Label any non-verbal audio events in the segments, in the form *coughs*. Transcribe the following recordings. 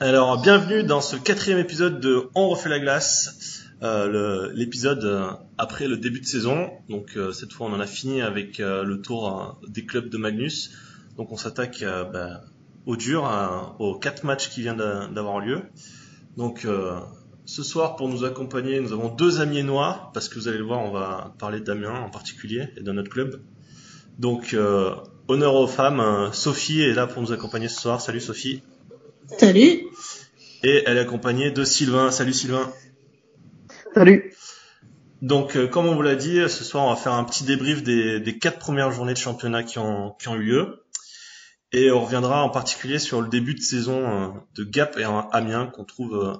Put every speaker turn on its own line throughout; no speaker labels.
Alors, bienvenue dans ce quatrième épisode de On refait la glace, euh, l'épisode euh, après le début de saison. Donc euh, cette fois, on en a fini avec le tour des clubs de Magnus. Donc on s'attaque bah, au dur, aux quatre matchs qui viennent d'avoir lieu. Donc ce soir, pour nous accompagner, nous avons deux amis noirs, parce que vous allez le voir, on va parler d'Amiens en particulier et de notre club. Donc honneur aux femmes, Sophie est là pour nous accompagner ce soir. Salut Sophie.
Salut.
Et elle est accompagnée de Sylvain. Salut Sylvain.
Salut.
Donc, euh, comme on vous l'a dit, ce soir, on va faire un petit débrief des, quatre premières journées de championnat qui ont, qui ont eu lieu. Et on reviendra en particulier sur le début de saison euh, de Gap et Amiens qu'on trouve euh,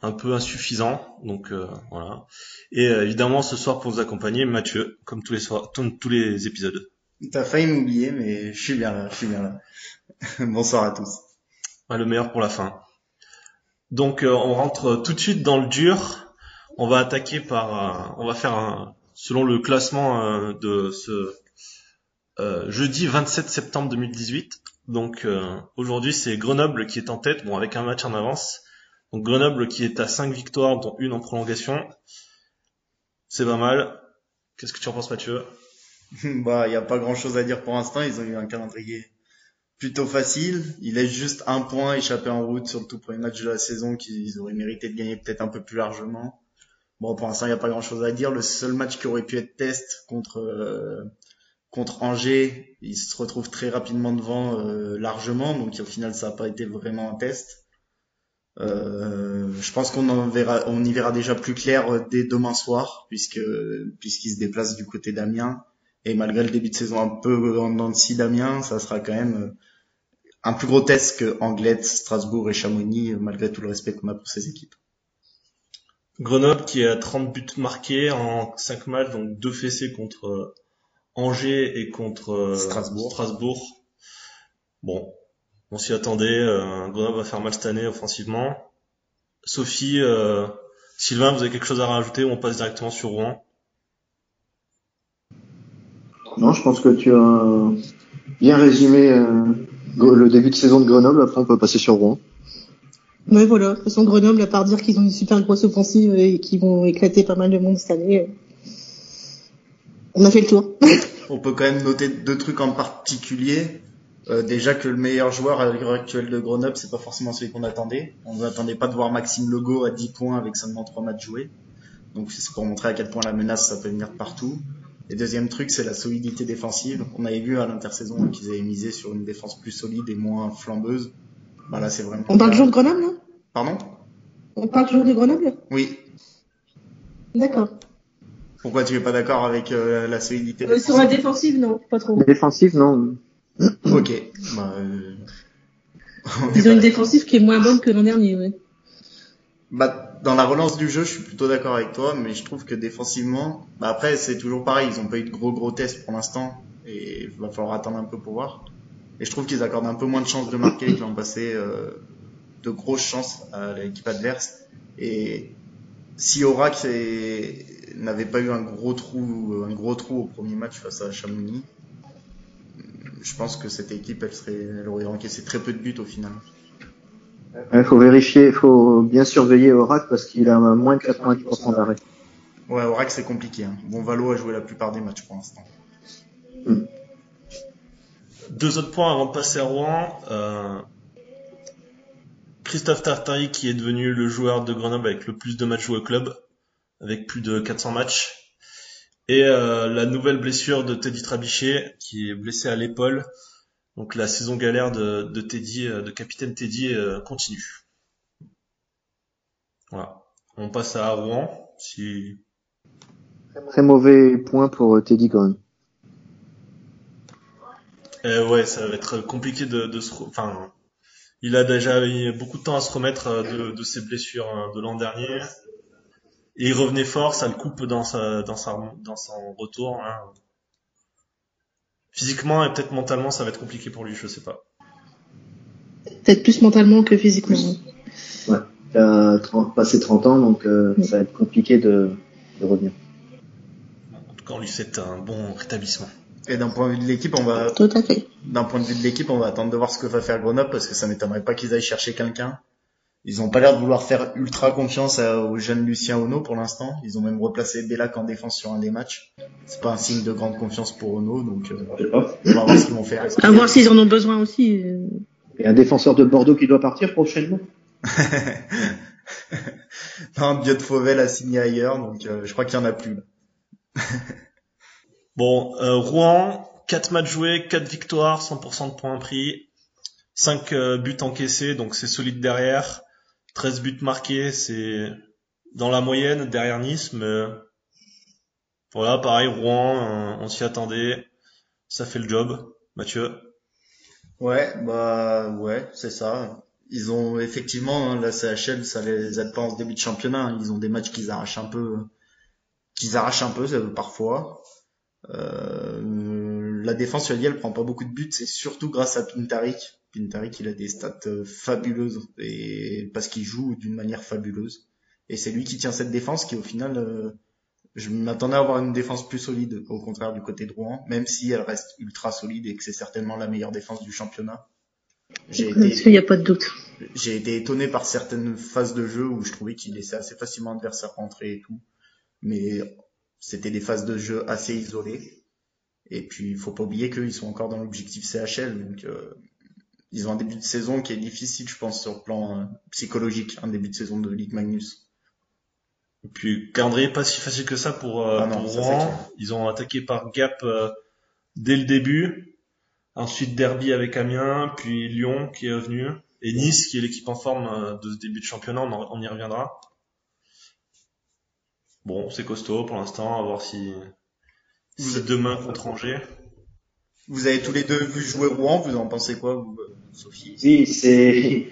un peu insuffisant. Donc voilà. Et évidemment, ce soir, pour vous accompagner, Mathieu, comme tous les soirs, tous les épisodes.
T'as failli m'oublier, mais je suis bien là, je suis bien là. *laughs* Bonsoir à tous.
Le meilleur pour la fin. Donc euh, on rentre tout de suite dans le dur. On va attaquer par, euh, on va faire un, selon le classement euh, de ce jeudi 27 septembre 2018. Donc aujourd'hui c'est Grenoble qui est en tête, bon avec un match en avance. Donc Grenoble qui est à 5 victoires dont une en prolongation. C'est pas mal. Qu'est-ce que tu en penses Mathieu? *laughs*
Bah il y a pas grand chose à dire pour l'instant. Ils ont eu un calendrier plutôt facile. Il laisse juste un point échappé en route sur le tout premier match de la saison qu'ils auraient mérité de gagner peut-être un peu plus largement. Bon, pour l'instant, il n'y a pas grand-chose à dire. Le seul match qui aurait pu être test contre euh, contre Angers, il se retrouve très rapidement devant euh, largement, donc au final, ça n'a pas été vraiment un test. Euh, je pense qu'on en verra, on y verra déjà plus clair dès demain soir, puisque puisqu'il se déplace du côté d'Amiens. Et malgré le début de saison un peu en dents de d'Amiens, ça sera quand même un plus gros test que Anglet, Strasbourg et Chamonix, malgré tout le respect qu'on a pour ces équipes.
Grenoble qui a 30 buts marqués en 5 matchs, donc 2 fessés contre euh, Angers et contre euh, Strasbourg. Strasbourg. Bon, on s'y attendait. Euh, Grenoble va faire mal cette année offensivement. Sophie, Sylvain, vous avez quelque chose à rajouter ou on passe directement sur Rouen?
Non, je pense que tu as bien résumé le début de saison de Grenoble, après on peut passer sur Rouen.
Oui, voilà. De toute façon, Grenoble, à part dire qu'ils ont une super grosse offensive et qu'ils vont éclater pas mal de monde cette année, on a fait le tour. *laughs*
on peut quand même noter deux trucs en particulier. Euh, déjà que le meilleur joueur à l'heure actuelle de Grenoble, c'est pas forcément celui qu'on attendait. On n'attendait pas de voir Maxime Legault à 10 points avec seulement 3 matchs joués. Donc c'est pour montrer à quel point la menace, ça peut venir de partout. Et deuxième truc, c'est la solidité défensive. On avait vu à l'intersaison qu'ils avaient misé sur une défense plus solide et moins flambeuse. Bah là, c'est vraiment.
On parle toujours de Grenoble, non?
Pardon?
On parle toujours de Grenoble?
Oui.
D'accord.
Pourquoi tu es pas d'accord avec euh, la solidité
euh, Sur la défensive, non, pas trop.
défensive, non.
ok. Bah, euh...
Ils ont une défensive qui est moins bonne que l'an dernier, oui.
Bah, dans la relance du jeu, je suis plutôt d'accord avec toi, mais je trouve que défensivement, bah après c'est toujours pareil, ils ont pas eu de gros gros tests pour l'instant et il va falloir attendre un peu pour voir. Et je trouve qu'ils accordent un peu moins de chances de marquer que l'an passé, euh, de grosses chances à l'équipe adverse. Et si Aubrac n'avait pas eu un gros trou, un gros trou au premier match face à Chamonix, je pense que cette équipe, elle serait, elle aurait encaissé très peu de buts au final.
Il faut vérifier, il faut bien surveiller Orac parce qu'il a moins de 90% d'arrêt.
Ouais, Orac c'est compliqué. Hein. Bon, Valo a joué la plupart des matchs pour l'instant.
Hmm. Deux autres points avant de passer à Rouen. Euh, Christophe Tartari qui est devenu le joueur de Grenoble avec le plus de matchs joués au club, avec plus de 400 matchs. Et euh, la nouvelle blessure de Teddy Trabichet qui est blessé à l'épaule donc la saison galère de, de Teddy, euh, de capitaine Teddy euh, continue. Voilà. On passe à Rouen. Si...
Très mauvais point pour euh, Teddy quand même.
ouais, ça va être compliqué de, de se. Enfin, il a déjà eu beaucoup de temps à se remettre de, de ses blessures de l'an dernier. Et il revenait fort, ça le coupe dans sa dans sa dans son retour. Hein. Physiquement et peut-être mentalement, ça va être compliqué pour lui, je sais pas.
Peut-être plus mentalement que physiquement.
Ouais, il a passé 30 ans, donc euh, ça va être compliqué de, de revenir.
En tout cas, on lui souhaite un bon rétablissement.
Et d'un point de vue de l'équipe, on va.
Tout à fait.
D'un point de vue de l'équipe, on va attendre de voir ce que va faire Grenoble parce que ça m'étonnerait pas qu'ils aillent chercher quelqu'un. Ils ont pas l'air de vouloir faire ultra confiance au jeune Lucien Ono pour l'instant. Ils ont même replacé Bellac en défense sur un des matchs. C'est pas un signe de grande confiance pour Ono, donc euh, on va voir ce qu'ils vont faire.
À voir s'ils en ont besoin aussi. euh.
Et un défenseur de Bordeaux qui doit partir prochainement. *laughs*
non, Dieu de Fauvel a signé ailleurs, donc euh, je crois qu'il y en a plus. là. *laughs*
Bon, euh, Rouen, 4 matchs joués, 4 victoires, 100% de points pris, 5 euh, buts encaissés, donc c'est solide derrière. 13 buts marqués, c'est dans la moyenne derrière Nice, mais voilà, pareil, Rouen, on s'y attendait, ça fait le job. Mathieu?
Ouais, bah ouais, c'est ça. Ils ont effectivement hein, la CHL, ça les aide pas en ce début de championnat. hein. Ils ont des matchs qu'ils arrachent un peu, qu'ils arrachent un peu euh, parfois. Euh, la défense, as dit, elle prend pas beaucoup de buts. C'est surtout grâce à Pintarik. Pintarik, il a des stats euh, fabuleuses et parce qu'il joue d'une manière fabuleuse. Et c'est lui qui tient cette défense qui, au final, euh, je m'attendais à avoir une défense plus solide, au contraire du côté de Rouen, même si elle reste ultra solide et que c'est certainement la meilleure défense du championnat. J'ai été,
n'y a pas de doute?
j'ai été étonné par certaines phases de jeu où je trouvais qu'il laissait assez facilement l'adversaire rentrer et tout. Mais c'était des phases de jeu assez isolées. Et puis, il faut pas oublier qu'ils sont encore dans l'objectif CHL. Donc, euh, ils ont un début de saison qui est difficile, je pense, sur le plan euh, psychologique. Un début de saison de Ligue Magnus.
Et puis calendrier pas si facile que ça pour, euh,
Ah non,
pour
ça,
Rouen. Ils ont attaqué par Gap euh, dès le début. Ensuite Derby avec Amiens, puis Lyon qui est revenu. Et Nice qui est l'équipe en forme euh, de ce début de championnat, on, en- on y reviendra. Bon, c'est costaud pour l'instant, à voir si, si demain contre Angers.
Vous avez tous les deux vu jouer Rouen. Vous en pensez quoi, vous, euh, Sophie
Oui, c'est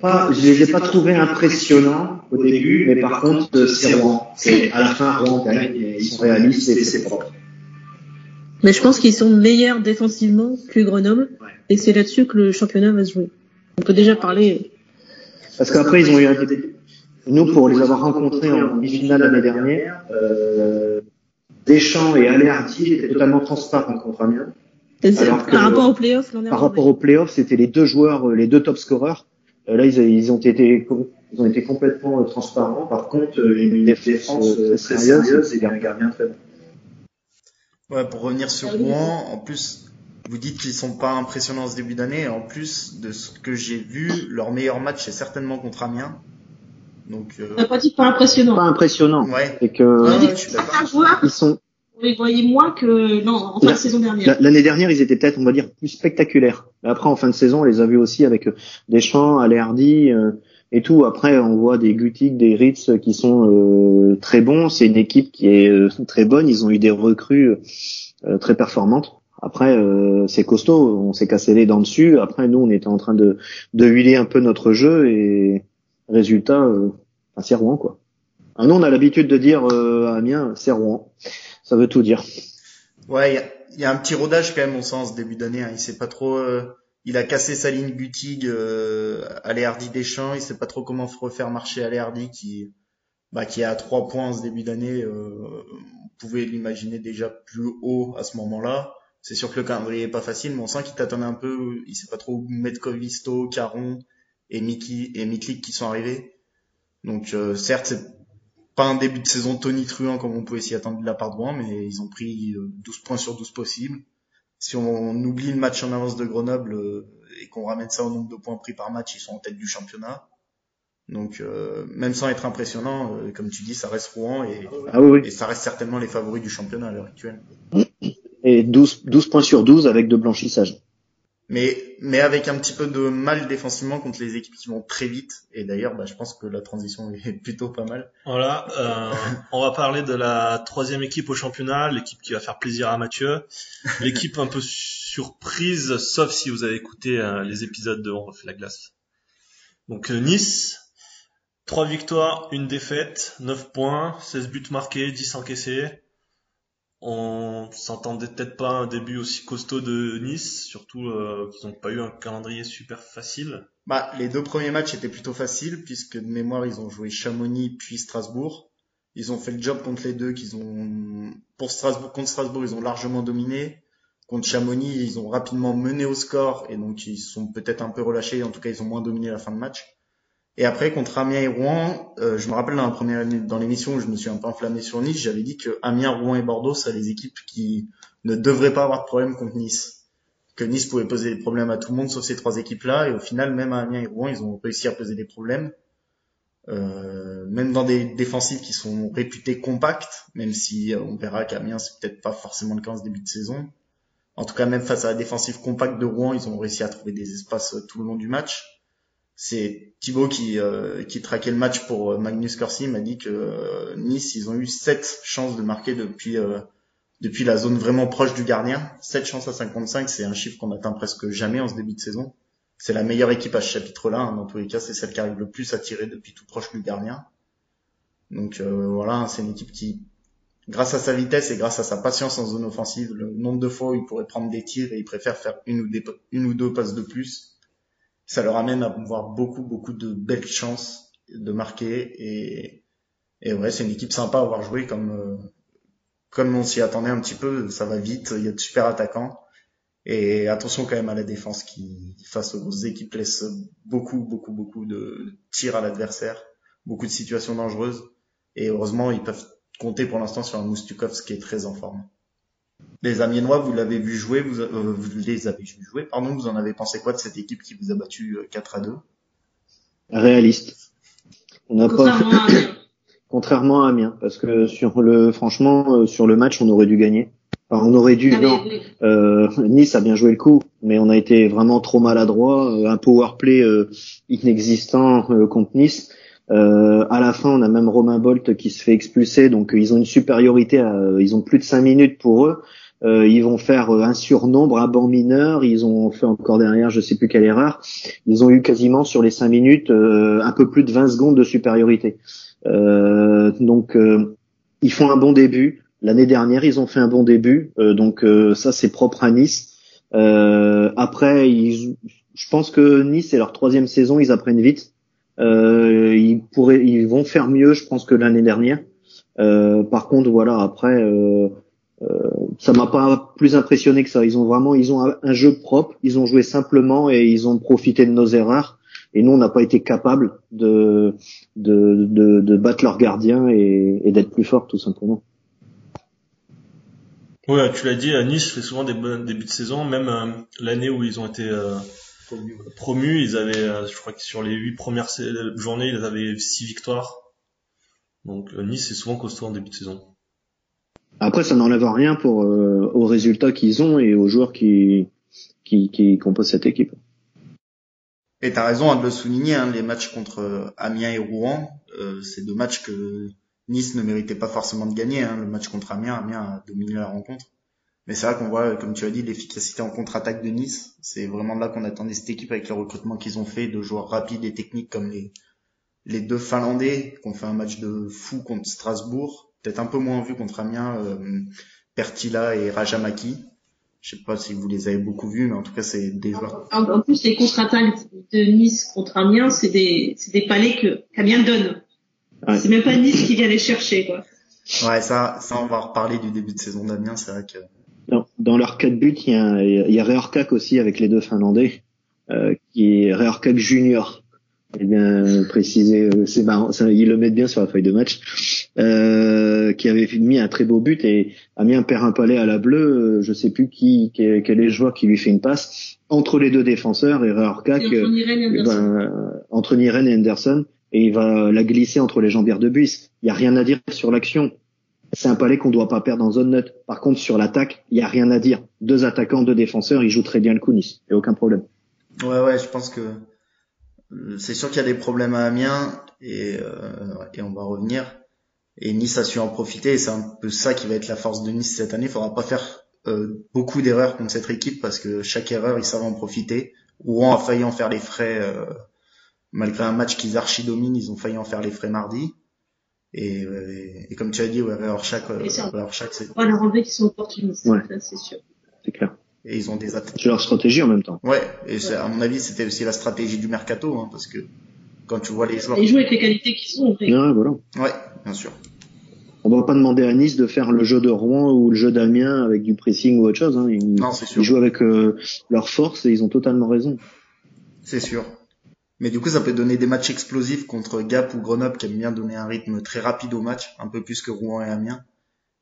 pas, je les ai pas trouvés impressionnants au début, mais par contre, c'est Rouen. C'est à la fin Rouen gagne, et ils sont réalistes et c'est propre.
Mais je pense qu'ils sont meilleurs défensivement que Grenoble. Et c'est là-dessus que le championnat va se jouer. On peut déjà parler.
Parce qu'après, ils ont eu un début. Nous, pour les avoir rencontrés en demi-finale l'année dernière, euh, Deschamps et Aléardi étaient totalement transparents contre Amiens.
C'est-
Alors que-
par rapport aux playoffs.
Par rapport aux playoffs, c'était les deux joueurs, euh, les deux top scoreurs. Euh, là, ils, ils ont été, ils ont été complètement euh, transparents. Par contre, euh, une défense euh, très sérieuse et un gardien très bon.
Ouais, pour revenir sur
Ah oui.
Rouen, en plus, vous dites qu'ils sont pas impressionnants ce début d'année. En plus de ce que j'ai vu, leur meilleur match c'est certainement contre Amiens. Donc, euh,
On n'a pas dit pas impressionnant.
Pas impressionnant.
ouais.
C'est que
On a
Ouais,
dit
ouais, je suis
ils sont
on les voyait moins que non, en fin
La-
de saison dernière.
La- L'année dernière, ils étaient peut-être, on va dire, plus spectaculaires. Après, en fin de saison, on les a vus aussi avec euh, Deschamps, Alerdi euh, et tout. Après, on voit des Gutig, des Ritz qui sont euh, très bons. C'est une équipe qui est euh, très bonne. Ils ont eu des recrues euh, très performantes. Après, euh, c'est costaud. On s'est cassé les dents dessus. Après, nous, on était en train de, de huiler un peu notre jeu et résultat, euh, c'est Rouen, quoi. Ah, nous, on a l'habitude de dire euh, à Amiens, c'est Rouen. Ça veut tout dire.
Ouais, il y y a un petit rodage quand même au sens début d'année. Hein. Il sait pas trop. euh, il a cassé sa ligne Gutig, euh, Aléardi Deschamps. Il sait pas trop comment refaire marcher Aléardi qui, bah, qui est à trois points en ce début d'année. Euh, on pouvait l'imaginer déjà plus haut à ce moment-là. C'est sûr que le calendrier est pas facile, mais on sent qu'il tâtonne un peu. Il sait pas trop où mettre Covisto, Caron et Miki et Miklik qui sont arrivés. Donc euh, certes, c'est pas un début de saison tonitruant comme on pouvait s'y attendre de la part de Rouen, mais ils ont pris euh, 12 points sur 12 possibles. Si on oublie le match en avance de Grenoble euh, et qu'on ramène ça au nombre de points pris par match, ils sont en tête du championnat. Donc euh, même sans être impressionnant, euh, comme tu dis, ça reste Rouen et,
Ah oui,
et ça reste certainement les favoris du championnat à l'heure actuelle.
Et 12, 12 points sur 12 avec de blanchissage.
Mais, mais avec un petit peu de mal défensivement contre les équipes qui vont très vite. Et d'ailleurs, bah, je pense que la transition est *laughs* plutôt pas mal.
Voilà, euh, on va parler de la troisième équipe au championnat, l'équipe qui va faire plaisir à Mathieu, l'équipe un peu surprise, sauf si vous avez écouté euh, les épisodes de On refait la glace. Donc euh, Nice, trois victoires, une défaite, 9 points, 16 buts marqués, 10 encaissés. On s'entendait peut-être pas un début aussi costaud de Nice, surtout euh, qu'ils n'ont pas eu un calendrier super facile.
Bah, les deux premiers matchs étaient plutôt faciles puisque de mémoire ils ont joué Chamonix puis Strasbourg. Ils ont fait le job contre les deux qu'ils ont pour Strasbourg contre Strasbourg ils ont largement dominé. Contre Chamonix ils ont rapidement mené au score et donc ils sont peut-être un peu relâchés. En tout cas ils ont moins dominé la fin de match. Et après, contre Amiens et Rouen, euh, je me rappelle dans la première dans l'émission où je me suis un peu enflammé sur Nice, j'avais dit que Amiens, Rouen et Bordeaux, c'est les équipes qui ne devraient pas avoir de problème contre Nice. Que Nice pouvait poser des problèmes à tout le monde sauf ces trois équipes-là. Et au final, même à Amiens et Rouen, ils ont réussi à poser des problèmes. Euh, même dans des défensives qui sont réputées compactes, même si on verra qu'Amiens, c'est peut-être pas forcément le cas en ce début de saison. En tout cas, même face à la défensive compacte de Rouen, ils ont réussi à trouver des espaces tout le long du match c'est Thibaut qui, euh, qui traquait le match pour euh, Magnus Corsi. M'a dit que euh, Nice ils ont eu 7 chances de marquer depuis depuis la zone vraiment proche du gardien. 7 chances à 55 c'est un chiffre qu'on atteint presque jamais en ce début de saison. C'est la meilleure équipe à ce chapitre-là hein. dans tous les cas c'est celle qui arrive le plus à tirer depuis tout proche du gardien. Donc voilà c'est une équipe qui grâce à sa vitesse et grâce à sa patience en zone offensive le nombre de fois où il pourrait prendre des tirs et il préfère faire une ou deux passes de plus ça leur amène à avoir beaucoup, beaucoup de belles chances de marquer. Et, et ouais, c'est une équipe sympa à avoir joué comme, euh, comme on s'y attendait un petit peu. Ça va vite, il y a de super attaquants. Et attention quand même à la défense qui, face aux grosses équipes, laisse beaucoup, beaucoup, beaucoup de tirs à l'adversaire, beaucoup de situations dangereuses. Et heureusement, ils peuvent compter pour l'instant sur un Moustukov qui est très en forme. Les Amiénois, vous l'avez vu jouer, vous, euh, vous, les avez vu jouer, pardon, vous en avez pensé quoi de cette équipe qui vous a battu 4 euh, à 2
Réaliste. On n'a pas *coughs* contrairement à Amiens, parce que sur le, franchement, euh, sur le match, on aurait dû gagner. Enfin, on aurait dû. Ah, euh, nice a bien joué le coup, mais on a été vraiment trop maladroit. Un power play inexistant contre Nice. Euh, à la fin, on a même Romain Bolt qui se fait expulser, donc ils ont une supériorité. À, ils ont plus de 5 minutes pour eux. Euh, ils vont faire un surnombre, un banc mineur. Ils ont fait encore derrière, je sais plus quelle erreur. Ils ont eu quasiment sur les 5 minutes euh, un peu plus de 20 secondes de supériorité. Euh, donc ils font un bon début. L'année dernière, ils ont fait un bon début. donc ça, c'est propre à Nice. après, ils, je pense que Nice, c'est leur troisième saison. Ils apprennent vite. Euh, ils pourraient, ils vont faire mieux, je pense, que l'année dernière. Euh, par contre, voilà, après, euh, euh, ça m'a pas plus impressionné que ça. Ils ont vraiment, ils ont un, jeu propre, ils ont joué simplement et ils ont profité de nos erreurs. Et nous, on n'a pas été capable de, de, de, de battre leurs gardiens et, et d'être plus fort, tout simplement.
Ouais, tu l'as dit, Nice fait souvent des bons débuts de saison, même euh, l'année où ils ont été euh, promus. Ils avaient, euh, je crois que sur les huit premières journées, ils avaient six victoires. Donc euh, Nice est souvent costaud en début de saison.
Après, ça n'enlève rien pour euh, aux résultats qu'ils ont et aux joueurs qui, qui, qui composent cette équipe.
Et t'as raison de le souligner, hein, les matchs contre Amiens et Rouen, c'est deux matchs que Nice ne méritait pas forcément de gagner. Hein. Le match contre Amiens, Amiens a dominé la rencontre. Mais c'est vrai qu'on voit, comme tu as dit, l'efficacité en contre-attaque de Nice. C'est vraiment là qu'on attendait cette équipe avec le recrutement qu'ils ont fait de joueurs rapides et techniques comme les, les deux Finlandais qui ont fait un match de fou contre Strasbourg. Peut-être un peu moins vu contre Amiens, euh, Pertila et Rajamaki. Je sais pas si vous les avez beaucoup vus, mais en tout cas, c'est des joueurs.
En, plus, les contre-attaques de Nice contre Amiens, c'est des, c'est des palais que qu'Amiens donne. C'est même pas Nice qui vient les chercher, quoi.
Ouais, ça, ça, on va reparler du début de saison d'Amiens. C'est vrai que
dans, dans leurs quatre buts, il y a, il y a aussi avec les deux Finlandais, euh, qui est Reorkak Junior. Eh bien précisé, euh, c'est marrant, ça, ils le mettent bien sur la feuille de match, euh, qui avait mis un très beau but et a mis un perd un palais à la bleue, euh, je sais plus qui, quel est le joueur qui lui fait une passe entre les deux défenseurs et Reorkak,
euh,
ben, entre Niren et Anderson, et il va la glisser entre les jambières de Buis. Il y a rien à dire sur l'action c'est un palais qu'on doit pas perdre en zone neutre. Par contre, sur l'attaque, il y a rien à dire. Deux attaquants, deux défenseurs, ils jouent très bien le coup, Nice. Il a aucun problème.
Ouais, ouais, je pense que euh, c'est sûr qu'il y a des problèmes à Amiens et, euh, et on va revenir. Et Nice a su en profiter et c'est un peu ça qui va être la force de Nice cette année. Il faudra pas faire euh, beaucoup d'erreurs contre cette équipe parce que chaque erreur, ils savent en profiter. Rouen a failli en faire les frais malgré un match qu'ils archi dominent, ils ont failli en faire les frais mardi. Et, et, comme tu as dit, ouais, Rorschach,
Rorschach c'est. On va leur enlever qu'ils sont opportunistes, ouais. c'est sûr.
C'est clair.
Et ils ont des attaques.
C'est leur stratégie en même temps.
Ouais, et ouais. à mon avis, c'était aussi la stratégie du mercato, hein, parce que quand tu vois les joueurs.
Les joueurs avec les qualités qui sont.
Ouais, voilà.
Ouais, bien sûr.
On va pas demander à Nice de faire le jeu de Rouen ou le jeu d'Amiens avec du pressing ou autre chose. Hein. Ils,
non, c'est sûr.
Ils jouent avec euh, leur force et ils ont totalement raison.
C'est sûr. Mais du coup, ça peut donner des matchs explosifs contre Gap ou Grenoble qui aiment bien donner un rythme très rapide au match, un peu plus que Rouen et Amiens.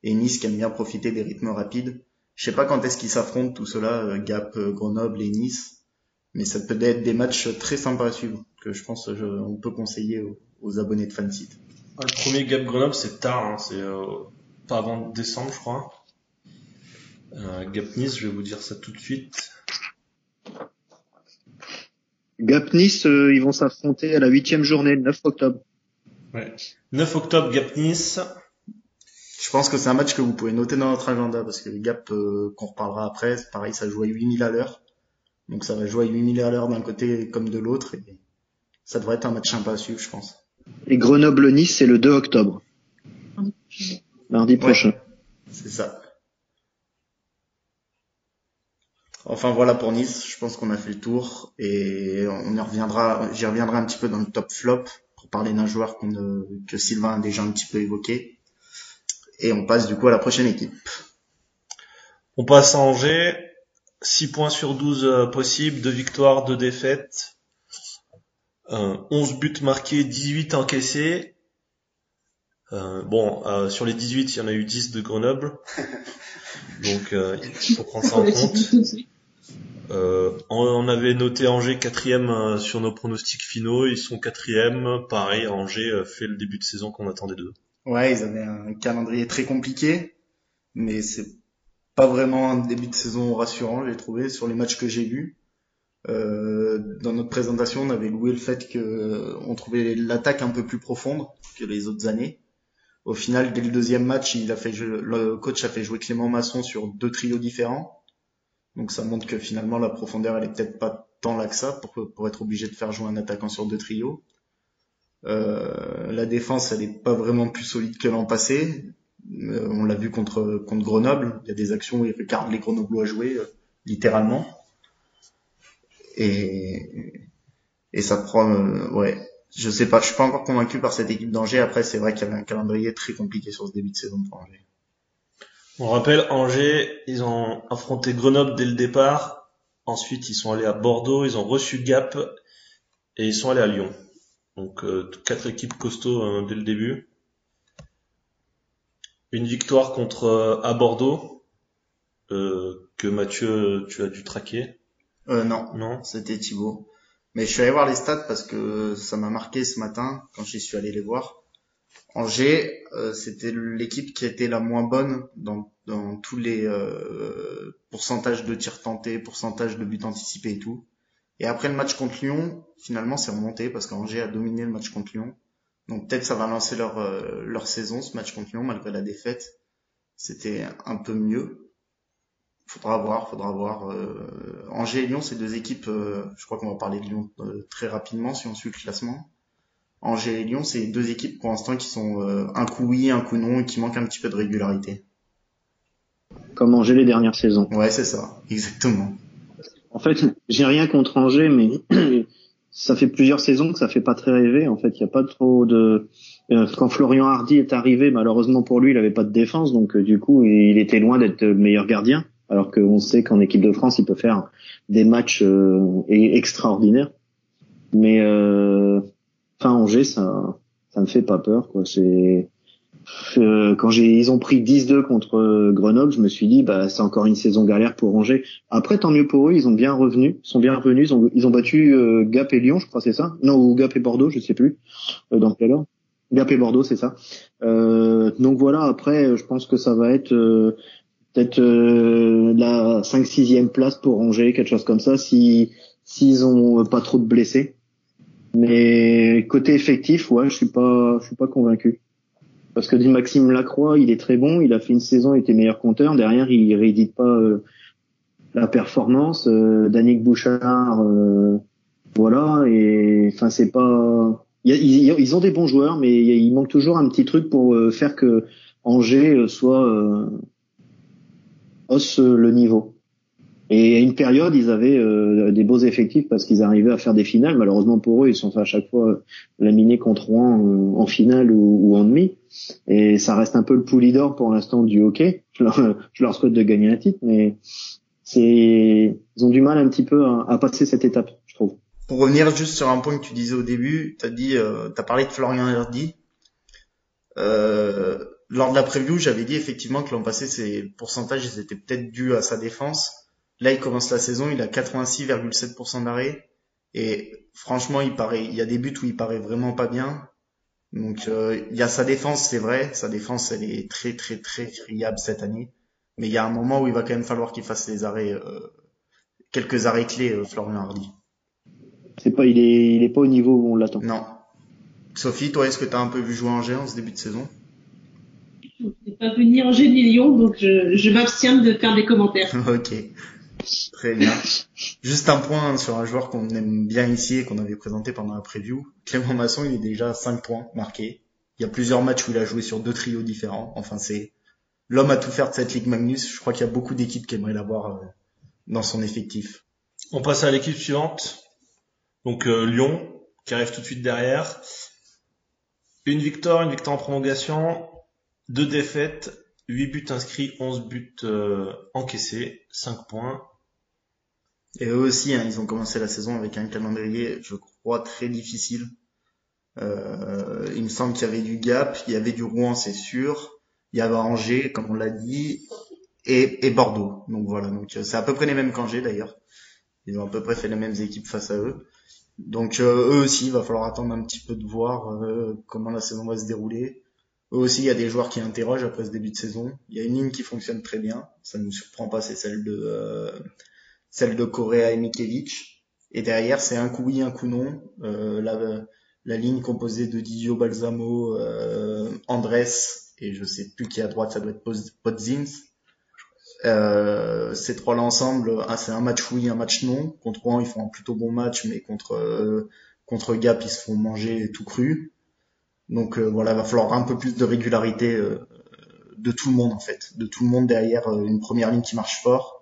Et Nice qui aime bien profiter des rythmes rapides. Je sais pas quand est-ce qu'ils s'affrontent tout cela, euh, Gap, euh, Grenoble et Nice. Mais ça peut être des matchs très sympas à suivre, que je pense on peut conseiller aux, abonnés de Fansite.
Le premier Gap Grenoble, c'est tard, hein, c'est euh, pas avant décembre, je crois. Euh, Gap Nice, je vais vous dire ça tout de suite.
Gap Nice, euh, ils vont s'affronter à la huitième journée, le 9 octobre.
Ouais. 9 octobre, Gap Nice.
Je pense que c'est un match que vous pouvez noter dans notre agenda parce que le Gap euh, qu'on reparlera après, c'est pareil, ça joue à 8000 à l'heure. Donc ça va jouer à 8000 à l'heure d'un côté comme de l'autre et ça devrait être un match sympa à suivre, je pense.
Et Grenoble-Nice, c'est le 2 octobre, mardi prochain.
C'est ça. Enfin voilà pour Nice, je pense qu'on a fait le tour et on y reviendra, j'y reviendrai un petit peu dans le top flop pour parler d'un joueur que Sylvain a déjà un petit peu évoqué. Et on passe du coup à la prochaine équipe.
On passe à Angers. 6 points sur 12 euh, possibles, 2 victoires, 2 défaites. Euh, 11 buts marqués, 18 encaissés. Euh, bon, euh, sur les 18, il y en a eu 10 de Grenoble. *laughs* Donc, euh, il faut prendre ça en compte. Euh, on, avait noté Angers quatrième euh, sur nos pronostics finaux. Ils sont quatrième. Pareil, Angers euh, fait le début de saison qu'on attendait d'eux.
Ouais, ils avaient un calendrier très compliqué, mais c'est pas vraiment un début de saison rassurant, j'ai trouvé, sur les matchs que j'ai vus. Euh, dans notre présentation, on avait loué le fait que on trouvait l'attaque un peu plus profonde que les autres années. Au final, dès le deuxième match, il a fait le coach a fait jouer Clément Masson sur deux trios différents. Donc ça montre que finalement la profondeur elle est peut-être pas tant là que ça pour, pour être obligé de faire jouer un attaquant sur deux trios. Euh, la défense, elle est pas vraiment plus solide que l'an passé. Euh, on l'a vu contre contre Grenoble. Il y a des actions où ils regardent les Grenoblois jouer, euh, littéralement. Et et ça prend, euh, ouais. Je sais pas, je suis pas encore convaincu par cette équipe d'Angers. Après, c'est vrai qu'il y avait un calendrier très compliqué sur ce début de saison pour Angers.
On rappelle, Angers, ils ont affronté Grenoble dès le départ. Ensuite, ils sont allés à Bordeaux, ils ont reçu Gap et ils sont allés à Lyon. Donc, euh, quatre équipes costauds euh, dès le début. Une victoire contre euh, à Bordeaux euh, que Mathieu, tu as dû traquer,
Euh, non,
non
c'était Thibaut. Mais je suis allé voir les stats parce que ça m'a marqué ce matin quand j'y suis allé les voir. Angers, euh, c'était l'équipe qui était la moins bonne dans, tous les euh, pourcentages de tirs tentés, pourcentage de buts anticipés et tout. Et après le match contre Lyon, finalement c'est remonté parce qu'Angers a dominé le match contre Lyon. Donc peut-être ça va lancer leur euh, saison ce match contre Lyon malgré la défaite. C'était un peu mieux. Faudra voir, faudra voir. Euh, Angers et Lyon, c'est deux équipes. je crois qu'on va parler de Lyon très rapidement si on suit le classement. Angers et Lyon, c'est deux équipes pour l'instant qui sont euh, un coup oui, un coup non, et qui manquent un petit peu de régularité.
Comme Angers les dernières saisons.
Ouais, c'est ça, exactement.
En fait, j'ai rien contre Angers, mais *clears throat* ça fait plusieurs saisons que ça fait pas très rêver. En fait, il y a pas trop de. euh, Quand Florian Hardy est arrivé, malheureusement pour lui, il avait pas de défense, donc euh, du coup, il était loin d'être le meilleur gardien. Alors qu'on sait qu'en équipe de France, il peut faire des matchs euh, extraordinaires. Mais euh, enfin, Angers, ça, ça me fait pas peur, quoi. C'est euh, quand j'ai ils ont pris 10-2 contre euh, Grenoble, je me suis dit bah c'est encore une saison galère pour Angers. Après tant mieux pour eux, ils ont bien revenu, sont bien revenus, ils ont, ils ont battu euh, Gap et Lyon, je crois c'est ça? Non, ou Gap et Bordeaux, je sais plus euh, dans quelle heure. Gap et Bordeaux, c'est ça. Euh, donc voilà, après je pense que ça va être euh, peut-être la 5 6e place pour Angers, quelque chose comme ça si s'ils ont pas trop de blessés. Mais côté effectif, ouais, je suis pas je suis pas convaincu. Parce que Maxime Lacroix, il est très bon, il a fait une saison, il était meilleur compteur. Derrière, il réédite pas euh, la performance. Euh, Danick Bouchard, euh, voilà. Et enfin, c'est pas. Ils, ils ont des bons joueurs, mais il manque toujours un petit truc pour euh, faire que Angers euh, soit euh, hausse le niveau. Et à une période, ils avaient euh, des beaux effectifs parce qu'ils arrivaient à faire des finales. Malheureusement pour eux, ils sont à chaque fois laminés contre Rouen euh, en finale ou, ou en demi. Et ça reste un peu le poulie d'or pour l'instant du hockey. *laughs* Je leur, je leur souhaite de gagner un titre, mais c'est ils ont du mal un petit peu à, à passer cette étape, je trouve.
pour revenir juste sur un point que tu disais au début, t'as dit, euh, t'as parlé de Florian Hardy. Euh, lors de la preview, j'avais dit effectivement que l'an passé, ses pourcentages étaient peut-être dus à sa défense. Là, il commence la saison, il a 86,7% d'arrêt. Et franchement, il paraît, il y a des buts où il paraît vraiment pas bien. Donc, euh, il y a sa défense, c'est vrai. Sa défense, elle est très, très, très friable cette année. Mais il y a un moment où il va quand même falloir qu'il fasse des arrêts, euh, quelques arrêts clés, euh, Florian Hardy.
C'est pas, il est, il est pas au niveau où on l'attend.
Non. Sophie, toi, est-ce que tu as un peu vu jouer Angers en ce début de saison?
Je n'ai pas vu ni Angers ni Lyon, donc je, je m'abstiens de faire des commentaires. *laughs*
Ok. Très bien. Juste un point sur un joueur qu'on aime bien ici et qu'on avait présenté pendant la preview. Clément Masson, il est déjà à 5 points marqués. Il y a plusieurs matchs où il a joué sur deux trios différents. Enfin, c'est l'homme à tout faire de cette Ligue Magnus. Je crois qu'il y a beaucoup d'équipes qui aimeraient l'avoir euh, dans son effectif.
On passe à l'équipe suivante. Donc euh, Lyon, qui arrive tout de suite derrière. Une victoire, une victoire en prolongation, deux défaites, 8 buts inscrits, 11 buts euh, encaissés, 5 points.
Et eux aussi, hein, ils ont commencé la saison avec un calendrier, je crois, très difficile. Euh, il me semble qu'il y avait du Gap, il y avait du Rouen, c'est sûr. Il y avait Angers, comme on l'a dit, et, et Bordeaux. Donc voilà, donc euh, c'est à peu près les mêmes qu'Angers d'ailleurs. Ils ont à peu près fait les mêmes équipes face à eux. Donc euh, eux aussi, il va falloir attendre un petit peu de voir euh, comment la saison va se dérouler. Eux aussi, il y a des joueurs qui interrogent après ce début de saison. Il y a une ligne qui fonctionne très bien, ça ne nous surprend pas, c'est celle de euh, celle de Correa et Mikelic. Et derrière, c'est un coup oui, un coup non. Euh, la, la ligne composée de Didio Balsamo, euh, et je sais plus qui est à droite, ça doit être Podzins. Euh, ces trois-là ensemble, ah, c'est un match oui, un match non. Contre Rouen, ils font un plutôt bon match, mais contre euh, contre Gap, ils se font manger tout cru. Donc euh, voilà, va falloir un peu plus de régularité euh, de tout le monde en fait, de tout le monde derrière une première ligne qui marche fort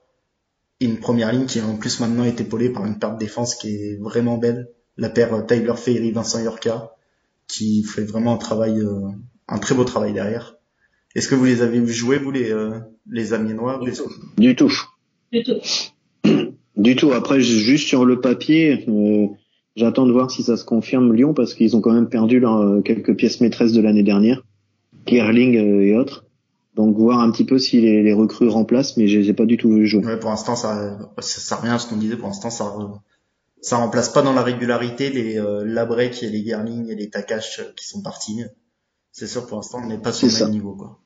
et une première ligne qui en plus maintenant est épaulée par une paire de défense qui est vraiment belle, la paire euh, Tyler Ferry Vincent Yorka qui fait vraiment un travail euh, un très beau travail derrière. Est-ce que vous les avez jouer vous les euh, les Amiénois
Du tout. Du tout.
Du tout. *clears throat*
Du tout. Après, juste sur le papier, euh, j'attends de voir si ça se confirme Lyon parce qu'ils ont quand même perdu leurs euh, quelques pièces maîtresses de l'année dernière, Kerling euh, et autres. Donc voir un petit peu si les, les recrues remplacent, mais je les ai pas du tout vu jouer.
Ouais, pour l'instant, ça, ça, ça revient à ce qu'on disait. Pour l'instant, ça, ça remplace pas dans la régularité les euh, Labrec et les Gerling et les Takash euh, qui sont partis. C'est sûr, pour l'instant, on n'est pas sur le même
ça.
niveau, quoi.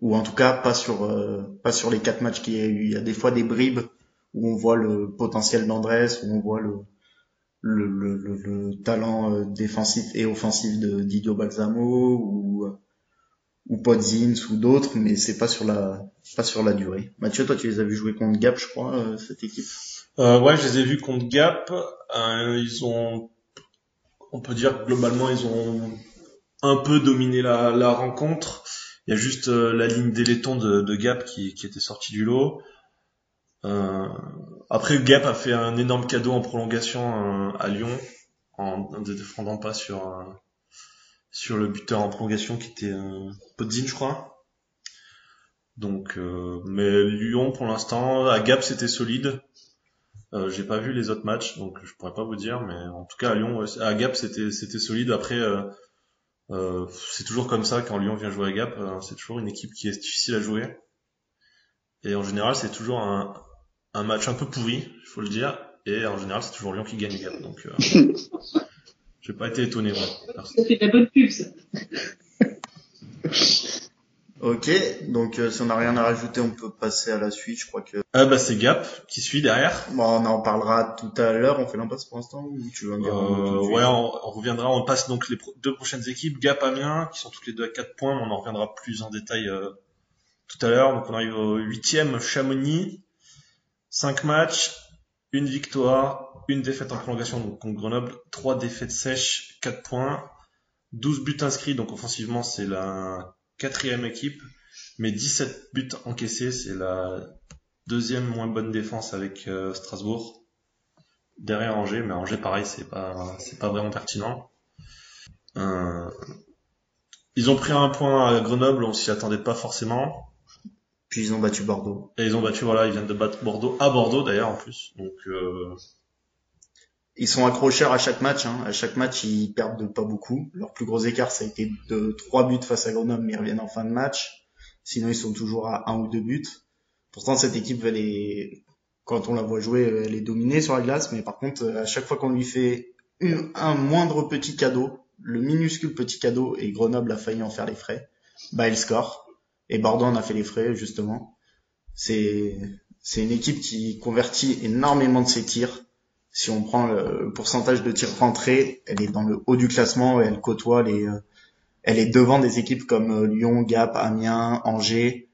Ou en tout cas, pas sur, euh, pas sur les quatre matchs qu'il y a eu. Il y a des fois des bribes où on voit le potentiel d'Andrés, où on voit le, le, le, le, le talent euh, défensif et offensif de Didio Balsamo ou, euh, ou Podzins ou d'autres, mais c'est pas sur la, pas sur la durée. Mathieu, toi, tu les as vu jouer contre Gap, je crois, euh, cette équipe.
Euh, ouais, je les ai vus contre Gap. Euh, ils ont, on peut dire que globalement, ils ont un peu dominé la, la rencontre. Il y a juste euh, la ligne d'éléton de, de Gap qui, qui était sortie du lot. Euh, après, Gap a fait un énorme cadeau en prolongation à Lyon en ne défendant pas sur sur le buteur en prolongation qui était euh, Podzin, je crois. Donc, euh, mais Lyon pour l'instant, à Gap c'était solide. Euh, j'ai pas vu les autres matchs, donc je pourrais pas vous dire, mais en tout cas à Lyon, à Gap c'était c'était solide. Après, euh, euh, c'est toujours comme ça quand Lyon vient jouer à Gap, euh, c'est toujours une équipe qui est difficile à jouer. Et en général, c'est toujours un, un match un peu pourri, il faut le dire. Et en général, c'est toujours Lyon qui gagne Gap, donc *laughs* euh, j'ai pas été étonné. Merci.
Ça fait de la bonne pub, ça. *laughs*
Ok, donc euh, si on n'a rien à rajouter, on peut passer à la suite. Je crois que
Ah bah c'est Gap qui suit derrière.
bon, on en parlera tout à l'heure. On fait l'impasse pour l'instant ou tu veux en dire
Euh, ouais, on, on reviendra. On passe donc les pro- deux prochaines équipes, Gap, Amiens, qui sont toutes les deux à 4 points, on en reviendra plus en détail euh, tout à l'heure. Donc on arrive au huitième, Chamonix, 5 matchs, une victoire, une défaite en prolongation donc contre Grenoble, trois défaites sèches, 4 points, 12 buts inscrits. Donc offensivement, c'est la quatrième équipe, mais 17 buts encaissés, c'est la deuxième moins bonne défense avec euh, Strasbourg derrière Angers, mais Angers pareil, c'est pas c'est pas vraiment pertinent. Euh, ils ont pris un point à Grenoble, on s'y attendait pas forcément,
Puis ils ont battu Bordeaux.
et ils ont battu voilà, ils viennent de battre Bordeaux à Bordeaux d'ailleurs en plus, donc euh,
ils sont accrocheurs à chaque match. Hein. À chaque match, ils perdent pas beaucoup. Leur plus gros écart, ça a été de trois buts face à Grenoble, mais ils reviennent en fin de match. Sinon, ils sont toujours à un ou deux buts. Pourtant, cette équipe, elle est, quand on la voit jouer, elle est dominée sur la glace. Mais par contre, à chaque fois qu'on lui fait un moindre petit cadeau, le minuscule petit cadeau, et Grenoble a failli en faire les frais, bah, elle score. Et Bordeaux en a fait les frais, justement. C'est, c'est une équipe qui convertit énormément de ses tirs. Si on prend le pourcentage de tirs rentrés, elle est dans le haut du classement et elle côtoie les, euh, elle est devant des équipes comme euh, Lyon, Gap, Amiens, Angers,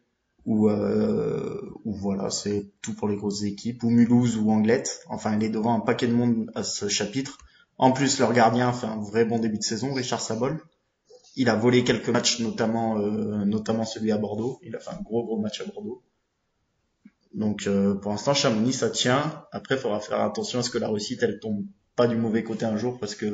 ou, euh, voilà, c'est tout pour les grosses équipes, ou Mulhouse ou Anglette. Enfin, elle est devant un paquet de monde à ce chapitre. En plus, leur gardien fait un vrai bon début de saison, Richard Sabol. Il a volé quelques matchs, notamment, euh, notamment celui à Bordeaux. Il a fait un gros gros match à Bordeaux. Donc euh, pour l'instant, Chamonix ça tient. Après, il faudra faire attention à ce que la réussite elle tombe pas du mauvais côté un jour parce que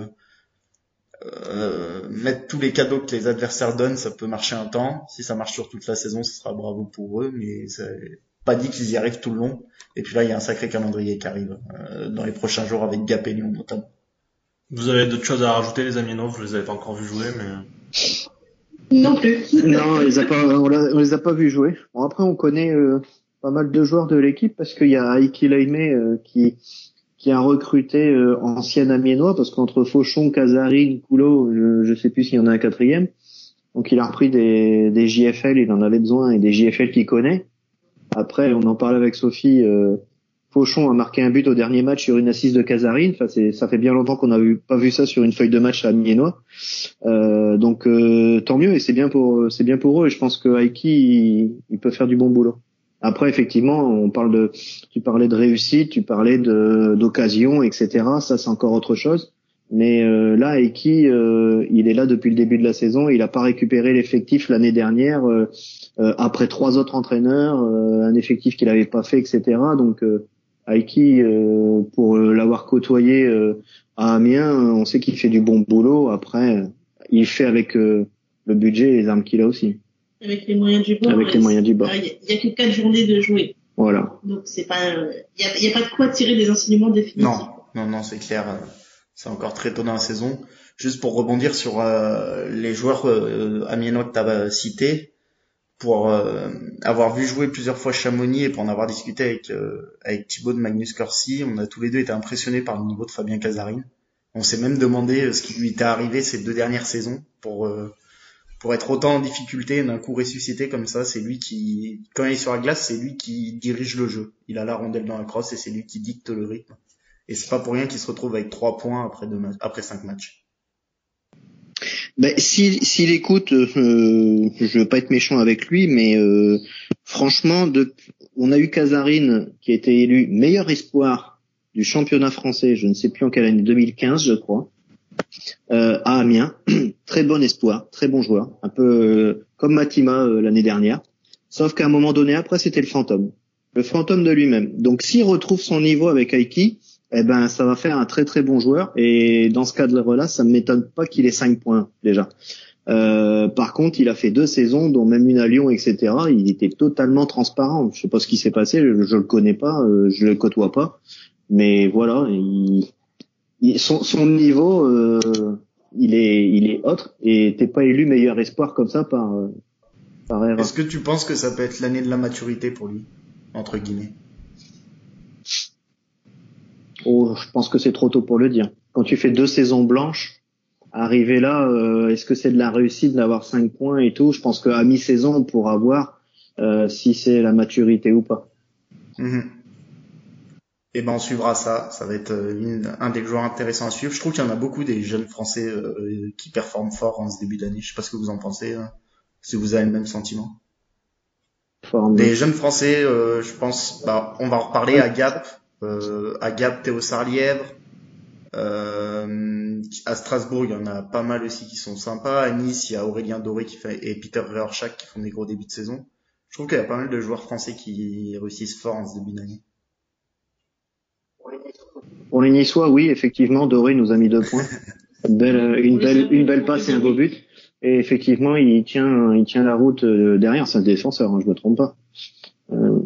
euh, mettre tous les cadeaux que les adversaires donnent, ça peut marcher un temps. Si ça marche sur toute la saison, ce sera bravo pour eux, mais c'est pas dit qu'ils y arrivent tout le long. Et puis là, il y a un sacré calendrier qui arrive euh, dans les prochains jours avec Gap et Lyon notamment.
Vous avez d'autres choses à rajouter, les Amiens Je les avais pas encore vus jouer, mais
Non plus.
non, on les a pas, on, l'a- on les a pas vus jouer. Bon, après, on connaît euh, pas mal de joueurs de l'équipe parce qu'il y a Aiki Laime euh, qui qui a recruté euh, ancien amiénois parce qu'entre Fauchon, Casarine, Coulot, je, je sais plus s'il y en a un quatrième. Donc il a repris des, des JFL, il en avait besoin et des JFL qu'il connaît. Après, on en parlait avec Sophie. Euh, Fauchon a marqué un but au dernier match sur une assise de Casarine. Enfin, ça fait bien longtemps qu'on n'a pas vu ça sur une feuille de match à Amiénois. Euh, donc euh, tant mieux et c'est bien pour c'est bien pour eux. Et je pense que Aiki il peut faire du bon boulot. Après effectivement, on parle de tu parlais de réussite, tu parlais de d'occasion, etc. Ça c'est encore autre chose. Mais euh, là, Aiki, euh, il est là depuis le début de la saison. Il n'a pas récupéré l'effectif l'année dernière euh, euh, après trois autres entraîneurs, euh, un effectif qu'il n'avait pas fait, etc. Donc Aiki, euh, pour l'avoir côtoyé à Amiens, on sait qu'il fait du bon boulot. Après, il fait avec le budget et les armes qu'il a aussi.
Avec les moyens du bord.
Avec les moyens du bord.
Il y, a que quatre journées de jouer.
Voilà.
Donc c'est pas, il y a, pas de quoi tirer des enseignements définitifs.
Non, non, non, c'est clair. euh, C'est encore très tôt dans la saison. Juste pour rebondir sur euh, les joueurs euh, amiénois que tu as cités, pour euh, avoir vu jouer plusieurs fois Chamonix et pour en avoir discuté avec euh, avec Thibaut de Magnus Corsi, on a tous les deux été impressionnés par le niveau de Fabien Casarine. On s'est même demandé euh, ce qui lui était arrivé ces deux dernières saisons pour euh, pour être autant en difficulté d'un coup ressuscité comme ça. C'est lui qui, quand il est sur la glace, c'est lui qui dirige le jeu. Il a la rondelle dans la crosse et c'est lui qui dicte le rythme. Et c'est pas pour rien qu'il se retrouve avec trois points après deux après cinq matchs.
Ben, s'il s'il écoute, euh, je veux pas être méchant avec lui, mais euh, franchement, on a eu Casarine qui a été élu meilleur espoir du championnat français, je ne sais plus en quelle année, 2015 je crois, euh, à Amiens. *clears throat* très bon espoir, très bon joueur, un peu euh, comme Matima euh, l'année dernière. Sauf qu'à un moment donné, après, c'était le fantôme. Le fantôme de lui-même. Donc s'il retrouve son niveau avec Aiki, eh ben ça va faire un très très bon joueur et dans ce cadre-là, ça ne m'étonne pas qu'il ait 5 points déjà. Euh, par contre, il a fait deux saisons, dont même une à Lyon, etc. Il était totalement transparent. Je sais pas ce qui s'est passé, je, je le connais pas, euh, je le côtoie pas, mais voilà, il, son, son niveau, euh, il est il est autre et t'es pas élu meilleur espoir comme ça par euh, par erreur.
Est-ce que tu penses que ça peut être l'année de la maturité pour lui, entre guillemets?
Oh, je pense que c'est trop tôt pour le dire. Quand tu fais deux saisons blanches, arriver là, euh, est-ce que c'est de la réussite d'avoir cinq points et tout? Je pense qu'à mi-saison, on pourra voir euh, si c'est la maturité ou pas.
Mhm. Et ben on suivra ça. Ça va être euh, une- un des joueurs intéressants à suivre. Je trouve qu'il y en a beaucoup des jeunes Français euh, qui performent fort en ce début d'année. Je sais pas ce que vous en pensez. hein. Si vous avez le même sentiment. Des jeunes Français, euh, je pense, bah, on va en reparler à Gap, euh, à Gap, Théo Sarlièvre. Euh, à Strasbourg, il y en a pas mal aussi qui sont sympas. À Nice, il y a Aurélien Doré qui fait, et Peter Reorschach qui font des gros débuts de saison. Je trouve qu'il y a pas mal de joueurs français qui réussissent fort en ce début d'année.
Pour les Niçois, oui, effectivement, Doré nous a mis deux points. *laughs* Une belle, une belle, une belle passe et un beau but. Et effectivement, il tient, il tient la route euh, derrière. C'est un défenseur, hein, je me trompe pas. Euh,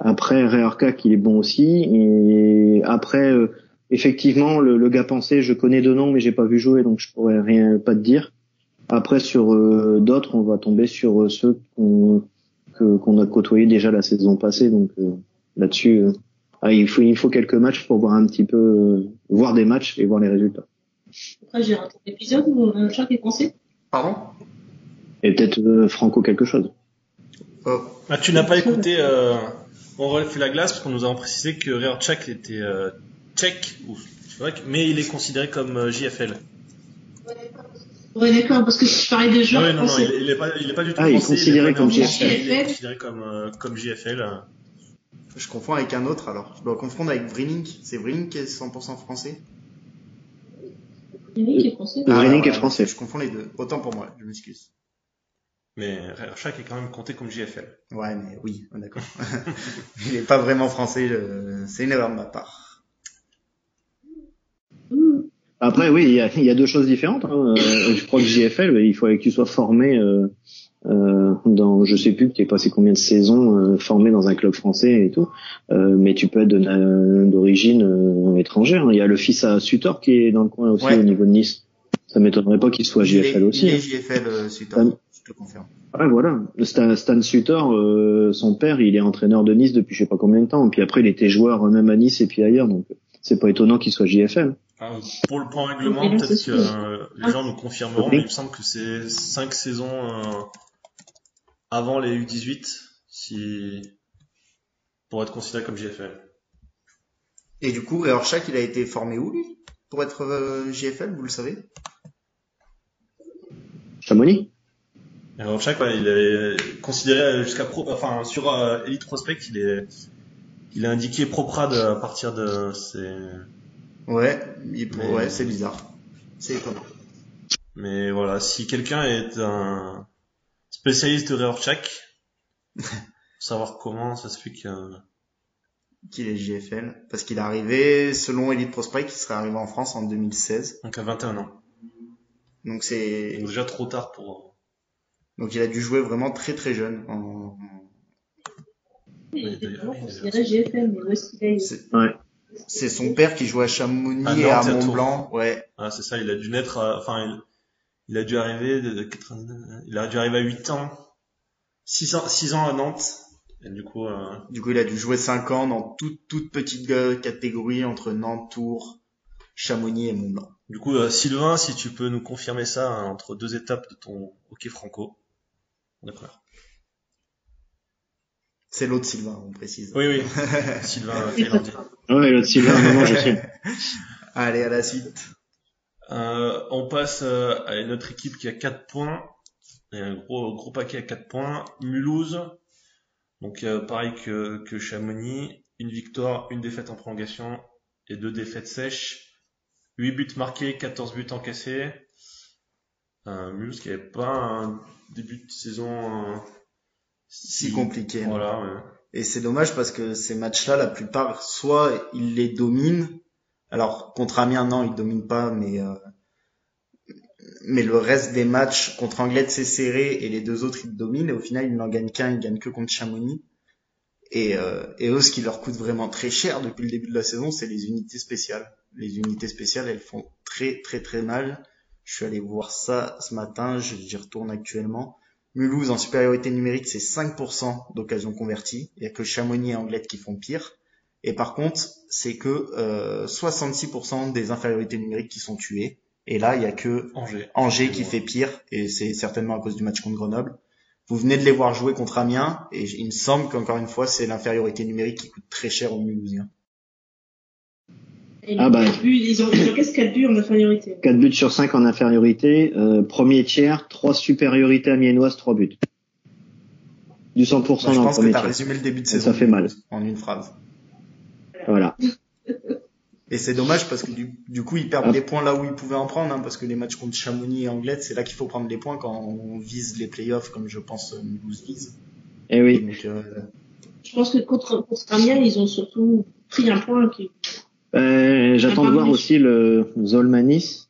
après, Reorca, il est bon aussi. Et après, euh, effectivement, le, le gars pensé, je connais deux noms, mais j'ai pas vu jouer, donc je pourrais rien pas te dire. Après, sur euh, d'autres, on va tomber sur euh, ceux qu'on que- qu'on a côtoyés déjà la saison passée, donc euh, là-dessus, il faut il faut quelques matchs pour voir un petit peu, euh, voir des matchs et voir les résultats.
Après, j'ai raté un épisode où un chat est français.
Pardon?
Et peut-être euh, Franco quelque chose.
Oh,
Ah, tu n'as pas écouté euh, On relève la glace parce qu'on nous a précisé que Reorchak était euh, tchèque, ou, mais il est considéré comme euh, JFL.
Ouais, d'accord, parce que je parlais des joueurs
Ah ouais, non, non, il, il est pas, il est pas du tout
Ah, il est considéré
pas
comme
né en France,
JFL.
Il est considéré comme euh, comme JFL.
Je confonds avec un autre alors. Je dois confondre avec Vrynink. C'est Vrynink qui est 100% français
Yannick est français.
Ah, est français.
Je confonds les deux. Autant pour moi, je m'excuse.
Mais Reorchak est quand même compté comme JFL.
Ouais, mais oui, d'accord. *laughs* il est pas vraiment français, je- c'est une erreur de ma part.
Après, oui, il y a, il y a deux choses différentes. hein. Euh, je crois que JFL, il faut que tu sois formé euh, euh, dans, je sais plus que tu es passé combien de saisons euh, formé dans un club français et tout, Euh, mais tu peux être d'origine euh, étrangère. hein. Il y a le fils à Sutor qui est dans le coin aussi
Ouais.
au niveau de Nice. Ça m'étonnerait pas qu'il soit
Il est-
JFL aussi.
Il est
hein.
JFL euh,
Hum.
je te confirme.
Ouais, voilà. Stan, Stan Sutor, euh, son père, il est entraîneur de Nice depuis je sais pas combien de temps. Et puis après, il était joueur même à Nice et puis ailleurs. Donc, c'est pas étonnant qu'il soit JFL.
Alors, pour le point règlement, peut-être que euh, les gens nous confirmeront, mais il me semble que c'est cinq saisons euh, avant les U18 si pour être considéré comme JFL.
Et du coup, Reorchak, il a été formé où, lui Pour être euh, JFL, vous le savez?
Chamonix?
Reorchak, ouais, il est considéré jusqu'à pro, enfin sur euh, Elite Prospect, il est il est indiqué Proprad à partir de ses
Ouais, il-
Mais-
ouais, c'est bizarre. C'est étonnant.
Mais voilà, si quelqu'un est un spécialiste de Reorchak, savoir comment ça se fait que
Qu'il est JFL. Parce qu'il est arrivé, selon Elite Prospect, il serait arrivé en France en 2016.
donc à 21 ans.
Donc c'est,
déjà trop tard pour
donc il a dû jouer vraiment très très jeune. En...
Oui,
C'est
Ouais.
son père qui jouait à Chamonix
À
et à
Nantes et à Tours.
Mont-Blanc. Ouais.
Ah, c'est ça, il a dû naître, à- enfin, il, a dû arriver de, de 89, il a dû arriver à 8 ans, 6 ans, 6 ans à Nantes. Et du coup, euh,
Du coup, il a dû jouer 5 ans dans toute, toute petite euh, catégorie entre Nantes, Tours, Chamonix et Mont-Blanc.
du coup, euh, Sylvain, si tu peux nous confirmer ça hein, entre deux étapes de ton hockey franco. D'accord.
C'est l'autre Sylvain, on précise.
Oui, oui. *laughs* Sylvain Thaïlandais.
Ouais, l'autre Sylvain, non, non, je sais. *laughs*
Allez, à la suite.
Euh, on passe euh, à une autre équipe qui a 4 points. Et un gros, gros paquet à 4 points. Mulhouse. Donc euh, pareil que, que Chamonix. Une victoire, une défaite en prolongation et deux défaites sèches. 8 buts marqués, 14 buts encaissés. Euh, Mulhouse qui avait pas un début de saison euh,
Si compliqué.
Voilà, ouais.
Et c'est dommage parce que ces matchs-là, la plupart, soit ils les dominent. Alors contre Amiens, non, ils dominent pas, mais euh, mais le reste des matchs contre Anglette c'est serré et les deux autres ils dominent. Et au final, ils n'en gagnent qu'un, ils gagnent que contre Chamonix. Et, euh, et eux, ce qui leur coûte vraiment très cher depuis le début de la saison, c'est les unités spéciales. Les unités spéciales, elles font très très très mal. Je suis allé voir ça ce matin, j'y retourne actuellement. Mulhouse en supériorité numérique, c'est 5% d'occasions converties. Il y a que Chamonix et Anglette qui font pire. Et par contre, c'est que euh, 66% des infériorités numériques qui sont tuées. Et là, il y a que
Angers.
Angers qui fait pire, et c'est certainement à cause du match contre Grenoble. Vous venez de les voir jouer contre Amiens, et il me semble qu'encore une fois, c'est l'infériorité numérique qui coûte très cher aux Mulhousiens.
Et
Ah bah.
buts, ils ont, ils encaissent 4 buts en infériorité?
4 buts sur 5 en infériorité. Euh, premier tiers, 3 supériorités amiénoises, 3 buts. Du 100%
Moi, je
dans le
pense que
premier
tu as
tiers.
résumé le début de
Ça
saison
fait mal.
en une phrase.
Voilà. *laughs*
Et c'est dommage parce que du, du coup, ils perdent
Ah.
les points là où ils pouvaient en prendre, hein, parce que les matchs contre Chamonix et Anglette, c'est là qu'il faut prendre les points quand on vise les playoffs, comme je pense euh, Mulhouse vise.
Et oui.
Donc, euh,
Je pense que contre, contre Amiens, ils ont surtout pris un point qui,
Euh, J'attends de voir aussi le Zolmanis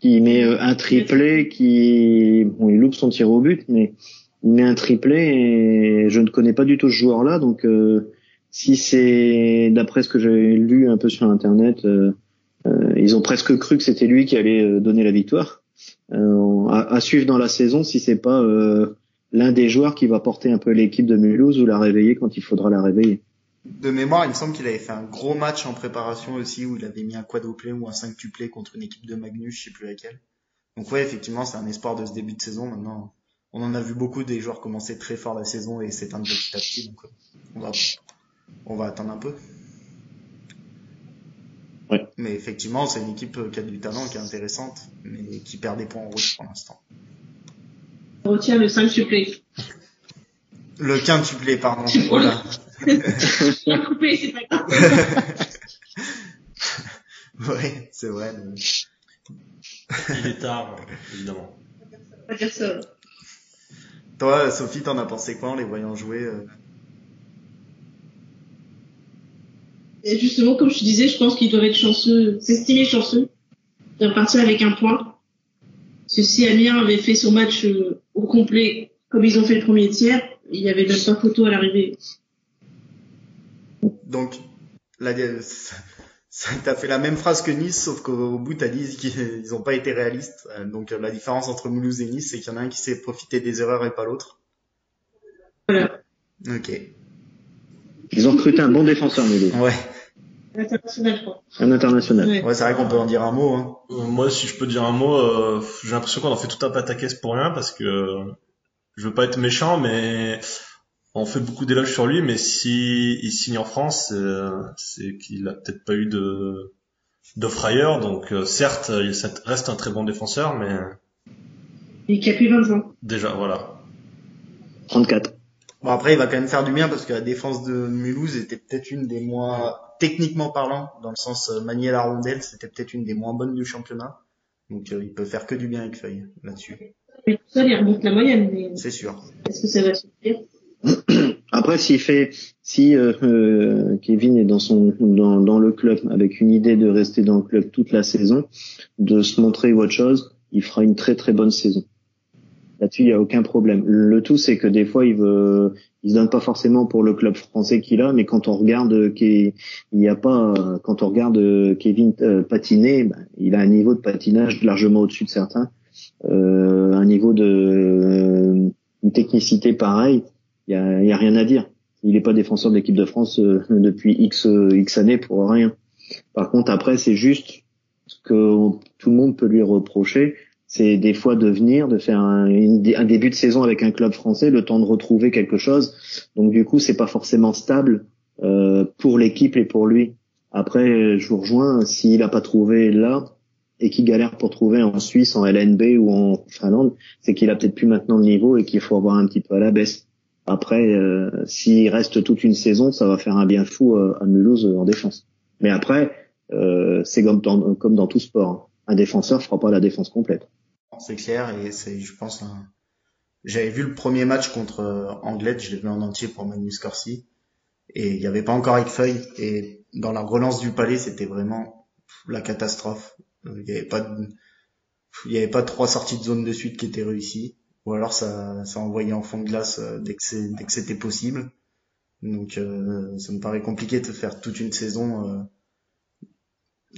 qui met euh, un triplé, qui bon, il loupe son tir au but, mais il met un triplé et je ne connais pas du tout ce joueur-là, donc euh, si c'est d'après ce que j'ai lu un peu sur internet, euh, euh, ils ont presque cru que c'était lui qui allait euh, donner la victoire. Euh, à, à, suivre dans la saison si c'est pas euh, l'un des joueurs qui va porter un peu l'équipe de Mulhouse ou la réveiller quand il faudra la réveiller.
De mémoire, il me semble qu'il avait fait un gros match en préparation aussi où il avait mis un quadruplé ou un quintuplé contre une équipe de Magnus, je sais plus laquelle. Donc ouais, effectivement, c'est un espoir de ce début de saison. Maintenant, on en a vu beaucoup des joueurs commencer très fort la saison et s'éteindre petit à petit. Donc on va, on va attendre un peu.
Ouais.
Mais effectivement, c'est une équipe qui a du talent, qui est intéressante, mais qui perd des points en route pour l'instant.
On retient le 5 supplé.
Le quintuplé, pardon. Voilà. *laughs*
coupé, c'est pas grave. *laughs*
oui, c'est vrai.
Il est tard, évidemment.
Pas dire ça.
Toi, Sophie, t'en as pensé quoi en les voyant jouer euh
Et justement, comme je te disais, je pense qu'ils doivent être chanceux, s'estimer chanceux, de repartir avec un point. Parce que si Amiens avait fait son match euh, au complet, comme ils ont fait le premier tiers, il y avait même pas photo à l'arrivée.
Donc, là, t'as fait la même phrase que Nice, sauf qu'au bout, t'as dit qu'ils n'ont pas été réalistes. Donc, la différence entre Mulhouse et Nice, c'est qu'il y en a un qui sait profiter des erreurs et pas l'autre.
Voilà.
Ok.
Ils ont recruté un bon défenseur Mulhouse,
Ouais.
International, je crois.
un international.
Ouais.
Ouais, c'est vrai qu'on peut en dire un mot. Hein.
Euh, moi, si je peux dire un mot, euh, j'ai l'impression qu'on en fait tout un pataquès pour rien parce que euh, je veux pas être méchant, mais on fait beaucoup d'éloges sur lui. Mais si il signe en France, euh, c'est qu'il a peut-être pas eu de d'offre ailleurs. Donc, euh, certes, il reste un très bon défenseur, mais
Et qui a plus 20 ans.
déjà, voilà.
34.
Bon, après, il va quand même faire du bien parce que la défense de Mulhouse était peut-être une des moins, techniquement parlant, dans le sens euh, manier la rondelle, c'était peut-être une des moins bonnes du championnat. Donc, euh, il peut faire que du bien avec Feuille là-dessus.
Mais tout ça, il remonte la moyenne, mais
C'est sûr.
est-ce que ça va suffire? *clears throat*
Après, s'il fait, si euh, euh, Kevin est dans son dans, dans le club avec une idée de rester dans le club toute la saison, de se montrer ou autre chose, il fera une très très bonne saison. Là-dessus, il y a aucun problème. Le tout, c'est que des fois, il veut, il se donne pas forcément pour le club français qu'il a, mais quand on regarde, euh, qu'il- il y a pas, euh, quand on regarde euh, Kevin euh, patiner, ben, il a un niveau de patinage largement au-dessus de certains, euh, un niveau de euh, une technicité pareille. Il y a, rien à dire. Il n'est pas défenseur de l'équipe de France euh, *laughs* depuis X euh, X années pour rien. Par contre, après, c'est juste ce que tout le monde peut lui reprocher, c'est des fois de venir, de faire un, un début de saison avec un club français, le temps de retrouver quelque chose. Donc du coup, c'est pas forcément stable euh, pour l'équipe et pour lui. Après, je vous rejoins, s'il a pas trouvé là et qu'il galère pour trouver en Suisse, en LNB ou en Finlande, c'est qu'il a peut-être plus maintenant le niveau et qu'il faut avoir un petit peu à la baisse. Après, euh, s'il reste toute une saison, ça va faire un bien fou euh, à Mulhouse en défense. Mais après, euh, c'est comme dans, comme dans tout sport. hein. Un défenseur fera pas la défense complète.
C'est clair et c'est, je pense, j'avais vu le premier match contre euh, Anglet, je l'ai vu en entier pour Magnus Corsi et il n'y avait pas encore Feuille et dans la relance du palais, c'était vraiment la catastrophe. Euh, Il n'y avait pas de... il y avait pas trois sorties de zone de suite qui étaient réussies ou alors ça, envoyait en fond de glace euh, dès que c'était possible. Donc ça me paraît compliqué de faire toute une saison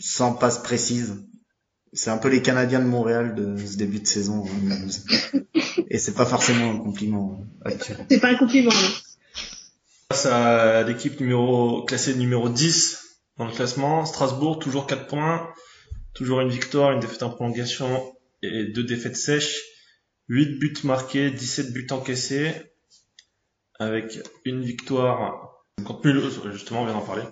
sans passe précise. C'est un peu les Canadiens de Montréal de ce début de saison. hein. *laughs* Et c'est pas forcément un compliment actuel.
C'est pas un compliment. hein.
Face à l'équipe numéro classée numéro 10 dans le classement, Strasbourg toujours 4 points, toujours une victoire, une défaite en prolongation et deux défaites sèches, 8 buts marqués, 17 buts encaissés avec une victoire contre Mulhouse, justement on vient d'en parler.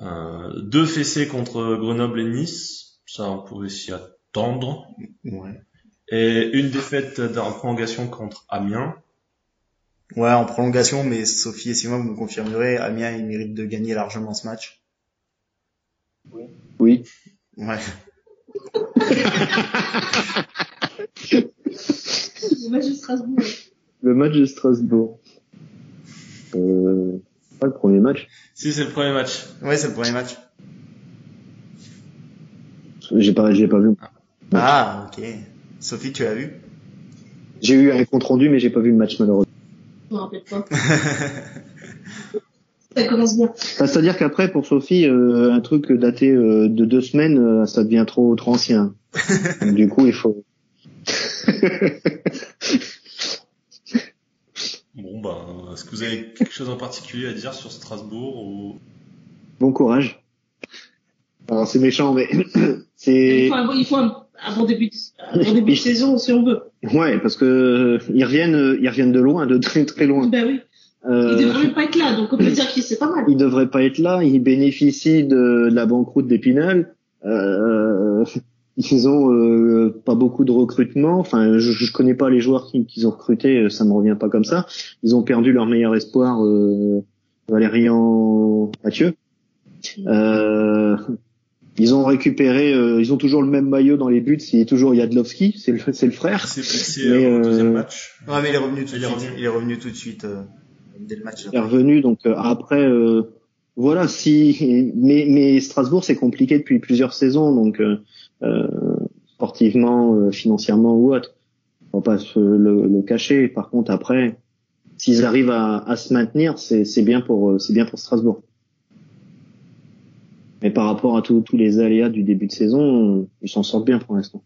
Euh, deux fessées contre Grenoble et Nice, ça on pouvait s'y attendre,
Ouais.
et une défaite en prolongation contre Amiens.
Ouais, en prolongation, mais Sophie et Simon vous me confirmerez, Amiens il mérite de gagner largement ce match.
Oui.
Ouais.
Le match de Strasbourg.
Le match de Strasbourg. Euh, pas le premier match.
Si c'est le premier match.
Ouais, c'est le premier match.
J'ai pas, j'ai pas vu.
Ah, ok. Sophie, tu as vu?
J'ai eu un compte rendu, mais j'ai pas vu le match malheureusement.
Je me rappelle pas. *laughs* Ça commence bien.
Bah, C'est-à-dire qu'après, pour Sophie, euh, un truc daté euh, de deux semaines, euh, ça devient trop, trop ancien. Du coup, il faut. *laughs*
Bon, ben, est-ce que vous avez quelque chose en particulier à dire sur Strasbourg ou...
Bon courage. Alors, c'est méchant, mais *clears throat*
Il
c'est
faut, un, il faut un, un bon début de, un bon début de saison si on veut.
ouais parce que euh, ils reviennent, euh, ils reviennent de loin, de très très loin.
Ben oui. Il
Euh,
devrait même pas être là, donc on peut dire que c'est pas mal.
ils devraient pas être là. Ils bénéficient de, de la banqueroute d'Épinal. Euh, ils ont euh, pas beaucoup de recrutement. Enfin, je, je connais pas les joueurs qui- qu'ils ont recrutés. euh, Ça me revient pas comme ça. Ils ont perdu leur meilleur espoir, euh, Valérian Mathieu. Euh, ils ont récupéré. euh, ils ont toujours le même maillot dans les buts. C'est toujours Yadlovski. C'est le, c'est le frère.
C'est blessé
Mais,
euh, au deuxième
euh,
match.
Ouais, mais il est revenu tout
Il
de
est
suite.
revenu.
Il est revenu tout de suite euh, dès le match.
est revenu. Donc euh, après, euh, voilà. Si mais mais Strasbourg c'est compliqué depuis plusieurs saisons. Donc euh, euh, sportivement, euh, financièrement ou autre, on va pas se le, le cacher. Par contre après, s'ils arrivent à, à se maintenir, c'est c'est bien pour euh, c'est bien pour Strasbourg. Mais par rapport à tous tous les aléas du début de saison, ils s'en sortent bien pour l'instant.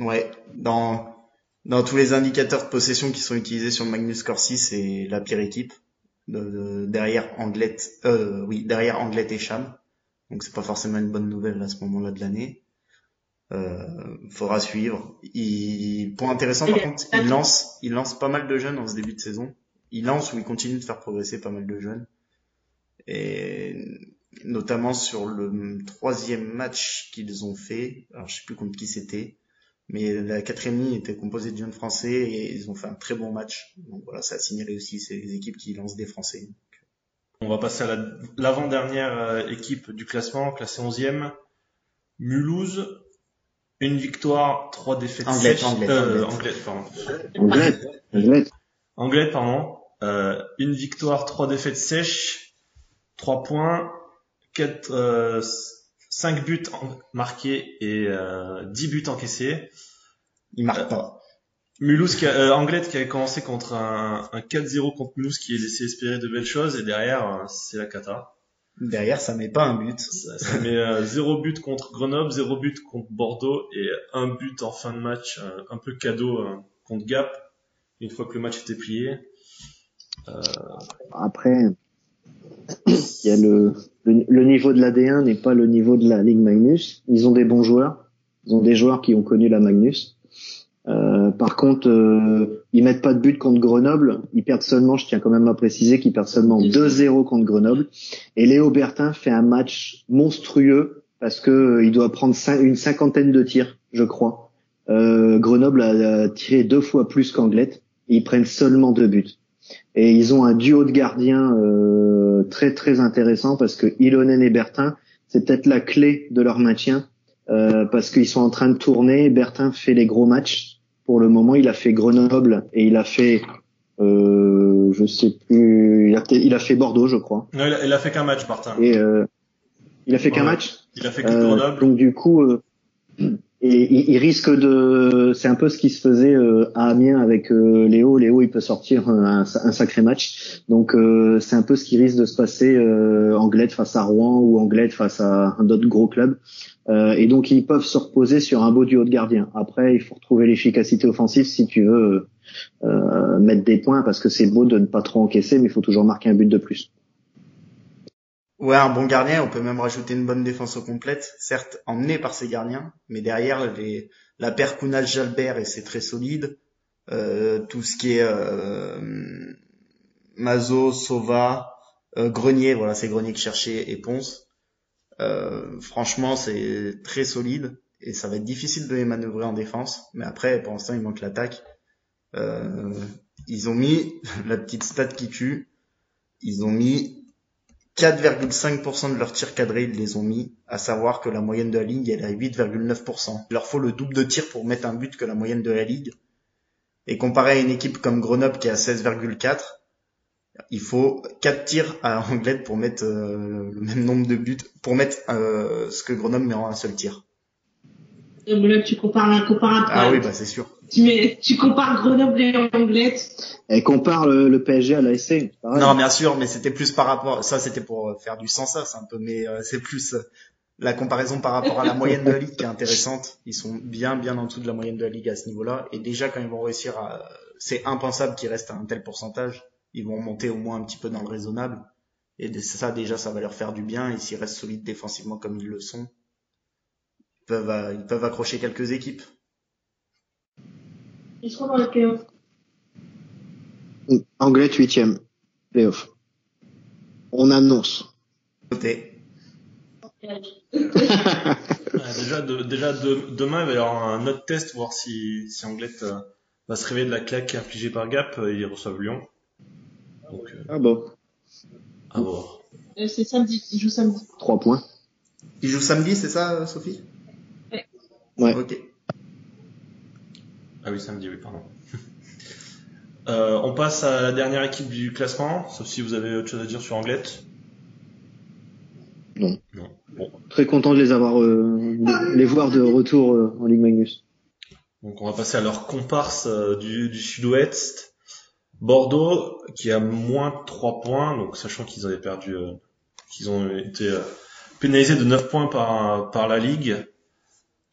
Ouais, dans dans tous les indicateurs de possession qui sont utilisés sur Magnus Corsi, c'est la pire équipe de, de- derrière Anglette, euh, oui, derrière Anglette et Cham. Donc c'est pas forcément une bonne nouvelle à ce moment-là de l'année. Euh, faudra suivre. Il, point intéressant par contre, il lance, il lance pas mal de jeunes en ce début de saison. Il lance ou il continue de faire progresser pas mal de jeunes. Et notamment sur le troisième match qu'ils ont fait, alors je sais plus contre qui c'était, mais la quatrième ligne était composée de jeunes français et ils ont fait un très bon match. Donc voilà, ça a signalé aussi, c'est les équipes qui lancent des français.
On va passer à la- l'avant-dernière euh, équipe du classement, classée 11e. Mulhouse, une victoire, trois défaites
Anglette,
sèches.
Anglette,
euh,
Anglette.
Anglette, pardon.
Anglette,
pardon. Euh, une victoire, trois défaites sèches, trois points, quatre, euh, cinq buts en- marqués et euh, 10 buts encaissés.
Ils marquent pas.
Mulhouse, qui a, euh, Anglette qui avait commencé contre un, un 4-0 contre Mulhouse qui a laissé espérer de belles choses et derrière euh, c'est la cata.
Derrière, ça met pas un but.
Ça, ça met euh, zéro but contre Grenoble, zéro but contre Bordeaux et un but en fin de match, euh, un peu cadeau euh, contre Gap. Une fois que le match était plié.
Après, il y a le, le, le niveau de la D1 n'est pas le niveau de la Ligue Magnus. Ils ont des bons joueurs. Ils ont des joueurs qui ont connu la Magnus. Euh, par contre, euh, ils mettent pas de but contre Grenoble. Ils perdent seulement, je tiens quand même à préciser, qu'ils perdent seulement 2-0 contre Grenoble. Et Léo Bertin fait un match monstrueux parce que euh, il doit prendre cin- une cinquantaine de tirs, je crois. Euh, Grenoble a, a tiré deux fois plus qu'Anglette. Et ils prennent seulement deux buts. Et ils ont un duo de gardiens euh, très très intéressant parce que Ilonen et Bertin, c'est peut-être la clé de leur maintien euh, parce qu'ils sont en train de tourner. Bertin fait les gros matchs. Pour le moment, il a fait Grenoble et il a fait, euh, je sais plus, il a, peut-être- il a fait Bordeaux, je crois.
Non, il a, il a fait qu'un match, Martin.
Et euh, il a fait qu'un match.
Il a fait que
Euh,
Grenoble.
donc du coup, euh, et il, risque de, c'est un peu ce qui se faisait euh, à Amiens avec euh, Léo. Léo, il peut sortir un, un sacré match. Donc euh, c'est un peu ce qui risque de se passer euh, Anglette face à Rouen ou Anglette face à un autre gros club. Euh, et donc ils peuvent se reposer sur un beau duo de gardiens. Après, il faut retrouver l'efficacité offensive si tu veux euh, mettre des points parce que c'est beau de ne pas trop encaisser, mais il faut toujours marquer un but de plus.
Ouais, un bon gardien, on peut même rajouter une bonne défense au complète, certes emmenée par ses gardiens, mais derrière les, la paire Kunal Jalbert et c'est très solide. Euh, tout ce qui est euh, Mazo, Sova, euh, Grenier, voilà, c'est Grenier que cherchait et Ponce. Euh, franchement, c'est très solide et ça va être difficile de les manœuvrer en défense. Mais après, pour l'instant, il manque l'attaque. Euh, ils ont mis *laughs* la petite stat qui tue. Ils ont mis 4,5% de leurs tirs cadrés, ils les ont mis, à savoir que la moyenne de la ligue, elle est à 8,9%. Il leur faut le double de tirs pour mettre un but que la moyenne de la ligue. Et comparé à une équipe comme Grenoble qui est à 16,4, il faut 4 tirs à Anglette pour mettre euh, le même nombre de buts, pour mettre euh, ce que Grenoble met en un seul tir.
Là, tu compares un.
Ah oui, bah c'est sûr.
Tu, mets, tu compares Grenoble et Anglette.
Et compare le, le PSG à l'ASC. pareil.
Non, bien sûr, mais c'était plus par rapport, ça c'était pour euh, faire du sens ça, c'est un peu, mais euh, c'est plus euh, la comparaison par rapport à la moyenne de la ligue qui est intéressante. Ils sont bien, bien en dessous de la moyenne de la ligue à ce niveau-là. Et déjà, quand ils vont réussir à, c'est impensable qu'ils restent à un tel pourcentage. Ils vont monter au moins un petit peu dans le raisonnable. Et ça, déjà, ça va leur faire du bien. Et s'ils restent solides défensivement comme ils le sont, ils peuvent, euh, ils peuvent accrocher quelques équipes.
Ils seront dans les playoffs.
Anglais huitième. Playoff. On annonce. *laughs*
Déjà, de- déjà de- demain, il va y avoir un autre test, voir si, si Anglette euh, va se réveiller de la claque infligée par Gap. euh, Ils reçoivent Lyon. Donc, euh,
Ah bon.
à voir.
Euh, C'est samedi, ils jouent samedi.
Trois points.
Ils jouent samedi, c'est ça, Sophie?
Ouais.
Ouais.
Ok.
Ah oui, samedi, oui, pardon. *laughs* Euh, on passe à la dernière équipe du classement, sauf si vous avez autre chose à dire sur Anglette.
Non.
Non. Bon.
Très content de les avoir, euh, de les voir de retour euh, en Ligue Magnus.
Donc on va passer à leur comparse du, du sud-ouest. Bordeaux, qui a moins 3 points, donc sachant qu'ils avaient perdu, euh, qu'ils ont été euh, pénalisés de 9 points par, par la Ligue.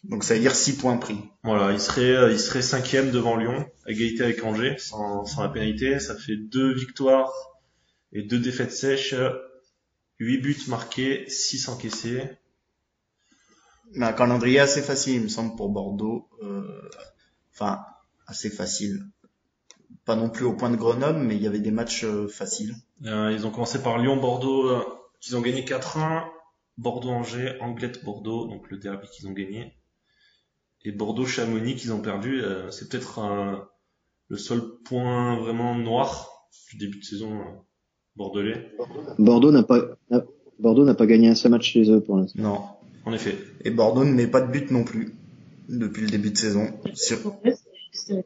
Donc ça veut dire 6 points pris.
Voilà, il serait, euh, il serait cinquième devant Lyon, égalité avec Angers, sans, sans la pénalité. Ça fait deux victoires et deux défaites sèches, 8 buts marqués, 6 encaissés.
Un calendrier assez facile, il me semble, pour Bordeaux. Euh, Enfin, assez facile. Pas non plus au point de Grenoble, mais il y avait des matchs euh, faciles.
Euh, ils ont commencé par Lyon-Bordeaux, euh, qu'ils ont gagné 4-1, Bordeaux-Angers, Anglette-Bordeaux, donc le derby qu'ils ont gagné, et Bordeaux-Chamonix qu'ils ont perdu. Euh, c'est peut-être euh, le seul point vraiment noir du début de saison euh, bordelais.
Bordeaux n'a pas, n'a- Bordeaux n'a pas gagné un seul match chez eux pour l'instant.
Non.
En effet.
Et Bordeaux ne met pas de but non plus depuis le début de saison. Sur...
Le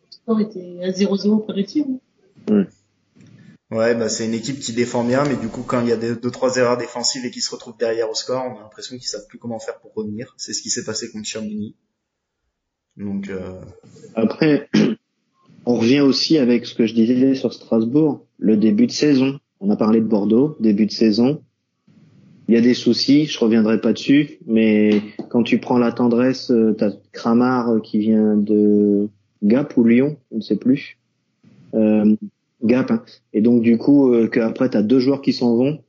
score était à 0-0 pour les tirs. hein.
Ouais, bah c'est une équipe qui défend bien, mais du coup quand il y a des, deux trois erreurs défensives et qui se retrouvent derrière au score, on a l'impression qu'ils savent plus comment faire pour revenir. C'est ce qui s'est passé contre Chamonix. Donc euh,
Après, *clears throat* on revient aussi avec ce que je disais sur Strasbourg, le début de saison. On a parlé de Bordeaux, début de saison. Il y a des soucis, je reviendrai pas dessus, mais quand tu prends la tendresse, euh, t'as Kramar euh, qui vient de Gap ou Lyon, je ne sais plus. Euh, Gap. hein. Et donc du coup, euh, qu'après t'as deux joueurs qui s'en vont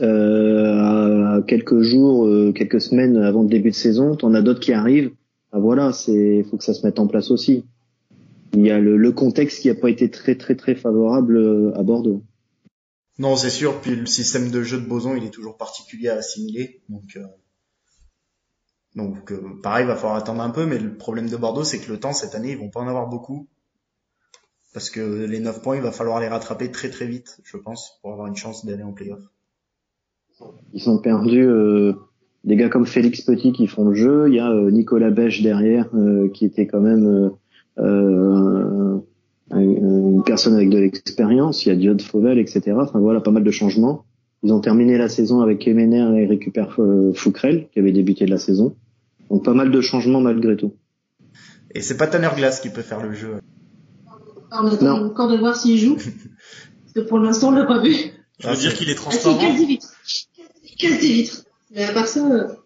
euh, à quelques jours, quelques semaines avant le début de saison. T'en as d'autres qui arrivent. Ah, voilà, c'est faut que ça se mette en place aussi. Il y a le, le contexte qui a pas été très très très favorable euh, à Bordeaux.
non, c'est sûr. Puis le système de jeu de Boson, il est toujours particulier à assimiler. Donc euh, donc euh, pareil, va falloir attendre un peu. Mais le problème de Bordeaux, c'est que le temps cette année, ils vont pas en avoir beaucoup. Parce que les 9 points, il va falloir les rattraper très très vite, je pense, pour avoir une chance d'aller en playoff.
Ils ont perdu euh, des gars comme Félix Petit qui font le jeu. Il y a euh, Nicolas Bèche derrière euh, qui était quand même euh, euh, un- une personne avec de l'expérience. Il y a Diode Fauvel, etc. Enfin voilà, pas mal de changements. Ils ont terminé la saison avec Emener et récupèrent euh, Fouquerel qui avait débuté de la saison. Donc pas mal de changements malgré tout.
Et c'est pas Tanner Glass qui peut faire le jeu.
On attend
Non.
encore de voir s'il joue. *laughs* Parce que pour l'instant, on l'a pas vu.
Tu veux
Ah,
dire
c'est-
qu'il est
Ah, si, il
transparent
casse des vitres. Casse des vitres. Mais à part ça.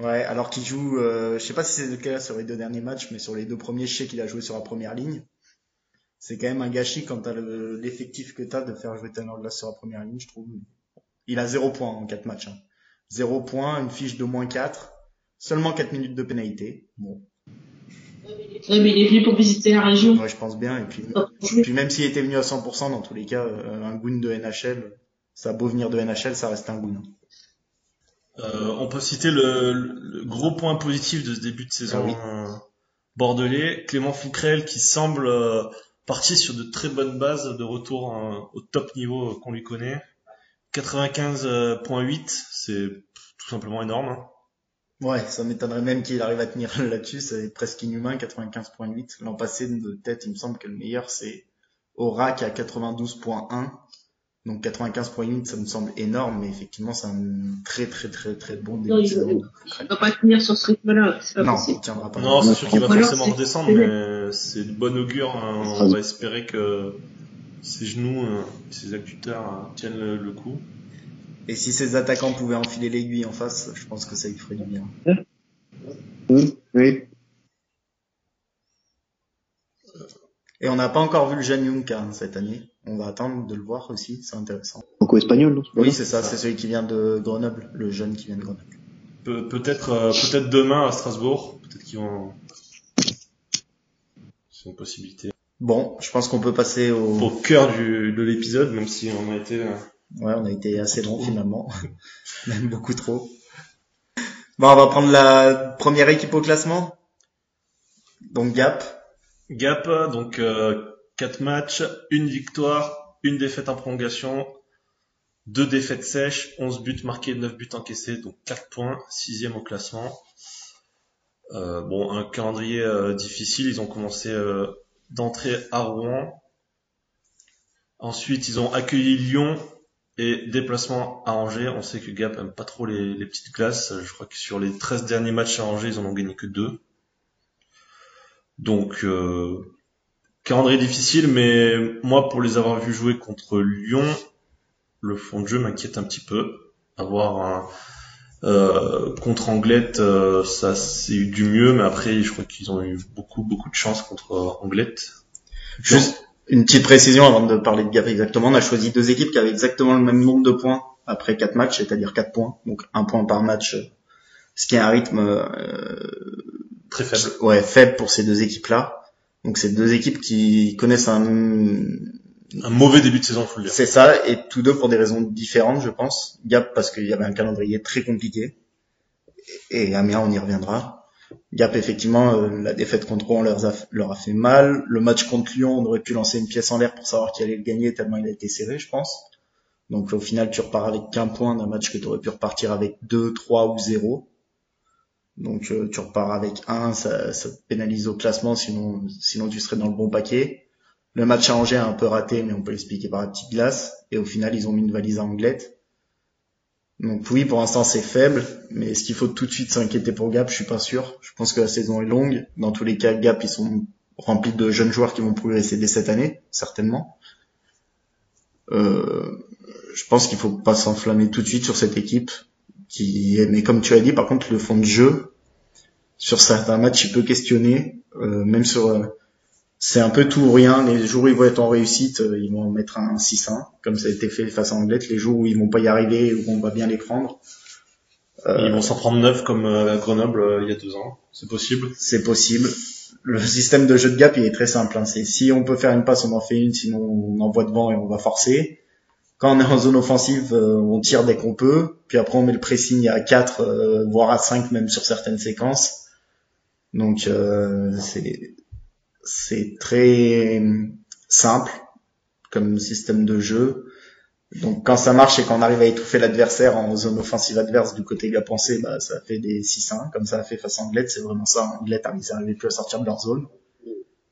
Ouais, alors qu'il joue, euh, je sais pas si c'est le cas sur les deux derniers matchs, mais sur les deux premiers, je sais qu'il a joué sur la première ligne. C'est quand même un gâchis quand t'as le- l'effectif que t'as de faire jouer Tanner Glass sur la première ligne, je trouve. Il a zéro point en quatre matchs. Hein. Zéro point, une fiche de moins 4, seulement 4 minutes de pénalité. Bon,
ouais, mais il est venu pour visiter la région.
ouais, je pense bien. Et puis, puis même s'il était venu à 100%, dans tous les cas, euh, un goon de NHL, ça a beau venir de NHL, ça reste un goon.
Euh, on peut citer le, le gros point positif de ce début de saison
Ah oui.
euh, bordelais, Clément Fouquerel qui semble euh, partir sur de très bonnes bases de retour au top niveau qu'on lui connaît. 95.8, c'est tout simplement énorme. hein.
Ouais, ça m'étonnerait même qu'il arrive à tenir *laughs* là-dessus, c'est presque inhumain, 95.8. L'an passé, de tête, il me semble que le meilleur, c'est Orac à 92.1. Donc 95 points limite, ça me semble énorme, mais effectivement, c'est un très très très très bon début
Non, il. Il va pas tenir sur ce rythme-là, c'est pas
Non,
possible.
il tiendra pas.
Non, c'est sûr qu'il va
alors,
forcément redescendre, mais c'est de bon augure. hein. On va espérer que ses genoux, euh, ses actuteurs euh, tiennent le, le coup.
Et si ces attaquants pouvaient enfiler l'aiguille en face, je pense que ça lui ferait du bien.
Mmh, oui.
Et on n'a pas encore vu le jeune Yunka hein, cette année. On va attendre de le voir aussi, c'est intéressant.
Franco-espagnol, non?
Oui, c'est ça, c'est celui qui vient de Grenoble, le jeune qui vient de Grenoble.
Pe- peut-être, euh, peut-être demain à Strasbourg. Peut-être qu'ils vont. C'est une possibilité.
Bon, je pense qu'on peut passer au...
Au cœur du, de l'épisode, même si on a été. euh,
Ouais, on a été assez long finalement, *laughs* même beaucoup trop. Bon, on va prendre la première équipe au classement. Donc Gap,
Gap, donc 4 matchs, une victoire, une défaite en prolongation, deux défaites sèches, 11 buts marqués, 9 buts encaissés, donc 4 points, sixième au classement. Euh, bon, un calendrier euh, difficile, ils ont commencé euh, d'entrée à Rouen. Ensuite, ils ont accueilli Lyon et déplacement à Angers. On sait que Gap aime pas trop les, les petites classes. Je crois que sur les 13 derniers matchs à Angers, ils en ont gagné que deux. Donc, euh, calendrier difficile, mais moi, pour les avoir vus jouer contre Lyon, le fond de jeu m'inquiète un petit peu. Avoir un euh, contre Anglette, euh, ça c'est eu du mieux, mais après, je crois qu'ils ont eu beaucoup beaucoup de chance contre Anglette.
juste une petite précision avant de parler de Gap exactement. On a choisi deux équipes qui avaient exactement le même nombre de points après quatre matchs, c'est-à-dire quatre points, donc un point par match, ce qui est un rythme euh,
Très faible.
ouais faible pour ces deux équipes-là. Donc c'est deux équipes qui connaissent un
Un mauvais début de saison, faut le dire.
C'est ça, et tous deux pour des raisons différentes, je pense. Gap parce qu'il y avait un calendrier très compliqué, et Amiens, on y reviendra. Gap, effectivement, euh, la défaite contre Rouen leur a, leur a fait mal. Le match contre Lyon, on aurait pu lancer une pièce en l'air pour savoir qui allait le gagner, tellement il a été serré, je pense. Donc au final, tu repars avec qu'un point d'un match que tu aurais pu repartir avec 2, 3 ou 0. Donc euh, tu repars avec un, ça, ça te pénalise au classement, sinon, sinon tu serais dans le bon paquet. Le match à Angers a un peu raté, mais on peut l'expliquer par la petite glace. Et au final, ils ont mis une valise à Anglette. Donc oui, pour l'instant, c'est faible. Mais est-ce qu'il faut tout de suite s'inquiéter pour Gap? Je suis pas sûr. Je pense que la saison est longue. Dans tous les cas, Gap, ils sont remplis de jeunes joueurs qui vont progresser dès cette année, certainement. Euh, je pense qu'il faut pas s'enflammer tout de suite sur cette équipe. Qui, mais comme tu as dit, par contre, le fond de jeu, sur certains matchs, il peut questionner, euh, même sur euh, c'est un peu tout ou rien. Les jours où ils vont être en réussite, euh, ils vont mettre un 6-1, comme ça a été fait face à Anglette. Les jours où ils vont pas y arriver, où on va bien les prendre, euh,
Ils vont s'en prendre 9 comme euh, à Grenoble euh, il y a deux ans. C'est possible.
c'est possible. Le système de jeu de gap, il est très simple. hein. C'est si on peut faire une passe, on en fait une, sinon on envoie devant et on va forcer. Quand on est en zone offensive, euh, on tire dès qu'on peut. Puis après, on met le pressing à 4, euh, voire à 5 même sur certaines séquences. Donc euh, c'est très simple comme système de jeu. Donc quand ça marche et qu'on arrive à étouffer l'adversaire en zone offensive adverse du côté gars pensé, bah ça fait des 6-1, comme ça a fait face à Anglette, c'est vraiment ça, Anglette n'arrivait plus à sortir de leur zone.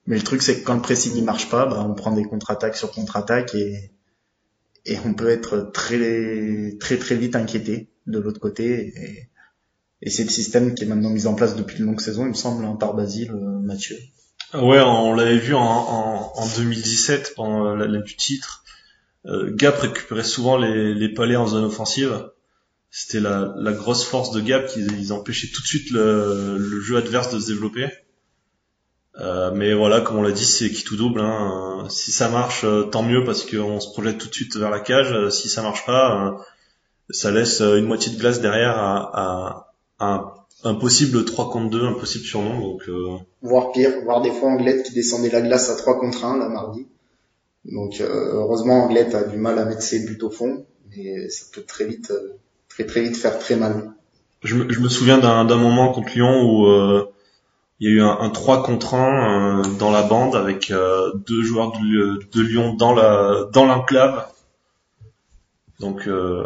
Mais le truc c'est que quand le pressing il marche pas, bah on prend des contre-attaques sur contre-attaques et et on peut être très très très vite inquiété de l'autre côté et, c'est le système qui est maintenant mis en place depuis une longue saison, il me semble, hein, par Basile, euh, Mathieu.
Ouais, on l'avait vu en, en, en 2017 pendant la, la du titre. Euh, Gap récupérait souvent les, palais en zone offensive. C'était la, grosse force de Gap qu'ils ils empêchaient tout de suite le jeu adverse de se développer. Euh, mais voilà, comme on l'a dit, c'est qui tout double. Hein. Euh, Si ça marche, euh, tant mieux parce qu'on se projette tout de suite vers la cage. Euh, Si ça marche pas, ça laisse une moitié de glace derrière à, à, à un, un possible 3 contre 2, un possible surnom. Donc euh,
voire pire, voire des fois Anglette qui descendait la glace à 3 contre 1 la mardi. Donc heureusement Anglette a du mal à mettre ses buts au fond, mais ça peut très vite très très vite faire très mal.
Je me, je me souviens d'un d'un moment contre Lyon où euh, il y a eu un, un 3 contre 1 euh, dans la bande avec euh, deux joueurs de, de Lyon dans la dans l'enclave. Donc euh,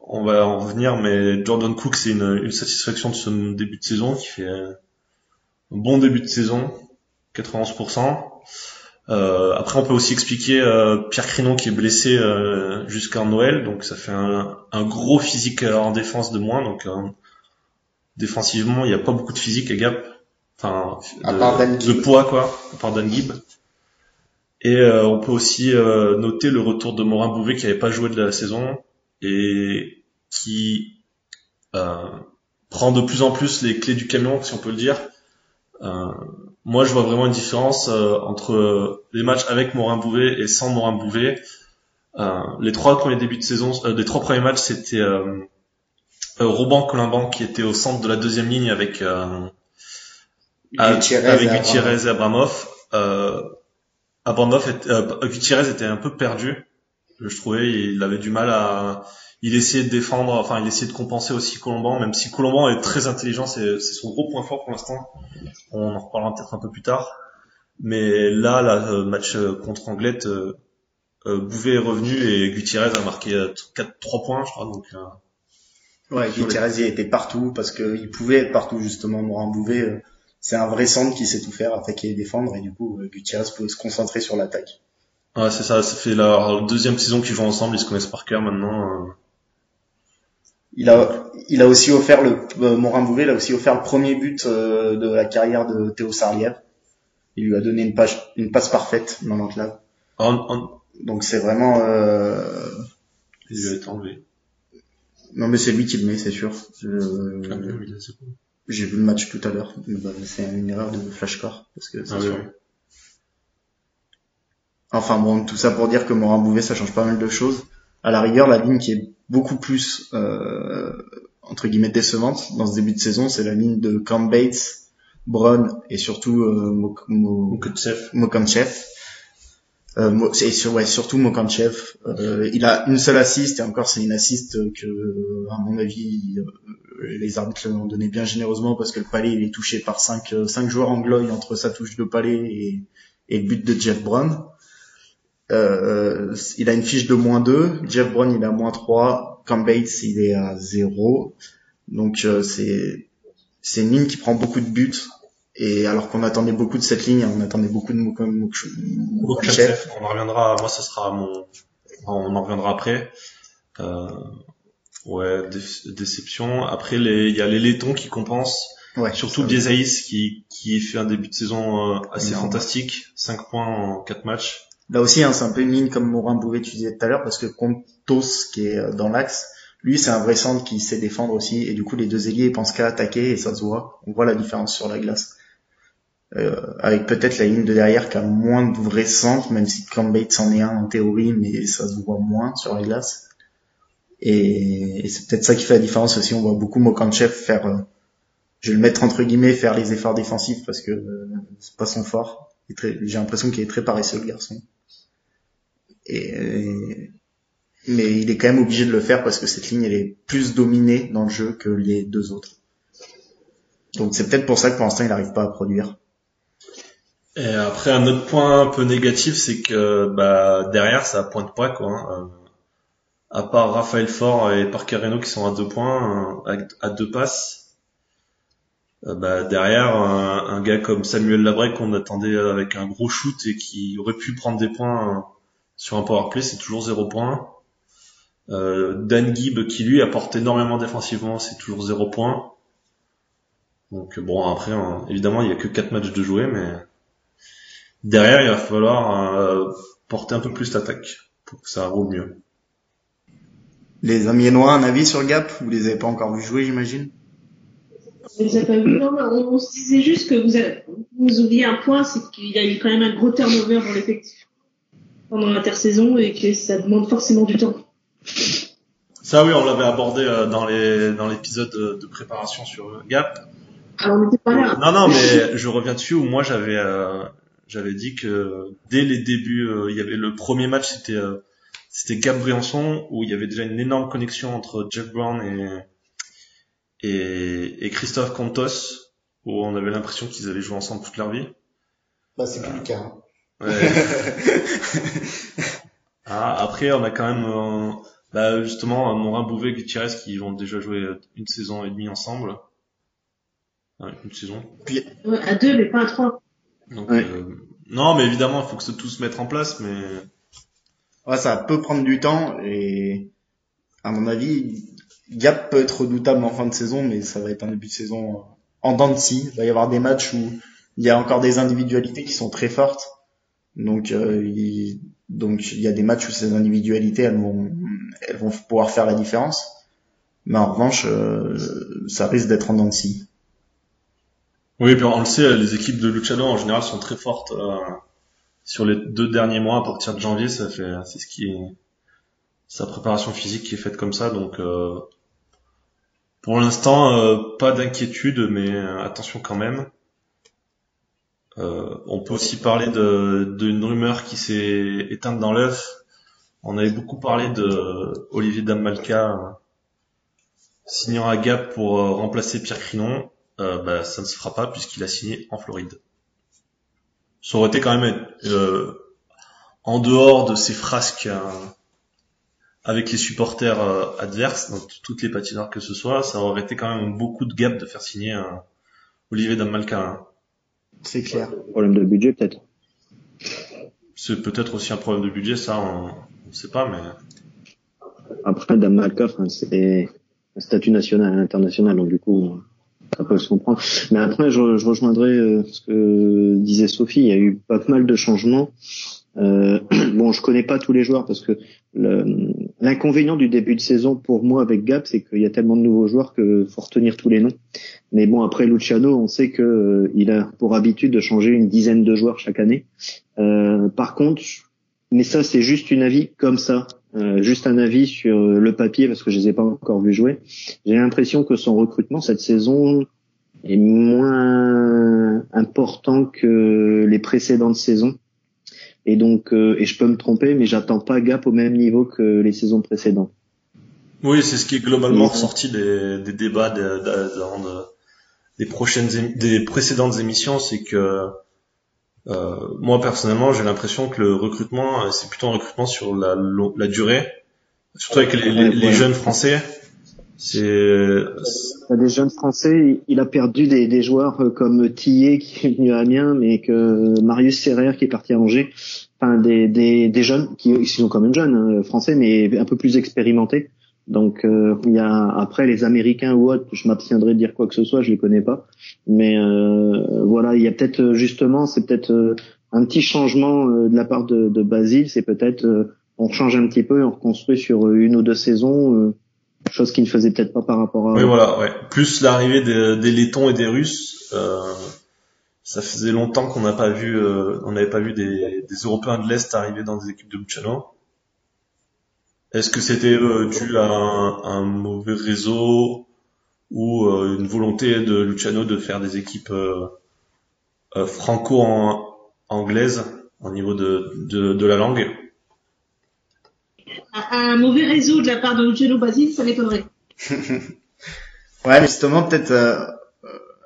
on va en revenir, mais Jordan Cook c'est une, une satisfaction de ce début de saison qui fait un bon début de saison, 91%. Euh, après, on peut aussi expliquer euh, Pierre Crinon qui est blessé euh, jusqu'à Noël, donc ça fait un, un gros physique euh, en défense de moins. Donc euh, défensivement, il n'y a pas beaucoup de physique à Gap, enfin
À
de,
part Dan
de
Gibb.
poids quoi, à part Dan Gibb. Et euh, on peut aussi euh, noter le retour de Morin Bouvet qui n'avait pas joué de la saison et qui euh, prend de plus en plus les clés du camion, si on peut le dire. Euh, moi, je vois vraiment une différence euh, entre les matchs avec Morin Bouvet et sans Morin Bouvet. Euh, les trois premiers débuts de saison, euh, les trois premiers matchs, c'était Robin Colimban qui était au centre de la deuxième ligne avec euh,
Gutiérrez
avec. Gutiérrez et Abramov. Euh, Abramov était- euh, Gutiérrez était un peu perdu. Je trouvais il avait du mal à il essayait de défendre, enfin il essayait de compenser aussi Colomban, même si Colomban est très intelligent, c'est son gros point fort pour l'instant. On en reparlera peut-être un peu plus tard. Mais là, le match euh, contre Anglette, euh, euh, Bouvet est revenu et Gutiérrez a marqué euh, 4 3 points, je crois. Donc euh,
Ouais, Gutiérrez il était partout parce qu'il pouvait être partout justement. Morin Bouvet, euh, c'est un vrai centre qui sait tout faire, attaquer et défendre, et du coup euh, Gutiérrez pouvait se concentrer sur l'attaque.
ouais, c'est ça, ça fait leur deuxième saison qu'ils jouent ensemble, ils se connaissent par cœur maintenant. euh.
Il a, il a aussi offert le euh, Morin Bouvet, il a aussi offert le premier but euh, de la carrière de Théo Sarliève. Il lui a donné une page, une passe parfaite dans l'enclave.
En, en,
Donc c'est vraiment, euh...
il lui a été enlevé.
non mais c'est lui qui le met, c'est sûr. Je-
Ah, oui.
J'ai vu le match tout à l'heure. mais bah, c'est une erreur de flashcore parce que c'est
Ah, oui.
Enfin bon, tout ça pour dire que Morin Bouvet, ça change pas mal de choses. À la rigueur, la ligne qui est beaucoup plus euh, entre guillemets décevante dans ce début de saison, c'est la ligne de Cam Bates, Brown et surtout euh, Mok- Mo-
Mokotchev.
Euh, c'est ouais, surtout Mokamchev. Euh, il a une seule assist et encore c'est une assist que, à mon avis, euh, les arbitres l'ont donné bien généreusement parce que le palais il est touché par cinq, euh, cinq joueurs anglois entre sa touche de palais et, et le but de Jeff Brown. Euh, il a une fiche de moins 2, Jeff Brown il a moins 3, Cam il est à 0. Donc euh, c'est c'est une ligne qui prend beaucoup de buts et alors qu'on attendait beaucoup de cette ligne, on attenddait beaucoup de Mokamchev.
Mokotchev. On en reviendra, moi ça sera mon, on en reviendra après. Euh, ouais, dé- déception. Après, il y a les Lettons qui compensent.
Ouais,
Surtout
ça,
Biésaïs qui, qui fait un début de saison euh, assez
Énorme.
fantastique. 5 points en 4 matchs.
Là aussi, hein, c'est un peu une ligne comme Morin Bouvet tu disais tout à l'heure, parce que Contos, qui est euh, dans l'axe, lui, c'est un vrai centre qui sait défendre aussi, et du coup, les deux ailiers, ils pensent qu'à attaquer, et ça se voit. On voit la différence sur la glace. Euh, avec peut-être la ligne de derrière qui a moins de vrais centres, même si Cam Bates en est un en théorie, mais ça se voit moins sur la glace. Et, et c'est peut-être ça qui fait la différence aussi. On voit beaucoup Mokanchev faire, euh, je vais le mettre entre guillemets, faire les efforts défensifs parce que euh, c'est pas son fort. J'ai l'impression qu'il est très paresseux le garçon. Mais il est quand même obligé de le faire parce que cette ligne elle est plus dominée dans le jeu que les deux autres. Donc c'est peut-être pour ça que pour l'instant il n'arrive pas à produire.
Et après, un autre point un peu négatif, c'est que bah, derrière, ça pointe pas quoi. hein. Euh, à part Raphaël Fort et Parker Reno qui sont à deux points, euh, à, deux passes. euh, bah, derrière, un, gars comme Samuel Labrec qu'on attendait avec un gros shoot et qui aurait pu prendre des points euh, sur un power play, c'est toujours zéro point. Dan Gibb qui lui apporte énormément défensivement, c'est toujours zéro point. Donc bon après hein, évidemment il y a que quatre matchs de jouer mais derrière il va falloir euh, porter un peu plus l'attaque pour que ça roule mieux.
Les Amiénois, un avis sur le gap? Vous les avez pas encore vu jouer, j'imagine?
On les a pas vus. Non, on, on se disait juste que vous, avez, vous oubliez un point, c'est qu'il y a eu quand même un gros turnover dans l'effectif pendant l'intersaison et que ça demande forcément du temps.
Ça oui on l'avait abordé euh, dans les dans l'épisode de, préparation sur Gap.
Alors on n'était pas là.
Non non mais je reviens dessus où moi j'avais euh, j'avais dit que dès les débuts euh, il y avait le premier match c'était euh, c'était Gap Briançon où il y avait déjà une énorme connexion entre Jeff Brown et et, et Christophe Contos où on avait l'impression qu'ils allaient jouer ensemble toute leur vie.
Bah c'est plus le cas.
Ouais. *laughs* Ah, après, on a quand même, euh, bah, justement, Morin Bouvet et Gutiérrez qui ont déjà joué euh, une saison et demie ensemble. Ouais, une saison.
Ouais, à deux, mais pas à trois.
Donc, euh, Non, mais évidemment, il faut que ça tout se mette en place, mais
Ouais, ça peut prendre du temps et à mon avis, Gap peut être redoutable en fin de saison, mais ça va être un début de saison en dents de scie. Il va y avoir des matchs où il y a encore des individualités qui sont très fortes. Donc, euh, il, donc il y a des matchs où ces individualités elles vont, elles vont pouvoir faire la différence. Mais en revanche, euh, ça risque d'être en dents de scie.
Oui, puis on le sait, les équipes de Luciano en général sont très fortes. euh, sur les deux derniers mois, à partir de janvier, ça fait, c'est ce qui est sa préparation physique qui est faite comme ça. Donc, euh, pour l'instant, euh, pas d'inquiétude, mais euh, attention quand même. Euh, on peut aussi parler d'une rumeur qui s'est éteinte dans l'œuf. On avait beaucoup parlé de Olivier Damalka euh, signant à Gap pour remplacer Pierre Crinon. Euh, bah, ça ne se fera pas puisqu'il a signé en Floride. Ça aurait été quand même euh, en dehors de ces frasques euh, avec les supporters euh, adverses, dans toutes les patinoires que ce soit, ça aurait été quand même beaucoup de Gap de faire signer un Olivier Damalka. hein.
C'est clair.
Problème de budget peut-être.
C'est peut-être aussi un problème de budget, ça, on ne sait pas, mais
Après, Dame Malka, enfin, c'est un statut national et international, donc du coup, ça peut se comprendre. Mais après, je, je rejoindrai euh, ce que disait Sophie, il y a eu pas mal de changements. Euh, *clears throat* bon, je connais pas tous les joueurs parce que l'inconvénient du début de saison pour moi avec Gap, c'est qu'il y a tellement de nouveaux joueurs que faut retenir tous les noms. Mais bon, après Luciano, on sait que euh, il a pour habitude de changer une dizaine de joueurs chaque année. Euh, par contre, mais ça c'est juste une avis comme ça, euh, juste un avis sur euh, le papier parce que je les ai pas encore vus jouer. J'ai l'impression que son recrutement cette saison est moins important que les précédentes saisons. Et donc, euh, et je peux me tromper, mais j'attends pas Gap au même niveau que les saisons précédentes.
oui, c'est ce qui est globalement ressorti des, des débats de- de- de- de- des prochaines, des précédentes émissions, c'est que moi personnellement, j'ai l'impression que le recrutement, euh, c'est plutôt un recrutement sur la, durée, surtout avec les, jeunes français. C'est
Il y a des jeunes Français, il a perdu des, des joueurs euh, comme Tillet qui est venu à Amiens, mais que Marius Serrer qui est parti à Angers. Enfin, des, des, des jeunes qui, qui sont quand même jeunes hein, français, mais un peu plus expérimentés. Donc euh, il y a après les Américains ou autres, je m'abstiendrai de dire quoi que ce soit, je les connais pas. Mais euh, voilà, il y a peut-être euh, justement, c'est peut-être euh, un petit changement euh, de la part de, de Basile, c'est peut-être euh, on change un petit peu, et on reconstruit sur une ou deux saisons. euh, chose qu'il ne faisait peut-être pas par rapport à
Oui, voilà, ouais. Plus l'arrivée des, des Lettons et des Russes, euh, ça faisait longtemps qu'on n'a pas vu, euh, on n'avait pas vu des, des Européens de l'Est arriver dans des équipes de Luciano. Est-ce que c'était euh, dû à un, un mauvais réseau ou euh, une volonté de Luciano de faire des équipes euh, euh, franco-anglaises au niveau de, de, de la langue?
Un, un mauvais réseau de la part de Luciano Basile, ça m'étonnerait. *laughs*
Ouais, mais justement, peut-être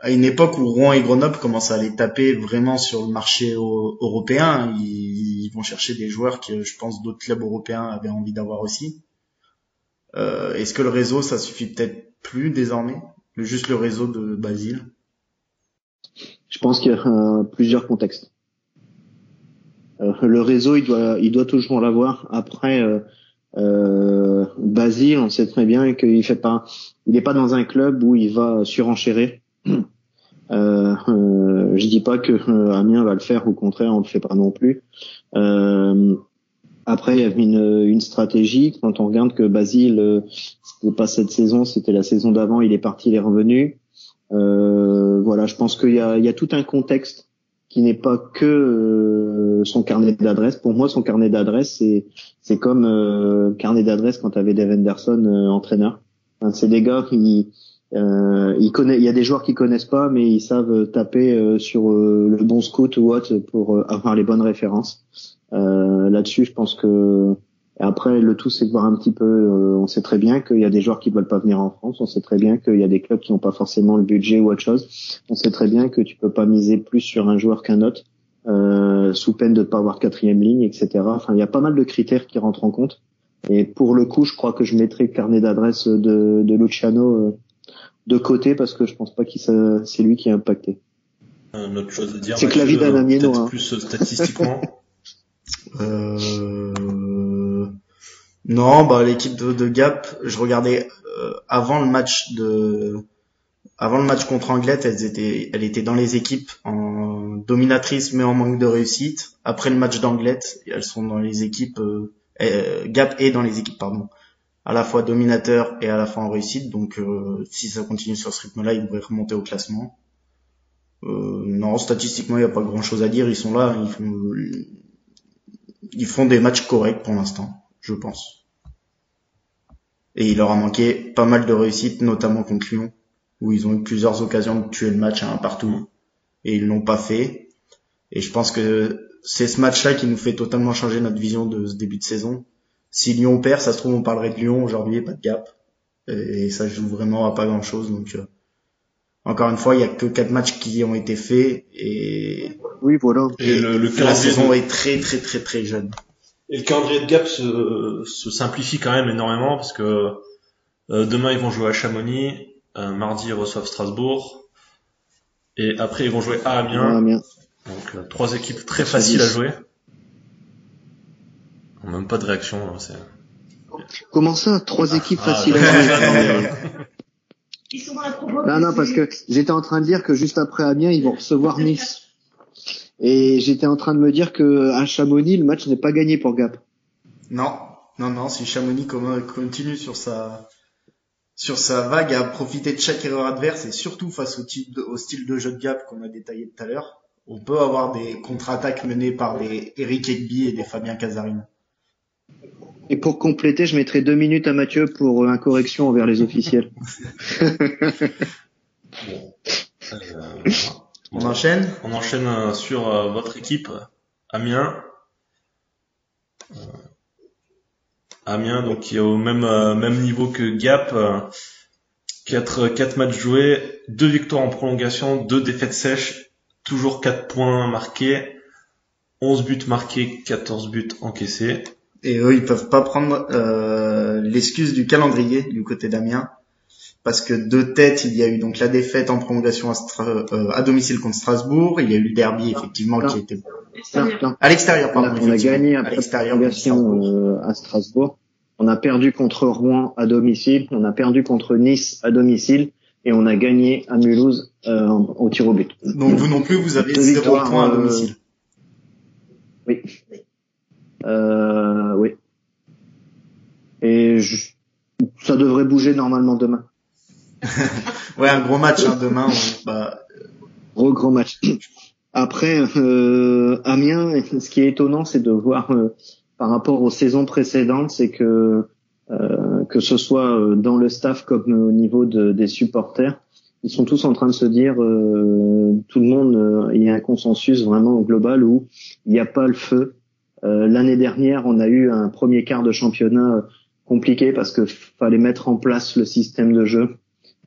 à une époque où Rouen et Grenoble commencent à les taper vraiment sur le marché européen, ils, ils vont chercher des joueurs que je pense d'autres clubs européens avaient envie d'avoir aussi. Euh, Est-ce que le réseau, ça suffit peut-être plus désormais? Le, Juste le réseau de Basile?
Je pense qu'il y a euh, plusieurs contextes. Euh, le réseau, il doit, toujours l'avoir. Après, Basile, on sait très bien qu'il fait pas, il n'est pas dans un club où il va surenchérer. Euh, euh, je dis pas que Amiens va le faire, au contraire, on le fait pas non plus. Euh, après, il y avait une, une stratégie. Quand on regarde que Basile, euh, c'était pas cette saison, c'était la saison d'avant, il est parti, il est revenu. Euh, voilà, je pense qu'il y y a tout un contexte qui n'est pas que euh, son carnet d'adresse. Pour moi, son carnet d'adresse, c'est comme euh, carnet d'adresse quand tu avais Dave Henderson euh, entraîneur. C'est des gars qui euh, ils connaissent, il y a des joueurs qui connaissent pas, mais ils savent taper euh, sur euh, le bon scout ou autre pour euh, avoir les bonnes références. Euh, Là-dessus, je pense que après, le tout, c'est de voir un petit peu. euh, on sait très bien qu'il y a des joueurs qui veulent pas venir en France. On sait très bien qu'il y a des clubs qui n'ont pas forcément le budget ou autre chose. On sait très bien que tu peux pas miser plus sur un joueur qu'un autre, sous peine de ne pas avoir quatrième ligne, etc. Enfin, il y a pas mal de critères qui rentrent en compte. Et pour le coup, je crois que je mettrai le carnet d'adresse de, de Luciano de côté parce que je pense pas qu'il c'est lui qui a impacté.
une autre chose à dire.
C'est que la vie d'un hein.
plus euh, statistiquement. *laughs*
Euh... Non, bah l'équipe de, de Gap, je regardais euh, avant le match de avant le match contre Anglette, elles étaient elle était dans les équipes en dominatrice mais en manque de réussite. Après le match d'Anglette, elles sont dans les équipes euh, euh, Gap est dans les équipes pardon, à la fois dominateur et à la fois en réussite. Donc euh, si ça continue sur ce rythme-là, ils devraient remonter au classement. Euh, non, statistiquement, il n'y a pas grand-chose à dire. Ils sont là, ils font ils font des matchs corrects pour l'instant, je pense. Et il leur a manqué pas mal de réussite, notamment contre Lyon, où ils ont eu plusieurs occasions de tuer le match à un partout, et ils l'ont pas fait. Et je pense que c'est ce match-là qui nous fait totalement changer notre vision de ce début de saison. Si Lyon perd, ça se trouve on parlerait de Lyon aujourd'hui pas de Gap. Et ça joue vraiment à pas grand-chose. Donc euh, encore une fois, il y a que quatre matchs qui ont été faits et
Oui, voilà.
Et le, le
la
calendrier
saison
de-
est très très très très jeune.
Et le calendrier de Gap se, se simplifie quand même énormément parce que euh, demain ils vont jouer à Chamonix, euh, mardi ils reçoivent Strasbourg, et après ils vont jouer à Amiens.
Ah, bien.
Donc euh, trois équipes très faciles à
dix.
Jouer. Même pas de réaction. hein, c'est...
Comment ça Trois équipes
Ah,
faciles à *laughs* Non. Non, non, parce que j'étais en train de dire que juste après Amiens, ils vont recevoir Nice. Et j'étais en train de me dire que à Chamonix, le match n'est pas gagné pour Gap.
Non, non, non. Si Chamonix continue sur sa sur sa vague à profiter de chaque erreur adverse et surtout face au, type de- au style de jeu de Gap qu'on a détaillé tout à l'heure, on peut avoir des contre-attaques menées par des Eric Egby et des Fabien Casarin.
Et pour compléter, je mettrai deux minutes à Mathieu pour euh, incorrection envers les officiels. *laughs*
Bon. Euh.
On enchaîne
On enchaîne euh, sur euh, votre équipe, euh, Amiens. Euh, Amiens, donc qui est au même euh, même niveau que Gap. euh, Quatre quatre matchs joués, deux victoires en prolongation, deux défaites sèches, toujours quatre points marqués, 11 buts marqués, 14 buts encaissés.
Et eux ils peuvent pas prendre euh, l'excuse du calendrier du côté d'Amiens parce que de tête il y a eu donc la défaite en prolongation à, Stra- euh, à domicile contre Strasbourg, il y a eu le derby effectivement
Non.
qui était
Non,
à l'extérieur
On
pardon.
a, on a gagné
à
après prolongation
Strasbourg.
euh, à Strasbourg. On a perdu contre Rouen à domicile. On a perdu contre Nice à domicile. Et on a gagné à Mulhouse euh, au tir au but.
Donc vous non plus vous avez zéro point à
euh,
domicile.
Oui. Euh, oui. Et je- ça devrait bouger normalement demain. *laughs*
Ouais, un gros match hein, demain. on- bah, *laughs*
Gros gros match. Après, euh, Amiens, ce qui est étonnant, c'est de voir euh, par rapport aux saisons précédentes, c'est que euh, que ce soit euh, dans le staff comme au niveau de- des supporters, ils sont tous en train de se dire, euh, tout le monde, euh, il y a un consensus vraiment global où il n'y a pas le feu. Euh, L'année dernière, on a eu un premier quart de championnat euh, compliqué parce que fallait mettre en place le système de jeu,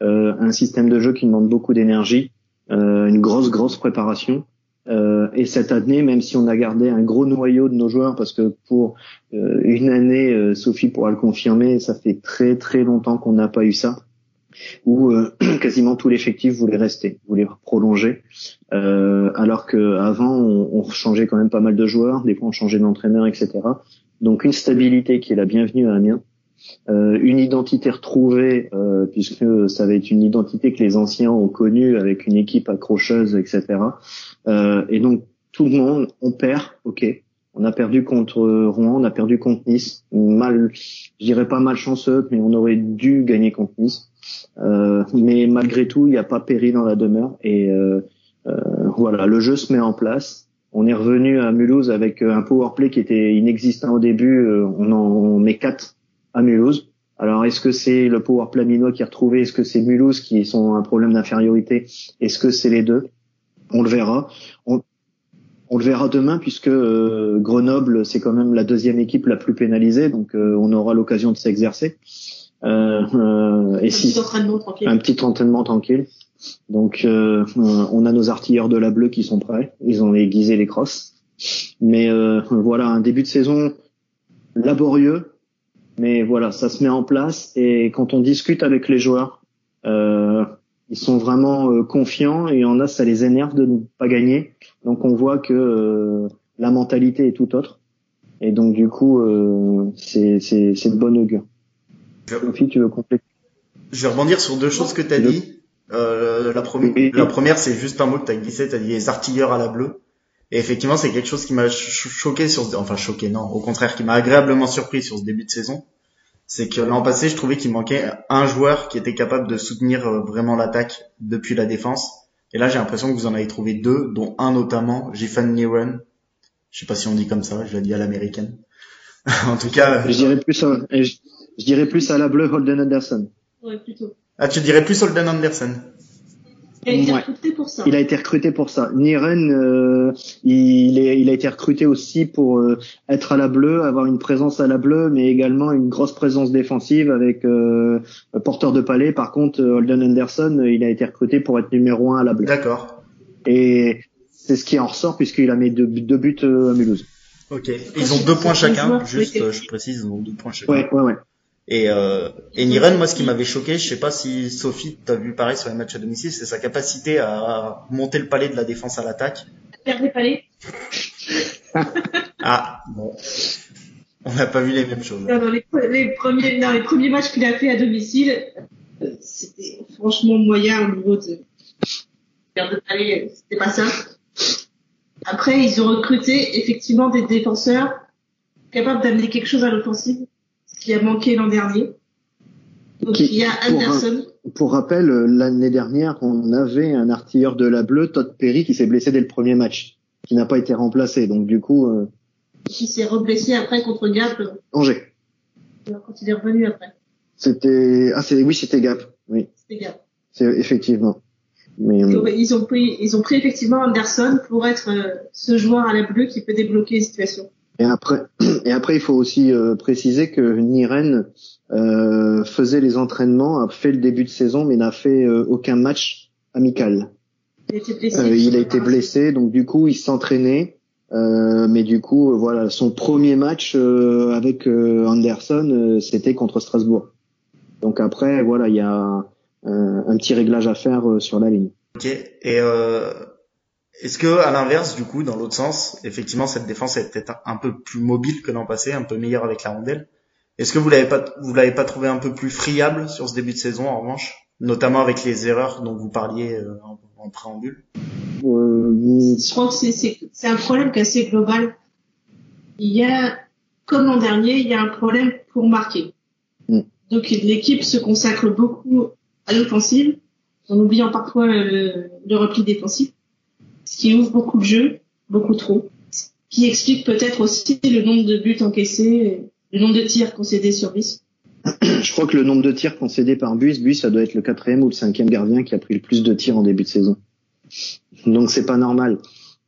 euh, un système de jeu qui demande beaucoup d'énergie, une grosse grosse préparation. Et cette année, même si on a gardé un gros noyau de nos joueurs, parce que pour une année, Sophie pourra le confirmer, ça fait très très longtemps qu'on n'a pas eu ça, où euh, *clears throat* quasiment tout l'effectif voulait rester, voulait prolonger, euh, alors que avant on, on changeait quand même pas mal de joueurs, des fois on changeait d'entraîneur, etc. Donc une stabilité qui est la bienvenue à Amiens. Euh, une identité retrouvée, euh, puisque ça va être une identité que les anciens ont connue avec une équipe accrocheuse, etc. Euh, et donc tout le monde, on perd, ok. On a perdu contre Rouen, on a perdu contre Nice. Mal, je dirais pas malchanceux, mais on aurait dû gagner contre Nice. Euh, mais malgré tout, il n'y a pas péri dans la demeure. Et euh, euh, voilà, le jeu se met en place. On est revenu à Mulhouse avec un power play qui était inexistant au début. On en on met quatre à Mulhouse. Alors, est-ce que c'est le power play minois qui est retrouvé? Est-ce que c'est Mulhouse qui sont un problème d'infériorité? Est-ce que c'est les deux? On le verra. On, on le verra demain puisque euh, Grenoble, c'est quand même la deuxième équipe la plus pénalisée, donc euh, on aura l'occasion de s'exercer. Euh, euh, et
Un
si
petit entraînement tranquille.
un petit entraînement tranquille. Donc euh, euh, on a nos artilleurs de la bleue qui sont prêts. Ils ont aiguisé les crosses. Mais euh, voilà, un début de saison laborieux. Mais voilà, ça se met en place. Et quand on discute avec les joueurs, euh, ils sont vraiment confiants et en a ça les énerve de ne pas gagner. Donc on voit que la mentalité est tout autre. Et donc du coup euh, c'est c'est c'est de bonne augure. Sophie, tu veux compléter
Je vais rebondir sur deux choses que tu as dit. Euh, la, première, la première, c'est juste un mot que tu as glissé, tu as dit les artilleurs à la bleue. Et effectivement, c'est quelque chose qui m'a choqué sur, enfin choqué, non, au contraire, qui m'a agréablement surpris sur ce début de saison. C'est que l'an passé, je trouvais qu'il manquait un joueur qui était capable de soutenir euh, vraiment l'attaque depuis la défense. Et là, j'ai l'impression que vous en avez trouvé deux, dont un notamment, Jifan Niren. Je sais pas si on dit comme ça, je l'ai dit à l'américaine. *laughs* en tout cas.
Je dirais plus je, dirais plus à la bleue Holden Anderson.
Ouais, plutôt.
Ah, tu dirais plus Holden Anderson.
Il a été recruté pour ça.
Il a été recruté pour ça. Niren, euh, il, est, il a été recruté aussi pour euh, être à la bleue, avoir une présence à la bleue, mais également une grosse présence défensive avec euh, porteur de palais. Par contre, Holden Anderson, il a été recruté pour être numéro un à la bleue.
D'accord.
Et c'est ce qui en ressort puisqu'il a mis deux, deux buts à Mulhouse.
Ok. Ils ont deux points chacun. Juste, je précise, ils ont deux points chacun.
Ouais, ouais, ouais.
Et, euh, et Niren, moi, ce qui m'avait choqué, je sais pas si Sophie, t'as vu pareil sur les matchs à domicile, c'est sa capacité à monter le palais de la défense à l'attaque.
Perdre les palais.
ah, bon. On n'a pas vu les mêmes choses.
Non, dans les, les premiers, non, les premiers matchs qu'il a fait à domicile, euh, c'était franchement moyen au niveau de perdre de palais, c'était pas ça. Après, ils ont recruté effectivement des défenseurs capables d'amener quelque chose à l'offensive qui a manqué l'an dernier. Donc il y a Anderson.
Pour, rappel, l'année dernière, on avait un artilleur de la bleue, Todd Perry, qui s'est blessé dès le premier match, qui n'a pas été remplacé. Donc du coup. Euh...
Qui s'est reblessé après contre Gap.
Angers.
Quand il est revenu après.
C'était ah c'est oui c'était Gap oui.
C'était Gap.
C'est effectivement. Mais
euh, ils ont pris ils ont pris effectivement Anderson pour être euh, ce joueur à la bleue qui peut débloquer les situations.
Et après, *clears throat* et après, il faut aussi euh, préciser que Niren euh, faisait les entraînements, a fait le début de saison, mais n'a fait euh, aucun match amical.
Il, était blessé,
euh, il a été blessé, donc du coup, il s'entraînait. mais du coup, voilà, son premier match avec Anderson, c'était contre Strasbourg. Donc après, voilà, il y a un petit réglage à faire sur la ligne.
Ok. Et est-ce que, à l'inverse, du coup, dans l'autre sens, effectivement, cette défense est peut-être un peu plus mobile que l'an passé, un peu meilleure avec la rondelle? Est-ce que vous l'avez pas, vous l'avez pas trouvé un peu plus friable sur ce début de saison, en revanche, notamment avec les erreurs dont vous parliez euh, en, préambule?
Euh, Je crois que c'est, c'est, un problème qui est assez global. Il y a, comme l'an dernier, il y a un problème pour marquer. Mm. Donc l'équipe se consacre beaucoup à l'offensive, en oubliant parfois le, le repli défensif ce qui ouvre beaucoup de jeux, beaucoup trop, ce qui explique peut-être aussi le nombre de buts encaissés, le nombre de tirs concédés sur Buis.
Je crois que le nombre de tirs concédés par Buis, Buis, ça doit être le quatrième ou le cinquième gardien qui a pris le plus de tirs en début de saison. Donc c'est pas normal.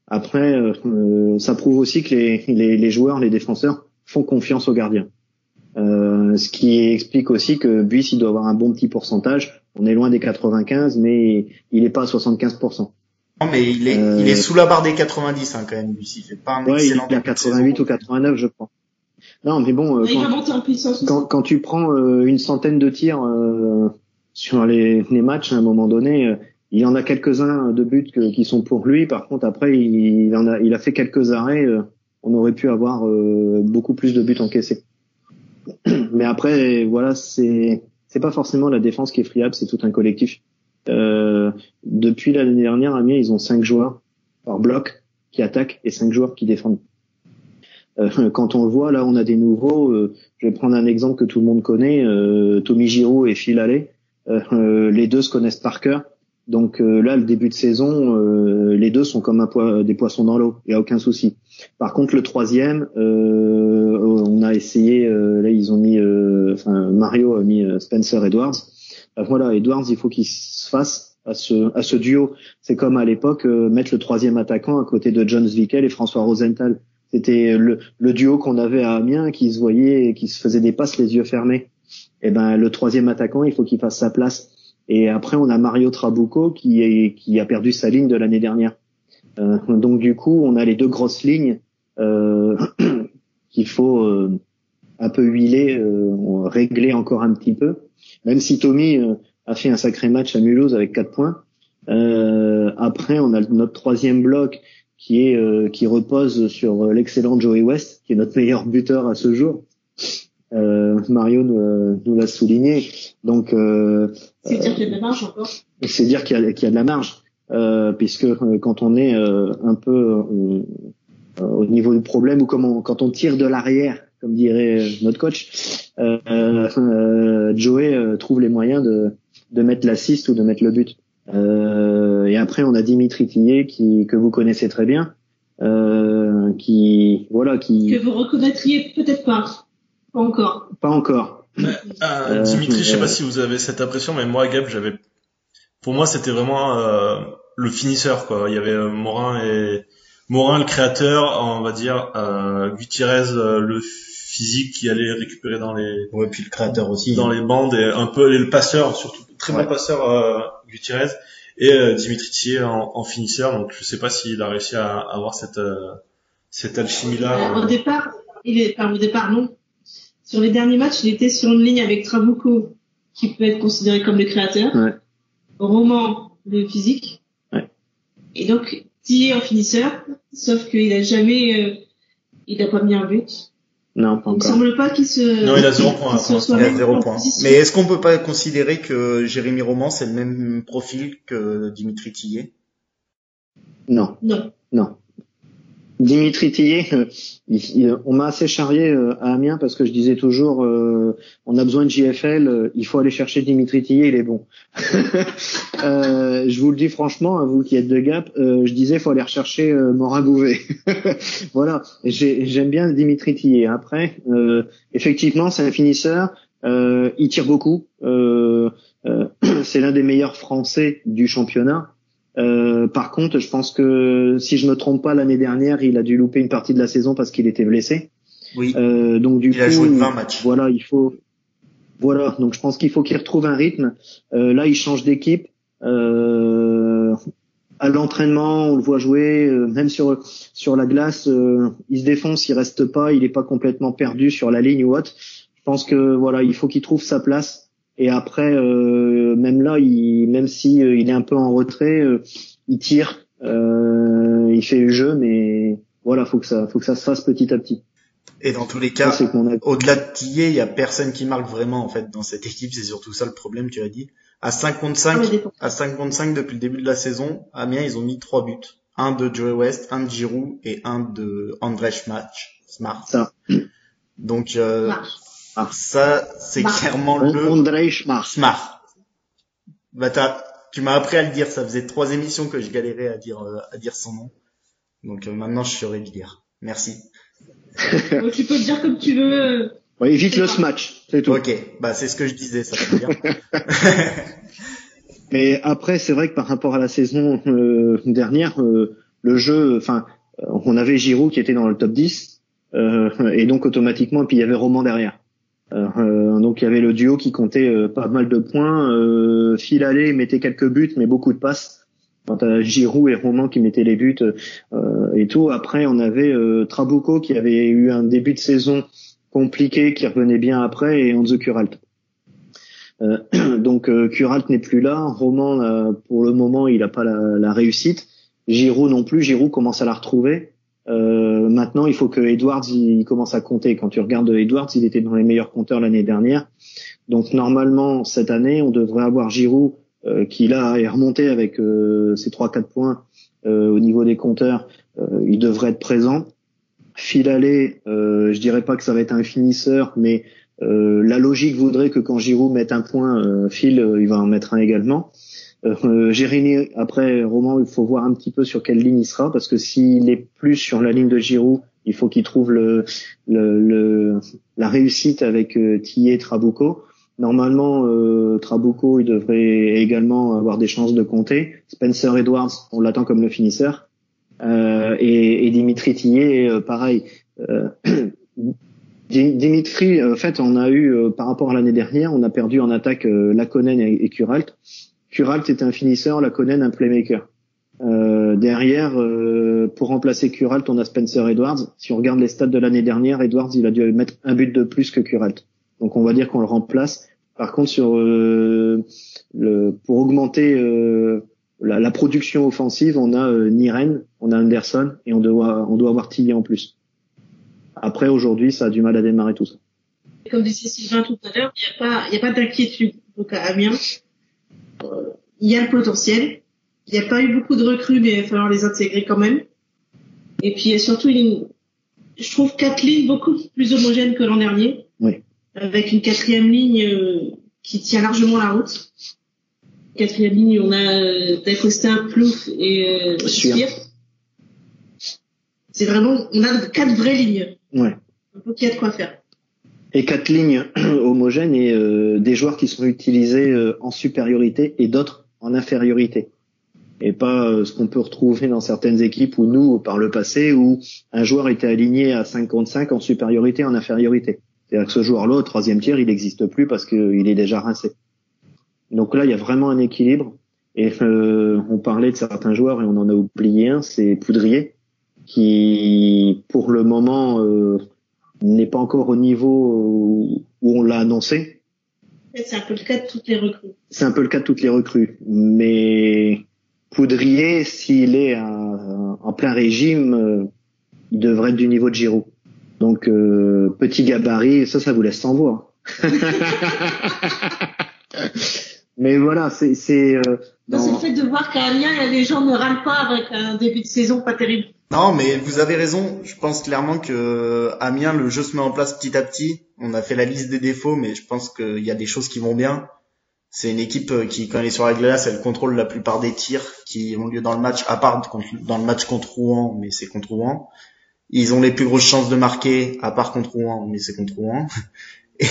Après, euh, ça prouve aussi que les, les, les, joueurs, les défenseurs font confiance aux gardiens. Euh, ce qui explique aussi que Buis, il doit avoir un bon petit pourcentage. On est loin des 95, mais il n'est pas à 75%.
Non, mais il est, il est euh, sous la barre des 90 hein, quand même, lui. Il fait pas un
ouais,
excellent
il est à 88 ou 89, je crois. Non, mais bon, euh, quand, quand, tu prends euh, une centaine de tirs sur les, les, matchs, à un moment donné, il y en a quelques-uns de buts qui sont pour lui. Par contre, après, il, en a, il a fait quelques arrêts. on aurait pu avoir beaucoup plus de buts encaissés. *clears throat* Mais après, voilà, c'est c'est pas forcément la défense qui est friable, c'est tout un collectif. Euh, depuis l'année dernière, Amiens, ils ont cinq joueurs par bloc qui attaquent et cinq joueurs qui défendent. Euh, quand on le voit, là, on a des nouveaux. Euh, je vais prendre un exemple que tout le monde connaît, Tommy Giroud et Phil Allais. les deux se connaissent par cœur. Donc là, le début de saison, les deux sont comme un des poissons dans l'eau. Il y a aucun souci. Par contre, le troisième, on a essayé. là, ils ont mis. Enfin, Mario a mis Spencer Edwards. Voilà, Edwards, il faut qu'il se fasse à ce, à ce duo. C'est comme à l'époque euh, mettre le troisième attaquant à côté de John Zwickel et François Rosenthal. C'était le, le, duo qu'on avait à Amiens qui se voyait, qui se faisait des passes les yeux fermés. Et eh ben le troisième attaquant, il faut qu'il fasse sa place. Et après, on a Mario Trabucco qui, est, qui a perdu sa ligne de l'année dernière. Euh, donc du coup, on a les deux grosses lignes euh, *clears throat* qu'il faut euh, un peu huiler, régler encore un petit peu. Même si Tommy a fait un sacré match à Mulhouse avec 4 points. Euh, après, on a notre troisième bloc qui est euh, qui repose sur l'excellent Joey West, qui est notre meilleur buteur à ce jour. Euh, Mario nous, nous l'a souligné. Donc,
euh, c'est dire qu'il y a de la marge encore.
C'est dire qu'il y, y, a de la marge, puisque quand on est un peu au niveau du problème ou comment quand on tire de l'arrière, comme dirait notre coach, Joey trouve les moyens de de mettre l'assist ou de mettre le but. Euh, et après, on a Dimitri Tillier qui que vous connaissez très bien, euh, qui voilà qui
que vous reconnaîtriez peut-être pas, pas encore.
Pas encore.
Euh, euh, Dimitri, je sais pas si vous avez cette impression, mais moi, Gab, j'avais, pour moi, c'était vraiment euh, le finisseur quoi. Il y avait Morin et Morin le créateur, on va dire, euh, Gutiérrez le physique qui allait récupérer dans les
ouais puis le créateur aussi
dans les bandes et un peu et le passeur surtout très bon passeur euh, Gutiérrez et euh, Dimitri Thier en, en, finisseur. Donc je sais pas s'il a réussi à, avoir cette euh, cette alchimie là.
Euh, au départ, il est enfin, au départ non. Sur les derniers matchs, il était sur une ligne avec Trabuco qui peut être considéré comme le créateur.
Ouais.
Roman le physique.
Ouais.
Et donc Thier en finisseur, sauf qu'il a jamais il a pas mis un but.
Non, pas encore.
Il semble pas qu'il se.
Non, il a zéro point.
Il a zéro point. Mais est-ce qu'on peut pas considérer que Jérémy Roman c'est le même profil que Dimitri Tillet?
Non.
Non.
Non. Dimitri Tillet, euh, on m'a assez charrié euh, à Amiens parce que je disais toujours, euh, on a besoin de JFL, il faut aller chercher Dimitri Tillet, il est bon. *laughs* je vous le dis franchement, à vous qui êtes de Gap, je disais, faut aller rechercher Morin Bouvet. *laughs* voilà, j'aime bien Dimitri Tillet. Après, effectivement, c'est un finisseur, il tire beaucoup. *clears throat* c'est l'un des meilleurs Français du championnat. Euh, par contre, je pense que si je me trompe pas, l'année dernière, il a dû louper une partie de la saison parce qu'il était blessé.
Oui.
Euh, donc du
il
coup,
a joué 20 matchs.
Voilà, il faut. Voilà, donc je pense qu'il faut qu'il retrouve un rythme. Euh, là, il change d'équipe. Euh, à l'entraînement, on le voit jouer, euh, même sur sur la glace, euh, il se défonce, il reste pas, il est pas complètement perdu sur la ligne ou autre. Je pense que voilà, il faut qu'il trouve sa place et après, euh, même là, il, même si euh, il est un peu en retrait, euh, il tire, il fait le jeu, mais voilà, faut que ça, faut que ça se fasse petit à petit.
Et dans tous les cas, au-delà de Tillet, il y a personne qui marque vraiment en fait dans cette équipe. C'est surtout ça le problème, tu as dit. À 55, à 55 depuis le début de la saison, Amiens ils ont mis trois buts, un de Joey West, un de Giroud et un de André Smart.
Ça.
Donc euh, ah. Ça, c'est clairement le...
André Schmar.
Schmar. Bah, tu m'as appris à le dire. Ça faisait trois émissions que je galérais à dire, euh, à dire son nom. Donc euh, maintenant, je saurais le dire. Merci. *laughs*
tu peux le dire comme tu veux.
Ouais, évite le smash, c'est tout.
Ok, bah c'est ce que je disais, ça veut dire. *laughs*
Mais après, c'est vrai que par rapport à la saison euh, dernière, le jeu, enfin, on avait Giroud qui était dans le top 10, et donc automatiquement, puis il y avait Roman derrière. Euh, donc il y avait le duo qui comptait euh, pas mal de points. Euh, Phil mettait quelques buts, mais beaucoup de passes. Quant à Giroud et Roman qui mettaient les buts euh, et tout. Après, on avait Trabuco qui avait eu un début de saison compliqué, qui revenait bien après, et Anzo Kuralt. *clears throat* donc Kuralt n'est plus là. Roman, pour le moment, il n'a pas la, la réussite. Giroud non plus. Giroud commence à la retrouver. Euh, maintenant, il faut que Edwards il, commence à compter. Quand tu regardes Edwards, il était dans les meilleurs compteurs l'année dernière. Donc normalement, cette année, on devrait avoir Giroud euh, qui là est remonté avec euh, ses 3-4 points euh, au niveau des compteurs. il devrait être présent. Phil Allais, je dirais pas que ça va être un finisseur, mais la logique voudrait que quand Giroud mette un point, Phil il va en mettre un également. Euh, Jérémy, après Roman, il faut voir un petit peu sur quelle ligne il sera, parce que s'il est plus sur la ligne de Giroud, il faut qu'il trouve le, le, la réussite avec euh, et Trabuco. Normalement, euh, Trabuco, il devrait également avoir des chances de compter. Spencer Edwards, on l'attend comme le finisseur. Euh, et, et, Dimitri Tillet, euh, pareil. Euh, *clears throat* Dimitri, en fait, on a eu, par rapport à l'année dernière, on a perdu en attaque Lakonen et, et Kuralt. Kuralt est un finisseur, Lakonen un playmaker. Euh, derrière, euh, pour remplacer Kuralt, on a Spencer Edwards. Si on regarde les stats de l'année dernière, Edwards, il a dû mettre un but de plus que Kuralt. Donc on va dire qu'on le remplace. Par contre, sur euh, le, pour augmenter euh, la, la, production offensive, on a euh, Niren, on a Anderson et on doit, on doit avoir Tilly en plus. Après, aujourd'hui, ça a du mal à démarrer tout ça.
Comme disait Sylvain tout à l'heure, il n'y a pas, a pas d'inquiétude. Donc à Amiens, il y a le potentiel. Il n'y a pas eu beaucoup de recrues, mais il va falloir les intégrer quand même. Et puis il y a surtout une, je trouve quatre lignes beaucoup plus homogènes que l'an dernier.
Oui.
Avec une quatrième ligne euh, qui tient largement la route. Quatrième ligne, on a euh, Dacosta, Plouf et euh, Spire. C'est vraiment, on a quatre vraies lignes.
Ouais.
Donc il y a de quoi faire.
Et quatre lignes *clears throat* homogènes et euh, des joueurs qui sont utilisés euh, en supériorité et d'autres en infériorité. Et pas euh, ce qu'on peut retrouver dans certaines équipes où nous, par le passé, où un joueur était aligné à 5 contre 5 en supériorité, en infériorité. C'est-à-dire que ce joueur-là, au troisième tiers, il n'existe plus parce qu'il est déjà rincé. Donc là, il y a vraiment un équilibre. Et euh, on parlait de certains joueurs et on en a oublié un, c'est Poudrier, qui pour le moment euh, n'est pas encore au niveau où on l'a annoncé.
C'est un peu le cas de toutes les recrues.
C'est un peu le cas de toutes les recrues. Mais Poudrier, s'il est en plein régime, euh, il devrait être du niveau de Giroud. Donc euh, petit gabarit, ça, ça vous laisse sans voix. *laughs* Mais voilà, c'est c'est. Euh,
dans... C'est le fait de voir qu'à Amiens, les gens ne râlent pas avec un début de saison pas terrible.
Non, mais vous avez raison. Je pense clairement que Amiens, le jeu se met en place petit à petit. On a fait la liste des défauts, mais je pense qu'il y a des choses qui vont bien. C'est une équipe qui, quand elle est sur la glace, elle contrôle la plupart des tirs qui ont lieu dans le match, à part dans le match contre Rouen, mais c'est contre Rouen. Ils ont les plus grosses chances de marquer, à part contre Rouen, mais c'est contre Rouen. *laughs*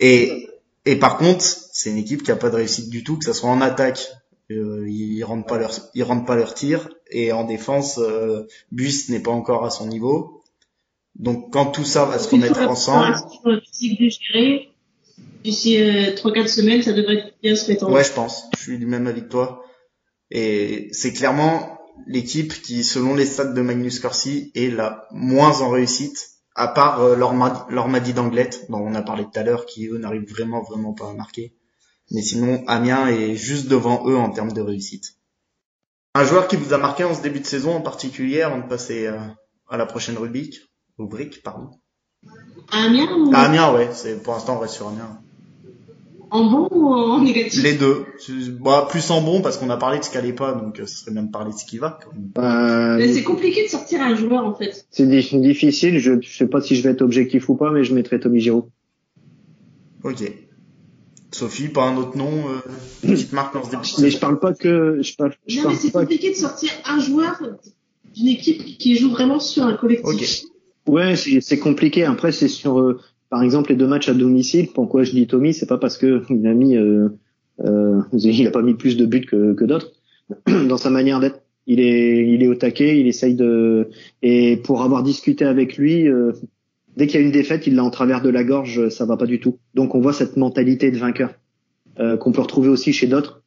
Et, et, par contre, c'est une équipe qui a pas de réussite du tout, que ça soit en attaque, euh, ils rentrent pas leur, ils rentrent pas leur tir, et en défense, euh, Buis n'est pas encore à son niveau. Donc quand tout ça va se remettre ensemble,
physique d'ici euh, 3-4 semaines, ça devrait bien se mettre en
Ouais, je pense. Je suis du même avis que toi. Et c'est clairement l'équipe qui, selon les stats de Magnus Corsi, est la moins en réussite, à part euh, l'Ormadi d'Anglette, dont on a parlé tout à l'heure, qui eux n'arrivent vraiment vraiment pas à marquer. Mais sinon, Amiens est juste devant eux en termes de réussite. Un joueur qui vous a marqué en ce début de saison en particulier, avant de passer euh, à la prochaine rubrique, rubrique, pardon.
Amiens ou...
Amiens, ouais. C'est pour l'instant on reste sur Amiens.
En bon ou en négatif?
Les deux. Bah, plus en bon parce qu'on a parlé de ce qui allait pas, donc euh, ce serait bien de parler de ce qui va.
Euh,
c'est compliqué de sortir un joueur en fait.
C'est difficile. Je, je sais pas si je vais être objectif ou pas, mais je mettrai Tommy Giroud.
Ok. Sophie, pas un autre nom, euh, petite marque dans ce début.
Mais je parle pas que. Je parle, je
non,
parle
mais c'est compliqué de sortir un joueur d'une équipe qui joue vraiment sur un collectif.
Ok.
Ouais, c'est compliqué. Après, c'est sur, euh, par exemple, les deux matchs à domicile. Pourquoi je dis Tommy? C'est pas parce que il a mis, euh, euh, il a pas mis plus de buts que, que d'autres *clears throat* dans sa manière d'être. Il est, il est au taquet. Il essaye de. Et pour avoir discuté avec lui, euh, dès qu'il y a une défaite, il l'a en travers de la gorge. Ça va pas du tout. Donc on voit cette mentalité de vainqueur euh, qu'on peut retrouver aussi chez d'autres.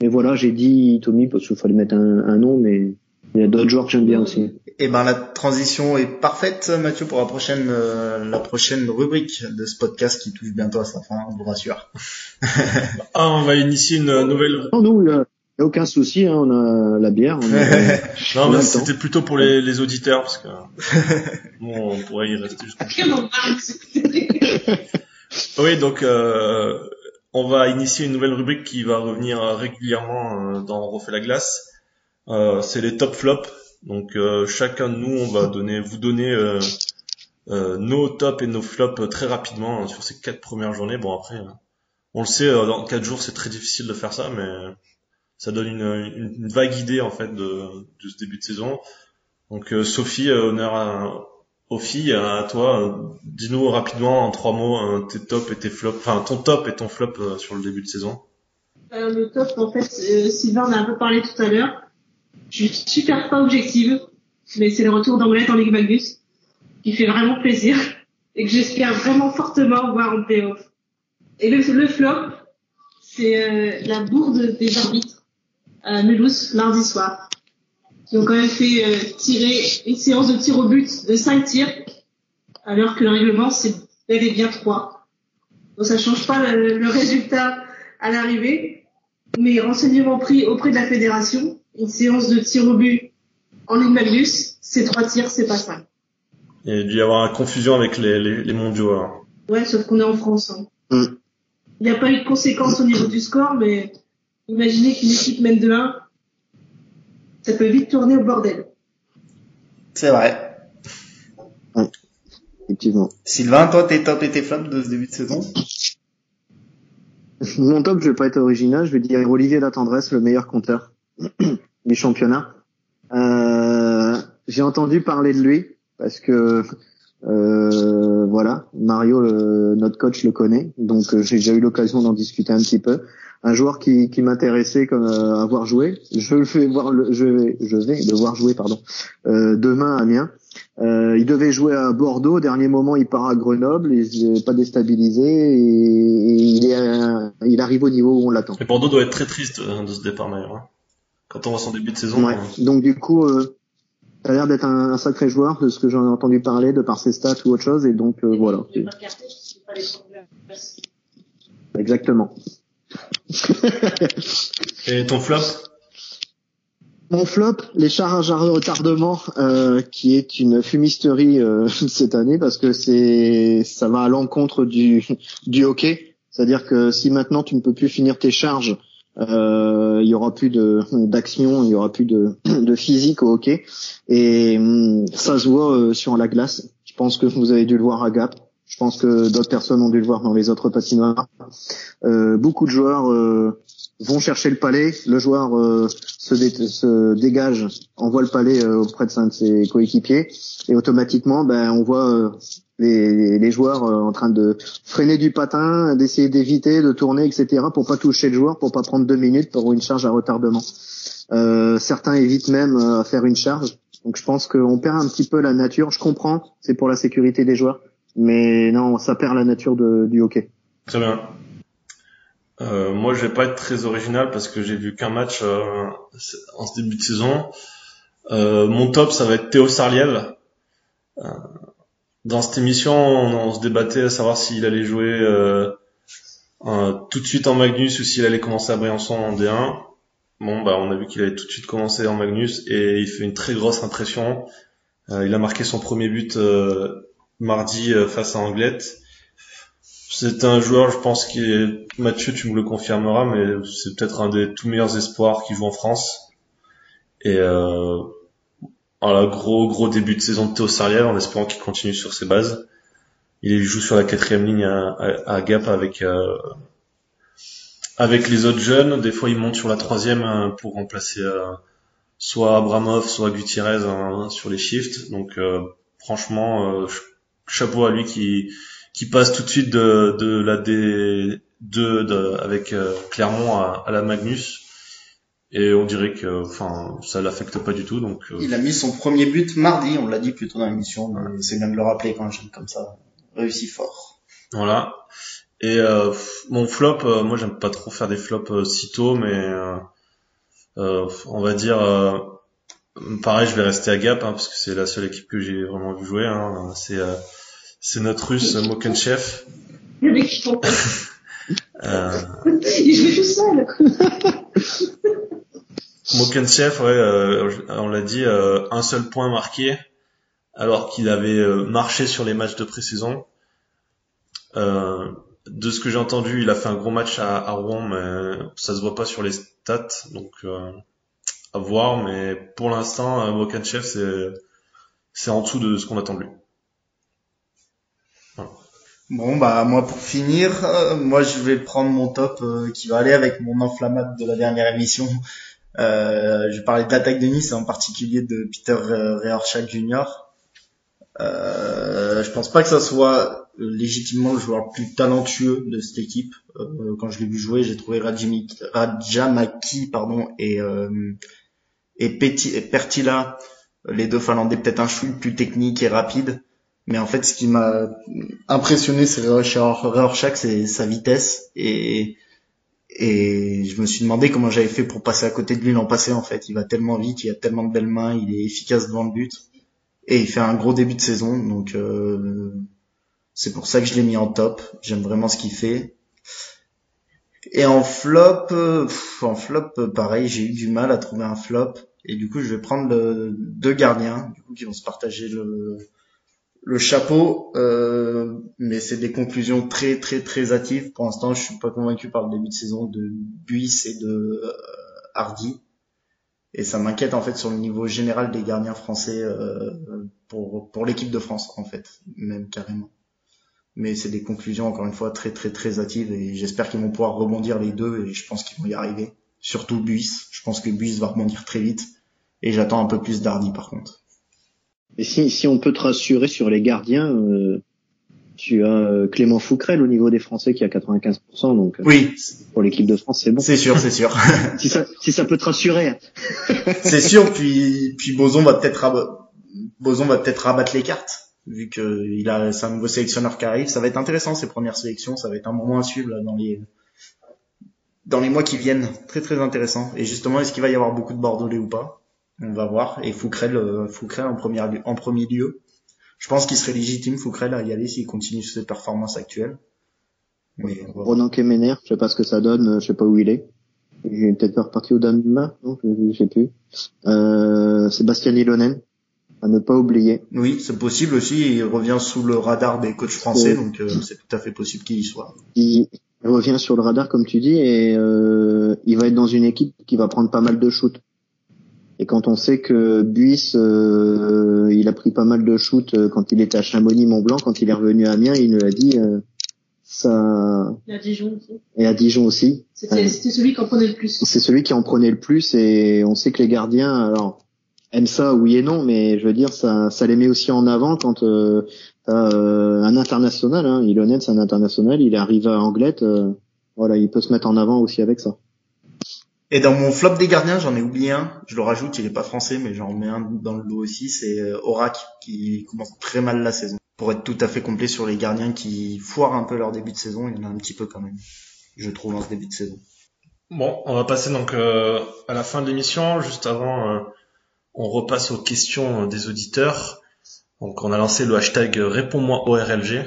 Mais voilà, j'ai dit Tommy parce qu'il fallait mettre un, un nom, mais il y a d'autres joueurs que j'aime bien aussi.
Et ben la transition est parfaite, Mathieu, pour la prochaine euh, la prochaine rubrique de ce podcast qui touche bientôt à sa fin, on vous rassure.
Ah, on va initier une nouvelle.
Non, nous, il y a, aucun souci. Hein, on a la bière. On a, *laughs*
Non, mais c'était plutôt pour les, les auditeurs parce que *laughs* bon, on pourrait y rester jusqu'au *laughs* Oui, donc euh, on va initier une nouvelle rubrique qui va revenir régulièrement euh, dans On refait la glace. Euh, c'est les top flops. Donc euh, chacun de nous, on va donner, vous donner euh, euh, nos tops et nos flops très rapidement hein, sur ces quatre premières journées. Bon après, euh, on le sait, euh, dans quatre jours c'est très difficile de faire ça, mais ça donne une, une, une vague idée en fait de, de ce début de saison. Donc euh, Sophie, euh, honneur à, aux filles, à toi. euh, Dis-nous rapidement en trois mots euh, tes tops et tes flops, enfin ton top et ton flop sur le début de saison.
Le top, en fait, Sylvain en a un peu parlé tout à l'heure. Je suis super pas objective, mais c'est le retour d'Anglette en Ligue Magnus qui fait vraiment plaisir *laughs* et que j'espère vraiment fortement voir en playoff. Et le, le flop, c'est euh, la bourde des arbitres à Mulhouse lundi soir, qui ont quand même fait euh, tirer une séance de tir au but de 5 tirs, alors que le règlement c'est bel et bien 3. Donc ça change pas le, le résultat à l'arrivée. Mais renseignements pris auprès de la fédération, une séance de tir au but en Ligue Magnus, c'est trois tirs, c'est pas ça.
Il y a dû y avoir une confusion avec les, les, les mondiaux. hein.
Ouais, sauf qu'on est en France. hein.
Mm.
Il n'y a pas eu de conséquences au niveau du score, mais imaginez qu'une équipe mène de 1, ça peut vite tourner au bordel.
C'est vrai.
Effectivement.
Sylvain, toi, tes top et tes flops de ce début de saison? *laughs*
Mon top, je vais pas être original, je vais dire Olivier Latendresse, le meilleur compteur *clears throat* du championnat. Euh, j'ai entendu parler de lui parce que euh, voilà, Mario, le- notre coach, le connaît, donc euh, j'ai déjà eu l'occasion d'en discuter un petit peu. Un joueur qui, qui m'intéressait comme euh, à voir jouer. Je le fais voir, le, je vais, je vais le voir jouer, pardon, euh, demain à Amiens. Euh, il devait jouer à Bordeaux. Au dernier moment, il part à Grenoble. Il n'est pas déstabilisé et, et il, est, euh, il arrive au niveau où on l'attend.
Et Bordeaux doit être très triste euh, de ce départ d'ailleurs. hein. Quand on voit son début de saison.
Ouais.
euh,
Donc du coup, euh, ça a l'air d'être un, un sacré joueur de ce que j'en ai entendu parler, de par ses stats ou autre chose. Et donc euh, voilà, exactement. *laughs*
Et ton flop?
Mon flop, les charges à retardement, euh, qui est une fumisterie euh, *laughs* cette année parce que c'est ça va à l'encontre *laughs* du hockey. C'est-à-dire que si maintenant tu ne peux plus finir tes charges, euh, il y aura plus d'action, il y aura plus de *clears throat* de physique au hockey et hum, ça se voit euh, sur la glace. Je pense que vous avez dû le voir à Gap. Je pense que d'autres personnes ont dû le voir dans les autres patinoires. Euh, beaucoup de joueurs euh, vont chercher le palais. Le joueur euh, se, dé- se dégage, envoie le palais euh, auprès de de ses coéquipiers, et automatiquement, ben, on voit euh, les, les joueurs euh, en train de freiner du patin, d'essayer d'éviter, de tourner, etc., pour pas toucher le joueur, pour pas prendre deux minutes pour une charge à retardement. Certains évitent même à faire une charge. Donc je pense qu'on perd un petit peu la nature. Je comprends, c'est pour la sécurité des joueurs, mais non, ça perd la nature de- du hockey.
Très bien. Euh, moi, je vais pas être très original parce que j'ai vu qu'un match euh, en ce début de saison. Euh, mon top, ça va être Théo Sarliel. Euh, dans cette émission, on, se débattait à savoir s'il allait jouer euh, tout de suite en Magnus ou s'il allait commencer à Briançon en D1. Bon, bah, on a vu qu'il allait tout de suite commencer en Magnus et il fait une très grosse impression. Euh, il a marqué son premier but mardi euh, face à Anglette. C'est un joueur, je pense, qui Mathieu, tu me le confirmeras, mais c'est peut-être un des tout meilleurs espoirs qui joue en France. Et euh, voilà, gros gros début de saison de Théo en espérant qu'il continue sur ses bases. Il joue sur la quatrième ligne à, Gap avec euh, avec les autres jeunes. Des fois, il monte sur la troisième euh, pour remplacer euh, soit Abramov, soit Gutiérrez hein, sur les shifts. Donc, franchement, ch- chapeau à lui qui qui passe tout de suite de, de la D2 de, avec euh, Clermont à, à la Magnus. Et on dirait que, enfin, ça l'affecte pas du tout. Donc, euh,
Il a mis son premier but mardi, on l'a dit plus tôt dans l'émission, mais c'est bien de le rappeler quand un jeune comme ça réussit fort.
Voilà. Et euh, mon flop, euh, moi j'aime pas trop faire des flops euh, si tôt, mais euh, euh, on va dire, euh, pareil, je vais rester à Gap hein, parce que c'est la seule équipe que j'ai vraiment vu jouer. Hein. C'est euh, c'est notre russe Mokenchev.
Le mec qui comprend. *laughs*
Euh,
Il jouait tout seul. *laughs*
Mokenchev, ouais, euh, on l'a dit, euh, un seul point marqué alors qu'il avait euh, marché sur les matchs de pré-saison. Euh, de ce que j'ai entendu, il a fait un gros match à, à Rouen, mais ça se voit pas sur les stats, donc euh, à voir. Mais pour l'instant, euh, Mokenchev, c'est c'est en dessous de ce qu'on attend de lui.
Bon bah moi pour finir, euh, moi je vais prendre mon top euh, qui va aller avec mon enflammade de la dernière émission. Euh, je parler de l'attaque de Nice en particulier de Peter euh, Rehorchak Jr. Euh, je pense pas que ça soit euh, légitimement le joueur le plus talentueux de cette équipe. Euh, quand je l'ai vu jouer, j'ai trouvé Rajamaki pardon et euh, et et Pertila, les deux Finlandais peut-être un chouille plus technique et rapide. Mais en fait, ce qui m'a impressionné c'est Rorschach, c'est sa vitesse et et je me suis demandé comment j'avais fait pour passer à côté de lui l'an passé en fait. Il va tellement vite, il a tellement de belles mains, il est efficace devant le but et il fait un gros début de saison donc euh, C'est pour ça que je l'ai mis en top. J'aime vraiment ce qu'il fait. Et en flop, euh, en flop, euh, pareil, j'ai eu du mal à trouver un flop. Et du coup, je vais prendre deux gardiens, du coup, qui vont se partager le, chapeau. Euh, mais c'est des conclusions très, très, très hâtives. Pour l'instant, je suis pas convaincu par le début de saison de Buis et de Hardy. Et ça m'inquiète en fait sur le niveau général des gardiens français pour pour l'équipe de France en fait, même carrément. Mais c'est des conclusions encore une fois très très très hâtives et j'espère qu'ils vont pouvoir rebondir les deux et je pense qu'ils vont y arriver. Surtout Buis, je pense que Buis va rebondir très vite et j'attends un peu plus d'Hardy par contre.
Et si, si on peut te rassurer sur les gardiens, euh, tu as euh, Clément Fouquerel au niveau des Français qui a 95%, donc euh,
Oui,
pour l'équipe de France c'est bon.
c'est sûr, c'est sûr. *laughs*
Si ça, si ça peut te rassurer.
c'est sûr. Puis puis Boson va peut-être Boson va peut-être rabattre les cartes vu que il a c'est un nouveau sélectionneur qui arrive. Ça va être intéressant ces premières sélections. Ça va être un moment à suivre là, dans les dans les mois qui viennent. Très très intéressant. Et justement, est-ce qu'il va y avoir beaucoup de Bordelais ou pas? On va voir. Et Fouquerel, euh, Fouquerel en premier lieu. Je pense qu'il serait légitime Fouquerel à y aller s'il continue ses performances actuelles. Mais voir.
Ronan Kemener, je sais pas ce que ça donne, je sais pas où il est. Il est peut-être reparti au Danemark, non, je sais plus. Euh, Sébastien Ilonen, à ne pas oublier.
Oui, c'est possible aussi. Il revient sous le radar des coachs français, donc euh, c'est tout à fait possible qu'il y soit.
Il revient sur le radar, comme tu dis, et euh, il va être dans une équipe qui va prendre pas mal de shoots. Et quand on sait que Buis, euh, il a pris pas mal de shoots euh, quand il était à Chamonix-Mont-Blanc, quand il est revenu à Amiens, il nous a dit euh, ça
y a Dijon aussi.
et à Dijon aussi.
C'était celui qui en prenait le plus.
C'est celui qui en prenait le plus et on sait que les gardiens, alors aiment ça oui et non, mais je veux dire ça, ça les met aussi en avant quand euh, t'as, euh, un international. Hein, Ilonen c'est un international, il arrive à Anglette, euh, voilà, il peut se mettre en avant aussi avec ça.
Et dans mon flop des gardiens, j'en ai oublié un. Je le rajoute, il est pas français, mais j'en mets un dans le lot aussi. C'est euh, Orac qui commence très mal la saison. Pour être tout à fait complet sur les gardiens qui foirent un peu leur début de saison, il y en a un petit peu quand même. Je trouve en ce début de saison.
Bon, on va passer donc euh, à la fin de l'émission. Juste avant, euh, on repasse aux questions des auditeurs. Donc, on a lancé le hashtag Réponds-moi ORLG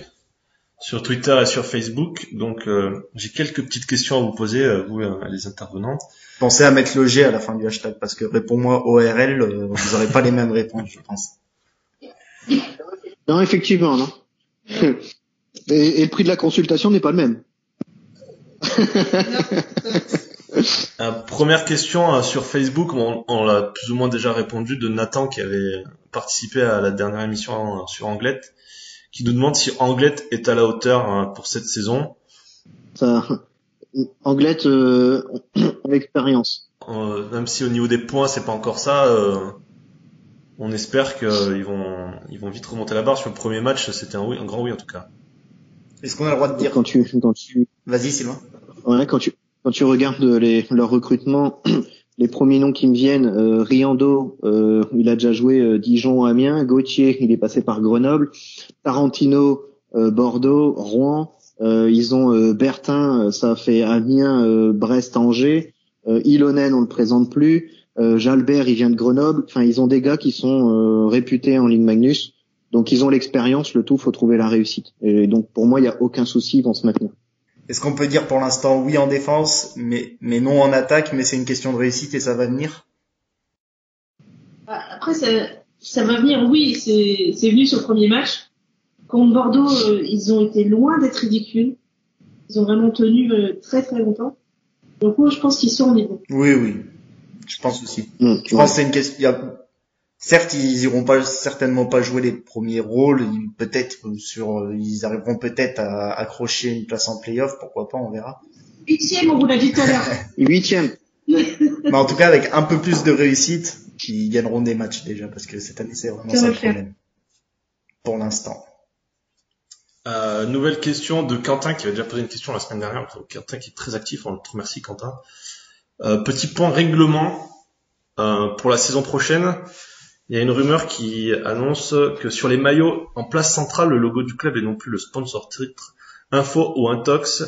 sur Twitter et sur Facebook. Donc, euh, j'ai quelques petites questions à vous poser, euh, vous euh, les intervenants.
Pensez à mettre le G à la fin du hashtag parce que réponds-moi ORL, euh, vous aurez pas les mêmes réponses, je pense.
Non, effectivement, non. *laughs* et, et le prix de la consultation n'est pas le même.
Euh, première question euh, sur Facebook, on, on l'a plus ou moins déjà répondu de Nathan qui avait participé à la dernière émission euh, sur Anglette, qui nous demande si Anglette est à la hauteur euh, pour cette saison.
Ça, Anglette euh, avec expérience.
Euh, même si au niveau des points c'est pas encore ça, euh, on espère qu'ils vont ils vont vite remonter la barre. Sur le premier match, c'était un oui, un grand oui en tout cas.
Est-ce qu'on a le droit de dire
Quand tu, quand tu,
Vas-y, Sylvain.
Ouais, quand tu quand tu regardes les, leur recrutement, *clears throat* les premiers noms qui me viennent, euh, Riando, euh, il a déjà joué euh, Dijon, Amiens, Gauthier, il est passé par Grenoble, Tarantino, euh, Bordeaux, Rouen, euh, ils ont euh, Bertin, euh, ça fait Amiens, euh, Brest, Angers, euh, Ilonen, on le présente plus, euh, Jalbert, il vient de Grenoble, enfin ils ont des gars qui sont euh, réputés en Ligue Magnus, donc ils ont l'expérience, le tout faut trouver la réussite. Et donc pour moi il y a aucun souci, ils vont se maintenir.
Est-ce qu'on peut dire pour l'instant oui en défense, mais, mais non en attaque, mais c'est une question de réussite et ça va venir?
Bah, Après, ça, ça va venir, oui, c'est c'est venu sur le premier match. Contre Bordeaux, euh, ils ont été loin d'être ridicules. Ils ont vraiment tenu euh, très très longtemps. Donc moi, je pense qu'ils sont au niveau.
Oui, oui. Je pense aussi.
Mm,
Je pense que c'est une question. il y a- Certes, ils iront pas certainement pas jouer les premiers rôles. ils- Peut-être euh, sur, euh, ils arriveront peut-être à accrocher une place en playoff. Pourquoi pas, on verra.
Huitième, on vous l'a dit tout à l'heure. *laughs*
Huitième. *laughs*
Mais en tout cas, avec un peu plus de réussite, ils gagneront des matchs déjà parce que cette année c'est vraiment
Ça
le
le
problème. Pour l'instant.
Euh, nouvelle question de Quentin qui avait déjà posé une question la semaine dernière. Donc, Quentin qui est très actif, on te remercie Quentin. Euh, petit point règlement euh, pour la saison prochaine. Il y a une rumeur qui annonce que sur les maillots en place centrale, le logo du club et non plus le sponsor titre, info ou intox.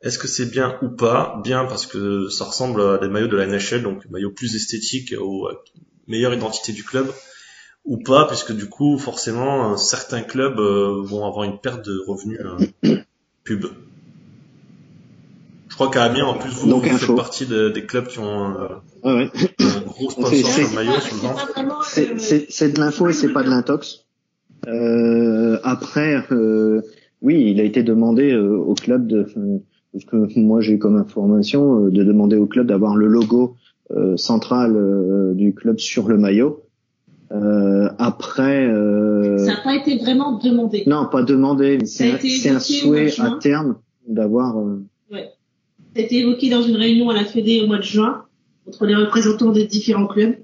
Est-ce que c'est bien ou pas? Bien parce que ça ressemble à des maillots de la NHL, donc maillots plus esthétiques ou euh, meilleure identité du club. ou pas, puisque du coup, forcément, certains clubs vont avoir une perte de revenus pub. Je crois qu'à Amiens, en plus, vous,
Donc,
vous faites partie de- des clubs qui ont euh,
Ouais, ouais.
un gros sponsor
C'est-
sur le maillot, sur le ventre.
C'est- de l'info et c'est pas de l'intox. Euh, après, euh, oui, il a été demandé euh, au club de, euh, parce que moi j'ai eu comme information euh, de demander au club d'avoir le logo euh, central euh, du club sur le maillot. Euh, après, euh,
Ça n'a pas été vraiment demandé.
non, pas demandé, mais c'est un, souhait à terme d'avoir. euh,
Ça a été évoqué dans une réunion à la Fédé au mois de juin entre les représentants des différents clubs.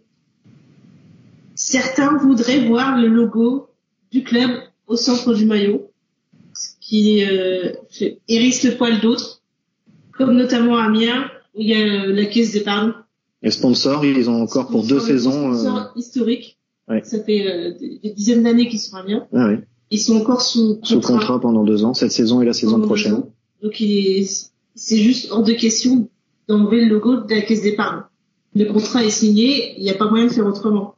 Certains voudraient voir le logo du club au centre du maillot, ce qui euh, hérisse le poil d'autres, comme notamment à Amiens où il y a euh, la caisse d'épargne.
les sponsors, ils ont encore pour deux saisons. euh,
sponsor historique.
Ouais.
Ça fait euh, des, dizaines d'années qu'ils sont à Amiens.
ah oui,
Ils sont encore sous
sous contrat pendant deux ans, cette saison et la saison prochaine.
Donc il est, c'est juste hors de question d'enlever le logo de la caisse d'épargne. Le contrat est signé, il n'y a pas moyen de faire autrement.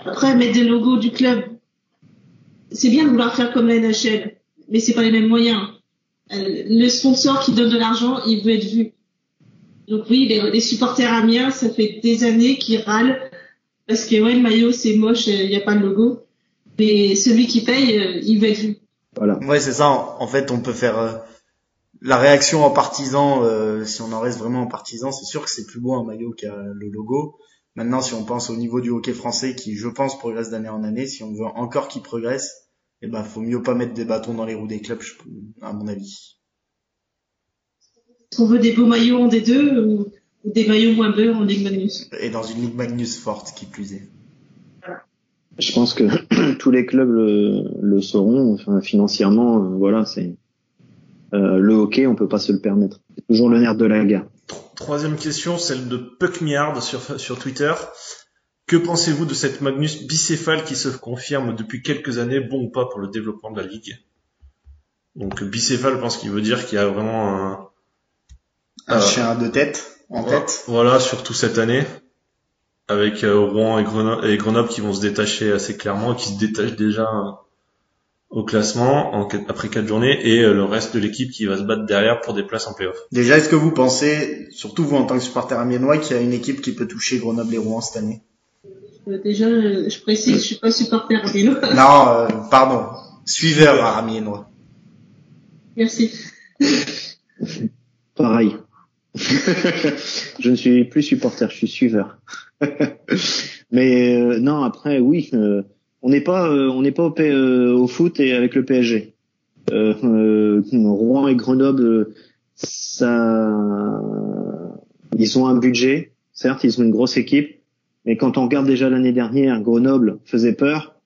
Après, mettre des logos du club, c'est bien de vouloir faire comme la NHL, mais c'est pas les mêmes moyens. Euh, Le sponsor qui donne de l'argent, il veut être vu. Donc oui, les, les supporters amiens, ça fait des années qu'ils râlent parce que ouais, le maillot c'est moche, euh, il n'y a pas de logo. Mais celui qui paye, euh, il veut être vu.
Voilà.
Ouais, c'est ça. En, en fait, on peut faire euh, la réaction en partisan. euh, si on en reste vraiment en partisan, c'est sûr que c'est plus beau un maillot qui a le logo. Maintenant, si on pense au niveau du hockey français, qui, je pense, progresse d'année en année, si on veut encore qu'il progresse, eh ben, faut mieux pas mettre des bâtons dans les roues des clubs, je- à mon avis.
Est-ce qu'on veut des beaux maillots en D2 ou, ou des maillots moins beurre en Ligue Magnus?
Et dans une ligue Magnus forte, qui plus est.
Je pense que *clears throat* tous les clubs le, le sauront. Enfin, financièrement, euh, voilà, c'est euh, le hockey, on peut pas se le permettre. C'est toujours le nerf de la guerre.
Troisième question, celle de Puck Miard sur, sur Twitter. Que pensez-vous de cette Magnus bicéphale qui se confirme depuis quelques années, bon ou pas pour le développement de la ligue? Donc bicéphale, je pense qu'il veut dire qu'il y a vraiment un...
Un
Euh,
chien à deux têtes, en tête.
Voilà, surtout cette année, avec euh, Rouen et Grenoble, et Grenoble qui vont se détacher assez clairement, qui se détachent déjà euh, au classement en, après quatre journées, et euh, le reste de l'équipe qui va se battre derrière pour des places en playoff.
Déjà, est-ce que vous pensez, surtout vous en tant que supporter amiénois, qu'il y a une équipe qui peut toucher Grenoble et Rouen cette année?
Euh, Déjà, je précise, je suis pas supporter à vélo. *laughs*
Non, euh, pardon. Suiveur amiénois.
Merci. *laughs*
Pareil. *laughs* je ne suis plus supporter, je suis suiveur. Mais euh, non, après, oui, euh, on n'est pas, euh, on n'est pas au, euh, au foot et avec le PSG. Euh, Rouen et Grenoble, ça, ils ont un budget. Certes, ils ont une grosse équipe, mais quand on regarde déjà l'année dernière, Grenoble faisait peur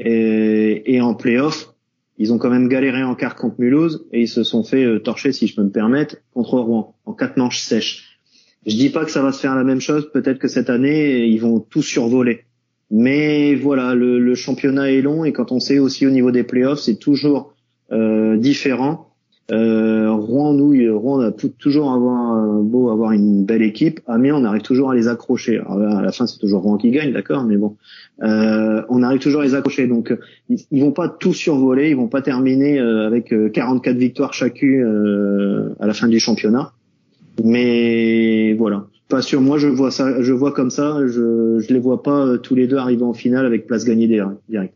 et, et en playoff, ils ont quand même galéré en quart contre Mulhouse et ils se sont fait torcher, si je peux me permettre, contre Rouen en quatre manches sèches. Je dis pas que ça va se faire la même chose. Peut-être que cette année ils vont tout survoler. Mais voilà, le, le championnat est long et quand on sait aussi au niveau des playoffs, c'est toujours euh, différent. Euh, Rouen, nous, Rouen, a tou- toujours avoir euh, beau avoir une belle équipe. Amiens, on arrive toujours à les accrocher. Alors à la fin, c'est toujours Rouen qui gagne, d'accord, mais bon, on arrive toujours à les accrocher. Donc, ils, vont pas tout survoler, ils vont pas terminer euh, avec euh, 44 victoires chacune à la fin du championnat. Mais voilà, pas sûr. Moi, je vois ça, je vois comme ça. Je, je les vois pas euh, tous les deux arriver en finale avec place gagnée direct. direct.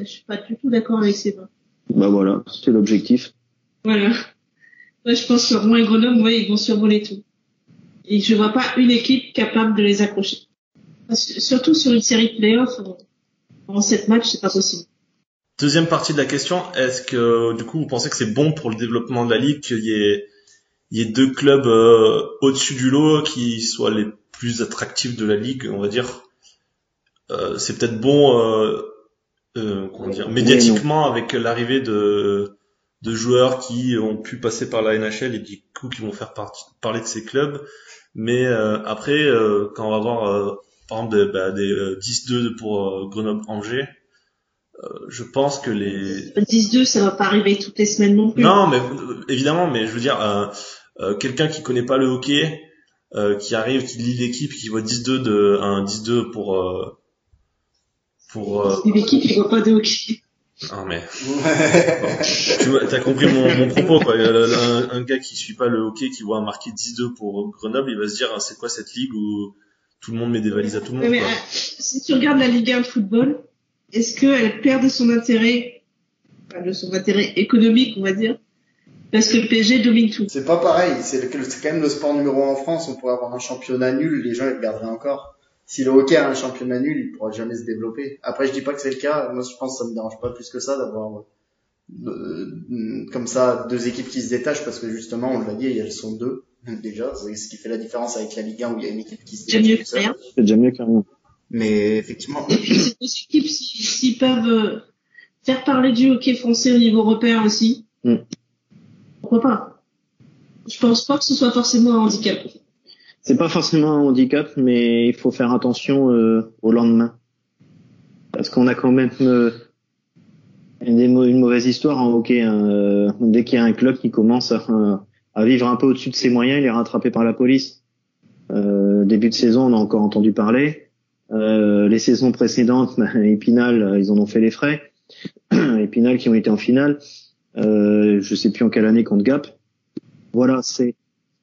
Je suis pas du tout d'accord avec Sébastien.
Bah voilà, c'est l'objectif.
Voilà. Moi, je pense que Rouen et Grenoble, ouais, ils vont survoler tout. Et je vois pas une équipe capable de les accrocher. Parce que- Surtout sur une série de playoffs, euh, en sept matchs, c'est pas possible.
Deuxième partie de la question, est-ce que du coup vous pensez que c'est bon pour le développement de la ligue qu'il y ait, il y ait deux clubs euh, au-dessus du lot qui soient les plus attractifs de la ligue, on va dire Euh, C'est peut-être bon, euh, euh, comment dire, médiatiquement avec l'arrivée de de joueurs qui ont pu passer par la NHL et du coup qui vont faire partie- parler de ces clubs. Mais euh, après, euh, quand on va voir euh, par exemple des, bah, des euh, 10-2 pour euh, Grenoble-Angers, euh, je pense que les
Le 10-2, ça va pas arriver toutes les semaines non plus.
non, mais euh, évidemment, mais je veux dire, euh, quelqu'un qui connaît pas le hockey, euh, qui arrive, qui lit l'équipe, qui voit 10-2 de un 10-2 pour euh, pour. Euh...
L'équipe qui voit pas de hockey.
Non mais. tu as compris mon, mon propos quoi. Un, un, gars qui suit pas le hockey, qui voit un marqué 10-2 pour Grenoble, il va se dire c'est quoi cette ligue où tout le monde met des valises à tout le monde.
mais,
quoi.
euh, si tu regardes la Ligue 1 de football, est-ce qu'elle perd de son intérêt, enfin, de son intérêt économique, on va dire, parce que le PSG domine tout
C'est pas pareil, c'est le- c'est quand même le sport numéro un en France, on pourrait avoir un championnat nul, les gens ils regarderaient encore. Si le hockey a un championnat nul, il pourra jamais se développer. Après, je dis pas que c'est le cas, moi je pense que ça me dérange pas plus que ça d'avoir euh, comme ça deux équipes qui se détachent parce que justement, on l'a dit, elles sont deux *laughs* déjà, c'est ce qui fait la différence avec la Ligue 1 où il y a une équipe qui se
C'est
détache
mieux que rien.
C'est déjà mieux que rien.
Mais effectivement,
Et puis ces deux équipes, si- s'ils peuvent euh, faire parler du hockey français au niveau européen aussi,
Mm.
Pourquoi pas Je pense pas que ce soit forcément un handicap.
C'est pas forcément un handicap, mais il faut faire attention euh, au lendemain. Parce qu'on a quand même euh, une, mauvaise histoire en hockey. hein. Euh, Dès qu'il y a un club qui commence à, à vivre un peu au-dessus de ses moyens, il est rattrapé par la police. Euh, début de saison, on a encore entendu parler. Euh, les saisons précédentes, *laughs* Épinal, ils en ont fait les frais. *clears throat* Épinal qui ont été en finale. Euh, je sais plus en quelle année contre Gap. Voilà, c'est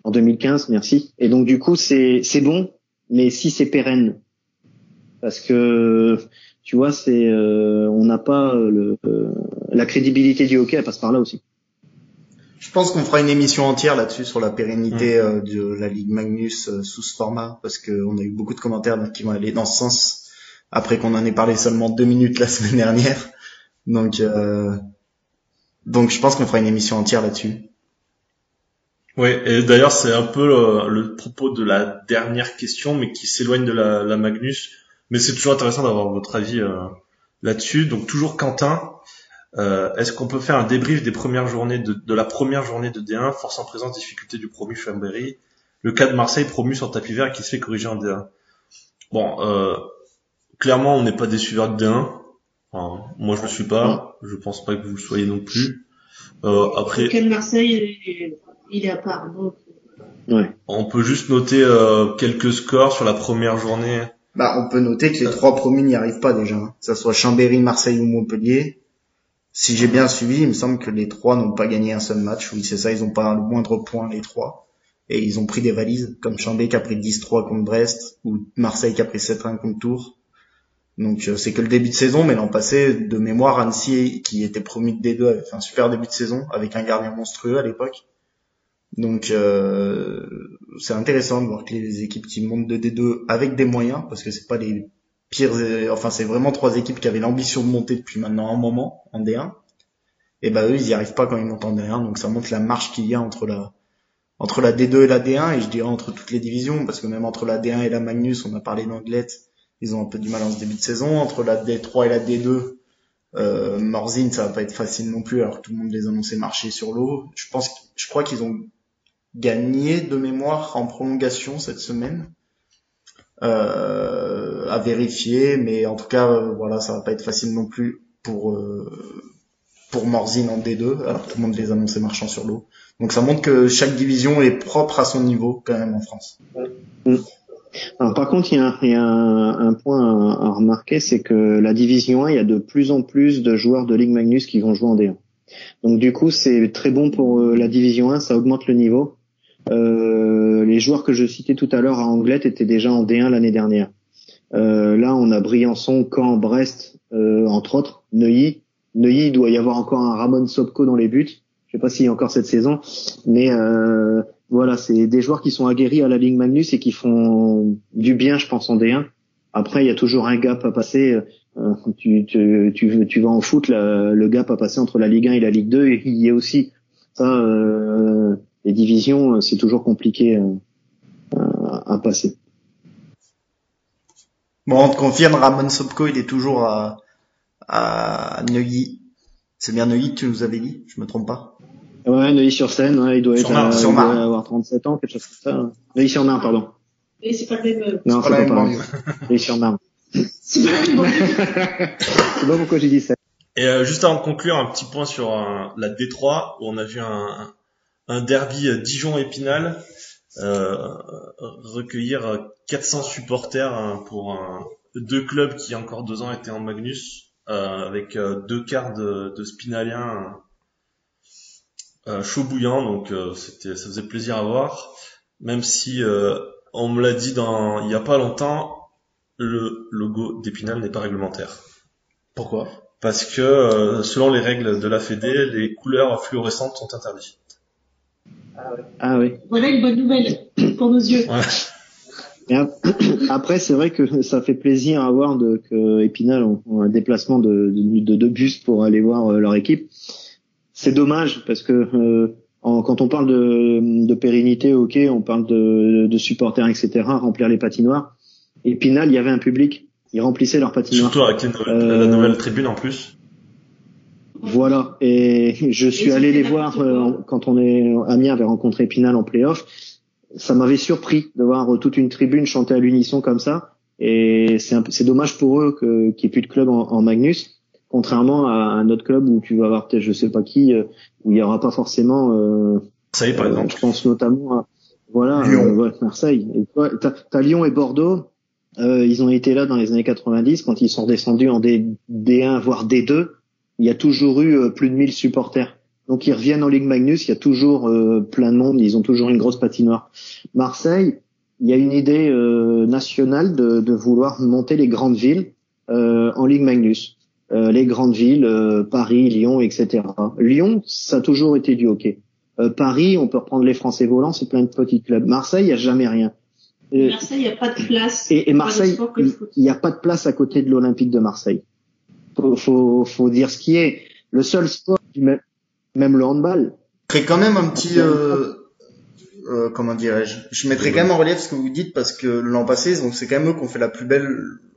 en 2015, merci. Et donc du coup, c'est c'est bon, mais si c'est pérenne, parce que tu vois, c'est euh, on n'a pas euh, le euh, la crédibilité du hockey, elle passe par là aussi.
je pense qu'on fera une émission entière là-dessus sur la pérennité euh, de la Ligue Magnus euh, sous ce format parce qu'on a eu beaucoup de commentaires donc, qui vont aller dans ce sens après qu'on en ait parlé seulement deux minutes la semaine dernière. Donc, euh, donc je pense qu'on fera une émission entière là-dessus.
Oui, et d'ailleurs c'est un peu le, le propos de la dernière question, mais qui s'éloigne de la, la Magnus. Mais c'est toujours intéressant d'avoir votre avis euh, là-dessus. Donc toujours Quentin, euh, est-ce qu'on peut faire un débrief des premières journées de, de la première journée de D1, force en présence, difficulté du promu Chambéry, le cas de Marseille promu sur tapis vert qui se fait corriger en D1. Bon, euh, clairement on n'est pas déçu vers D1. Enfin, moi je le suis pas, je pense pas que vous le soyez non plus. Euh, après,
Le cas de Marseille, il est- il est à part. Donc,
Ouais.
On peut juste noter euh, quelques scores sur la première journée.
Bah, on peut noter que les trois promus n'y arrivent pas déjà, hein. que ça soit Chambéry, Marseille ou Montpellier. Si j'ai bien suivi, il me semble que les trois n'ont pas gagné un seul match. Oui, c'est ça, ils ont pas le moindre point les trois. Et ils ont pris des valises, comme Chambéry qui a pris 10-3 contre Brest, ou Marseille qui a pris 7-1 contre Tours. Donc euh, c'est que le début de saison, mais l'an passé, de mémoire, Annecy, qui était promu de D2, avait fait un super début de saison, avec un gardien monstrueux à l'époque. Donc euh, c'est intéressant de voir que les équipes qui montent de D2 avec des moyens, parce que c'est pas les pires, enfin c'est vraiment trois équipes qui avaient l'ambition de monter depuis maintenant un moment en D1. Et ben eux ils y arrivent pas quand ils montent en D1, donc ça montre la marche qu'il y a entre la entre la D2 et la D1 et je dirais entre toutes les divisions, parce que même entre la D1 et la Magnus, on a parlé d'Anglette, ils ont un peu du mal en ce début de saison. Entre la D3 et la D2, euh, Morzine, ça va pas être facile non plus, alors que tout le monde les annonçait marcher sur l'eau. Je pense, je crois qu'ils ont gagné de mémoire en prolongation cette semaine. Euh, à vérifier, mais en tout cas, euh, voilà, ça va pas être facile non plus pour euh, pour Morzine en D2, alors tout le monde les annonçait marchant sur l'eau. Donc ça montre que chaque division est propre à son niveau quand même en France.
Alors par contre, il y a, un- point à, remarquer, c'est que la division 1, il y a de plus en plus de joueurs de Ligue Magnus qui vont jouer en D1. Donc du coup, c'est très bon pour euh, la division 1, ça augmente le niveau. Euh, les joueurs que je citais tout à l'heure à Anglette étaient déjà en D1 l'année dernière. Euh, là, on a Briançon, Caen, Brest, entre autres, Neuilly. Neuilly, il doit y avoir encore un Ramon Sopko dans les buts. Je sais pas s'il y a encore cette saison, mais voilà, c'est des joueurs qui sont aguerris à la Ligue Magnus et qui font du bien, je pense, en D1. Après, il y a toujours un gap à passer. Euh, tu, vas en foot, le gap à passer entre la Ligue 1 et la Ligue 2, et il y a aussi ça. euh, les divisions, c'est toujours compliqué euh, à, passer.
Bon, on te confirme, Ramon Sopko, il est toujours à, à Neuilly. C'est bien Neuilly tu nous avais dit, je me trompe pas?
Ouais, Neuilly-sur-Seine, ouais, il doit
Sur
être
Marne,
à- il doit avoir 37 ans, quelque chose comme ça. Neuilly-sur-Marne, pardon.
et c'est pas le même. euh,
Non,
C'est *laughs* *laughs*
c'est
pas
pareil. Neuilly-sur-Marne.
C'est pas le même. *laughs*
Je sais pas pourquoi j'ai dit ça.
Et euh, juste avant de conclure, un petit point sur euh, la D3 où on a vu un, un derby euh, Dijon-Épinal euh, recueillir euh, 400 supporters hein, pour un- deux clubs qui encore deux ans étaient en Magnus, euh, avec euh, deux quarts de, de Spinalien euh, chaud bouillant, donc euh, c'était, ça faisait plaisir à voir. Même si on me l'a dit dans il y a pas longtemps, le logo d'Épinal n'est pas réglementaire.
Pourquoi?
Parce que selon les règles de la Fédé, les couleurs fluorescentes sont interdites.
Ah oui.
Voilà une bonne nouvelle *coughs* pour nos yeux.
Ouais.
Et *coughs* après, c'est vrai que ça fait plaisir à voir de, que Épinal ont, ont un déplacement de, de, de, bus pour aller voir euh, leur équipe. C'est dommage parce que euh, en, quand on parle de, de pérennité, ok, on parle de, de supporters, etc., remplir les patinoires. Épinal, il y avait un public, ils remplissaient leurs patinoires.
Surtout avec la nouvelle, la nouvelle tribune en plus.
Voilà, et je suis
Et
allé les voir euh, quand on est Amiens avait rencontré Épinal en playoff. Ça m'avait surpris de voir euh, toute une tribune chanter à l'unisson comme ça. Et c'est un peu- c'est dommage pour eux que- qu'il n'y ait plus de club en, en Magnus, contrairement à un autre club où tu vas avoir peut-être je sais pas qui, euh, où il y aura pas forcément. Euh,
Ça y est, par
euh,
exemple.
je pense notamment à voilà
Lyon.
euh, ouais, Marseille. Et toi, t'as, t'as Lyon et Bordeaux. Euh, ils ont été là dans les années 90 quand ils sont redescendus en D, D1 voire D2. Il y a toujours eu euh, plus de 1000 supporters. Donc ils reviennent en Ligue Magnus, il y a toujours euh, plein de monde, ils ont toujours une grosse patinoire. Marseille, il y a une idée euh, nationale de, de vouloir monter les grandes villes euh, en Ligue Magnus. Euh, les grandes villes, euh, Paris, Lyon, etc. Lyon, ça a toujours été du hockey. Euh, Paris, on peut reprendre les Français volants, c'est plein de petits clubs. Marseille, il n'y a jamais rien. Euh,
Marseille, il n'y a pas de place.
et, Marseille, il n'y a pas de place à côté de l'Olympique de Marseille. Faut, faut, faut dire ce qui est. Le seul sport, même, même le handball,
Je mettrais quand même un petit, euh, euh, comment dirais-je, je mettrais quand même en relief ce que vous dites parce que l'an passé, donc c'est quand même eux qui ont fait la plus belle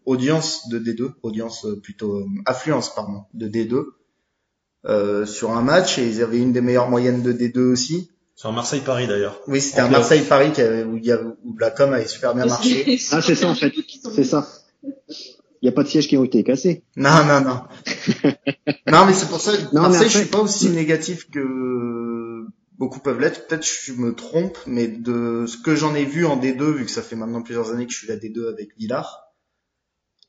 audience de D2, audience euh, plutôt euh, affluence pardon de D2 euh, sur un match et ils avaient une des meilleures moyennes de D2 aussi.
Sur Marseille-Paris d'ailleurs.
Oui, c'était un. Marseille-Paris qui avait- où, il y a- où la com avait super bien *laughs* marché.
Ah, c'est ça, en fait. c'est ça. Il n'y a pas de sièges qui ont été cassés.
Non, non, non. *laughs* non, mais c'est pour ça.
mais
Marseille,
après-
je suis pas aussi négatif que beaucoup peuvent l'être. Peut-être je me trompe, mais de ce que j'en ai vu en D2, vu que ça fait maintenant plusieurs années que je suis la D2 avec Villard,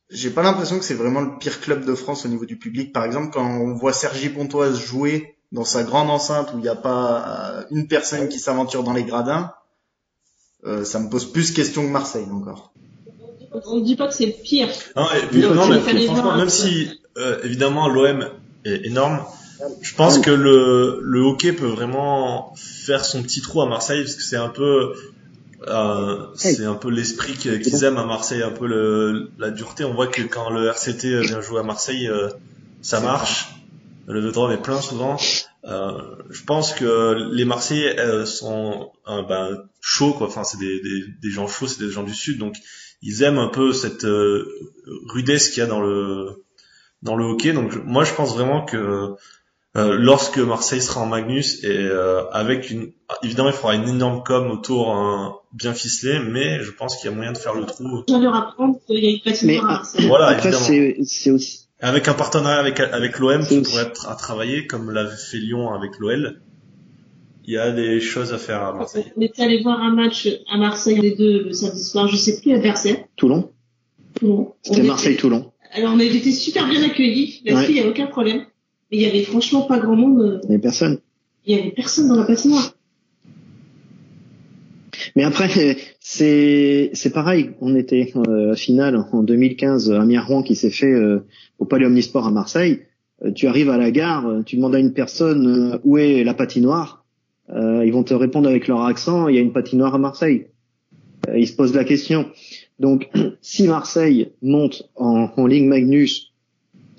j'ai pas l'impression que c'est vraiment le pire club de France au niveau du public. Par exemple, quand on voit Sergi Pontoise jouer dans sa grande enceinte où il n'y a pas euh, une personne qui s'aventure dans les gradins, euh, ça me pose plus question que Marseille encore.
On ne dit pas que c'est le pire.
Non, et puis,
Mais
non,
faut
mais franchement, même
quoi.
si euh, évidemment l'OM est énorme, je pense que le, le hockey peut vraiment faire son petit trou à Marseille parce que c'est un peu euh, c'est un peu l'esprit qu'ils aiment à Marseille, un peu le, la dureté. On voit que quand le RCT vient jouer à Marseille, euh, ça marche. Le Vélodrome est plein souvent. Euh, je pense que les Marseillais euh, sont euh, ben, chauds, quoi. Enfin, c'est des, des, des gens chauds, c'est des gens du sud, donc ils aiment un peu cette euh, rudesse qu'il y a dans le dans le hockey. Donc moi, je pense vraiment que euh, lorsque Marseille sera en Magnus et euh, avec une évidemment il faudra une énorme com autour hein, bien ficelée, mais je pense qu'il y a moyen de faire le trou.
Je leur apprendre qu'il y a une patinoire
Mais,
à Marseille.
Voilà,
Après,
évidemment.
c'est c'est aussi.
Avec un partenariat avec avec l'OM
C'est
qui
aussi-
pourrait être à travailler comme l'avait fait Lyon avec l'OL. Il y a des choses à faire à Marseille.
On était allé voir un match à Marseille les deux le samedi soir, je sais plus l'adversaire.
Toulon
Toulon. On
C'était
était-
Marseille-Toulon.
Alors on a été super bien accueillis, là-dessus
Ouais.
il n'y a aucun problème. Mais il y avait franchement pas grand monde, euh,
Il n'y avait personne.
il y avait personne dans la patinoire.
Mais après, *laughs* c'est c'est pareil. On était euh, à finale en 2015, Amiens Rouen qui s'est fait euh, au Palais Omnisport à Marseille. Euh, tu arrives à la gare, euh, tu demandes à une personne euh, où est la patinoire. Euh, ils vont te répondre avec leur accent. Il y a une patinoire à Marseille. Euh, ils se posent la question. Donc, *clears throat* si Marseille monte en, en Ligue Magnus,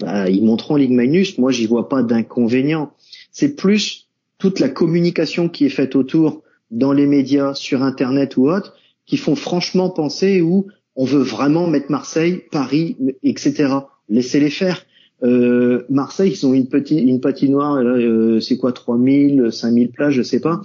bah, ils monteront en Ligue Magnus. Moi, j'y vois pas d'inconvénient. C'est plus toute la communication qui est faite autour dans les médias, sur Internet ou autre, qui font franchement penser où on veut vraiment mettre Marseille, Paris, etc. Laissez-les faire. Euh, Marseille, ils ont une petite, une patinoire, euh, c'est quoi, 3000, 5000 places, je sais pas.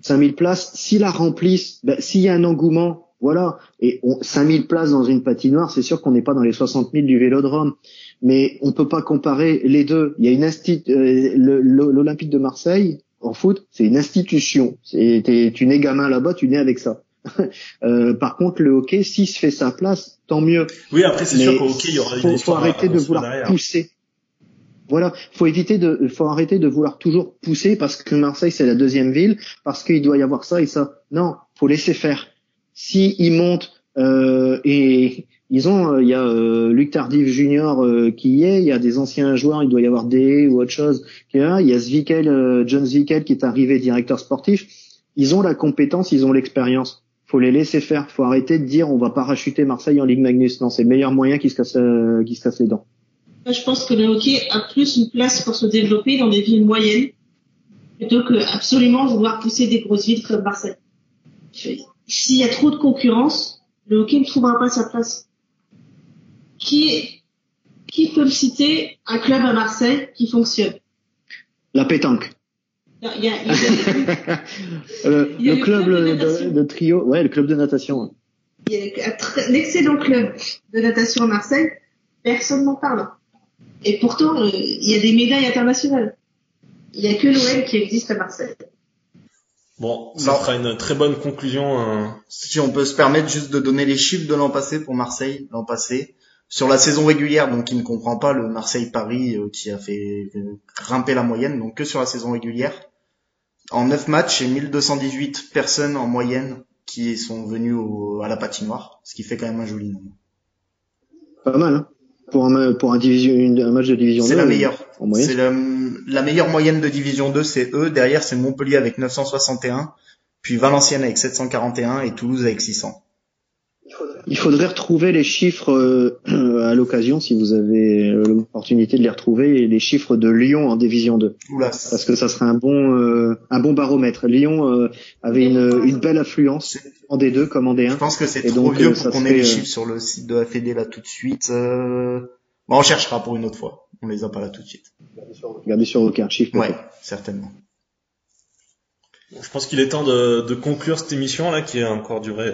5000 places, s'ils la remplissent, ben, s'il y a un engouement, voilà. Et on, 5000 places dans une patinoire, c'est sûr qu'on n'est pas dans les 60 000 du Vélodrome. Mais on peut pas comparer les deux. Il y a une euh, l'Olympique de Marseille, en foot, c'est une institution. C'est, tu nais gamin là-bas, tu nais avec ça. *laughs* Euh, par contre, le hockey, s'il se fait sa place, tant mieux.
Oui, après c'est sûr qu'au hockey, il y aura une
faut, faut arrêter de vouloir
derrière.
pousser. Voilà, faut éviter de, faut arrêter de vouloir toujours pousser parce que Marseille c'est la deuxième ville, parce qu'il doit y avoir ça et ça. Non, faut laisser faire. Si ils montent euh, et ils ont, euh, il y a euh, Luc Tardif Junior euh, qui y est, il y a des anciens joueurs, il doit y avoir des ou autre chose il y a Zwikel, euh, John Zwikel qui est arrivé directeur sportif. Ils ont la compétence, ils ont l'expérience. Faut les laisser faire. Faut arrêter de dire on va parachuter Marseille en Ligue Magnus. Non, c'est le meilleur moyen qui se casse, euh, qui se casse les dents.
Je pense que le hockey a plus une place pour se développer dans des villes moyennes plutôt que absolument vouloir pousser des grosses villes comme Marseille. S'il y a trop de concurrence, le hockey ne trouvera pas sa place. Qui, qui peut me citer un club à Marseille qui fonctionne?
La pétanque.
Y a- y a- *laughs* y a-
le club
club de
de,
natation.
de trio, ouais, le club de natation.
il y a un excellent club de natation à Marseille, personne n'en parle. Et pourtant, euh, il y a des médailles internationales. Il n'y a que l'OM qui existe à Marseille.
Bon, ça
Non.
fera une très bonne conclusion. hein.
Si on peut se permettre juste de donner les chiffres de l'an passé pour Marseille, l'an passé, sur la saison régulière, donc qui ne comprend pas le Marseille-Paris euh, qui a fait euh, grimper la moyenne, donc que sur la saison régulière. En 9 matchs, a 1218 personnes en moyenne qui sont venues au- à la patinoire, ce qui fait quand même un joli nombre.
Pas mal, hein. Pour un, pour un, division, une- un match de division
C'est
2,
la
euh,
meilleure. C'est la, la meilleure moyenne de division 2, c'est eux. Derrière, c'est Montpellier avec 961, puis Valenciennes avec 741 et Toulouse avec 600.
Il faudrait retrouver les chiffres euh, à l'occasion, si vous avez euh, l'opportunité de les retrouver, et les chiffres de Lyon en division 2.
Oula,
Parce que ça serait un bon, euh, un bon baromètre. Lyon euh, avait une, une belle affluence en D2 comme en
Je
D1.
pense que c'est trop
donc,
vieux
euh,
pour qu'on ait les
euh,
chiffres sur le site de la Fédé là tout de suite. Euh... Bon, on cherchera pour une autre fois. On les a pas là tout de suite.
Regardez sur aucun archive.
Ouais, certainement.
Bon, je pense qu'il est temps de, de conclure cette émission là qui a encore duré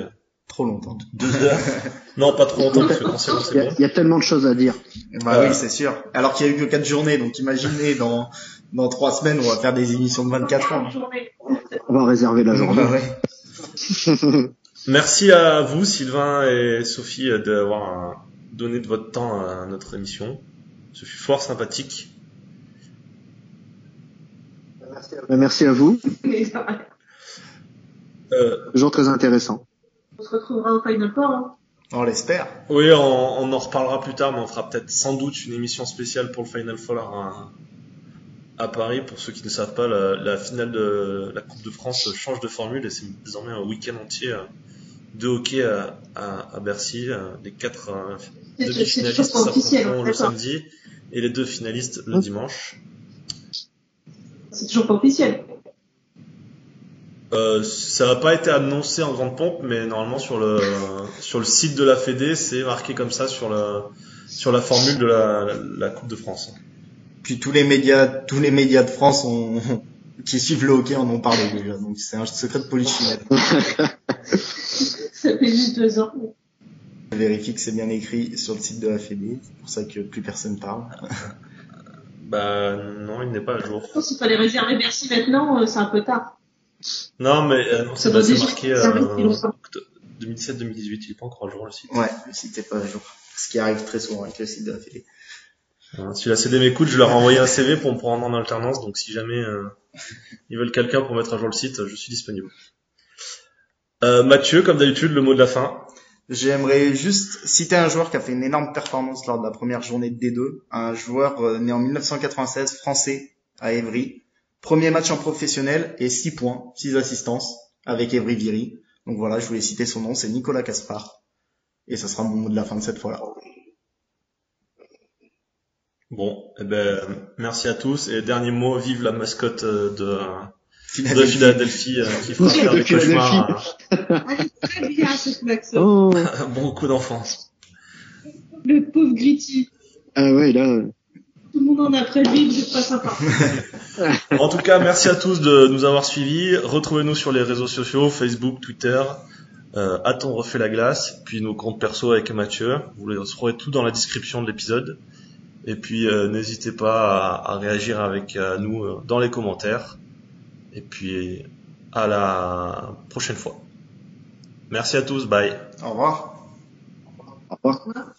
Trop longtemps.
deux heures. *laughs* non, pas trop longtemps parce que quand c'est bon,
Il y,
c'est
a,
bon.
il y a tellement de choses à dire.
Bah oui, c'est sûr. Alors qu'il y a eu que quatre journées, donc imaginez dans dans trois semaines, on va faire des émissions de 24 heures.
On va réserver la journée.
Bah ouais. *laughs*
Merci à vous, Sylvain et Sophie, euh, d'avoir euh, donné de votre temps à notre émission. Ce fut fort sympathique.
Euh, Merci à vous.
Euh, *laughs*
Toujours très intéressant.
On se retrouvera au Final Four. Hein.
On l'espère.
oui, on, on en reparlera plus tard, mais on fera peut-être sans doute une émission spéciale pour le Final Four à, à Paris. Pour ceux qui ne savent pas, la, la finale de la Coupe de France change de formule et c'est désormais un week-end entier euh, de hockey à, à, à Bercy. Euh, Les quatre euh, demi-finalistes s'affronteront
hein,
le samedi et les deux finalistes le
Hum.
dimanche.
C'est toujours pas officiel.
Euh, ça n'a pas été annoncé en grande pompe, mais normalement sur le sur le site de la Fédé, c'est marqué comme ça sur le sur la formule de la, la Coupe de France.
Puis tous les médias, tous les médias de France ont, *laughs* qui suivent le hockey en ont parlé déjà. Donc c'est un secret de polichinelle.
Ça fait juste deux ans.
Je vérifie que c'est bien écrit sur le site de la Fédé. C'est pour ça que plus personne parle.
Bah non, il n'est pas à jour.
Je pense qu'il fallait réserver Bercy maintenant, euh, c'est un peu tard.
Non, mais euh, non,
Ça
c'est marqué euh,
depuis longtemps.
2017-2018, il est pas encore à jour le site.
Ouais, le site est pas à jour. Ce qui arrive très souvent avec le site de la Fédé.
Euh, si la CD m'écoute, je leur ai envoyé un CV pour me prendre en alternance, donc si jamais euh, ils veulent quelqu'un pour mettre à jour le site, je suis disponible. Euh, Mathieu, comme d'habitude, le mot de la fin.
J'aimerais juste citer un joueur qui a fait une énorme performance lors de la première journée de D2. Un joueur euh, né en 1996, français, à Évry. Premier match en professionnel et 6 points, 6 assistances avec Évry Viry. Donc voilà, je voulais citer son nom, c'est Nicolas Caspar. Et ça sera mon mot de la fin de cette fois-là.
Bon, eh ben, merci à tous. Et dernier mot, vive la mascotte euh, de, de
Philadelphie.
Philadelphie euh, qui fera
De
faire des cauchemars *laughs*
très bien ce klaxon.
Oh. *laughs*
à beaucoup d'enfants.
Le pauvre Gritty.
Ah ouais, là.
Tout le monde en a vous êtes pas sympa. *laughs*
En tout cas, merci à tous de nous avoir suivis. Retrouvez-nous sur les réseaux sociaux, Facebook, Twitter. Euh, a-t-on refait la glace Puis nos comptes perso avec Mathieu. Vous les retrouverez tout dans la description de l'épisode. Et puis euh, n'hésitez pas à, à réagir avec euh, nous euh, dans les commentaires. Et puis à la prochaine fois. Merci à tous, bye.
Au revoir.
Au revoir.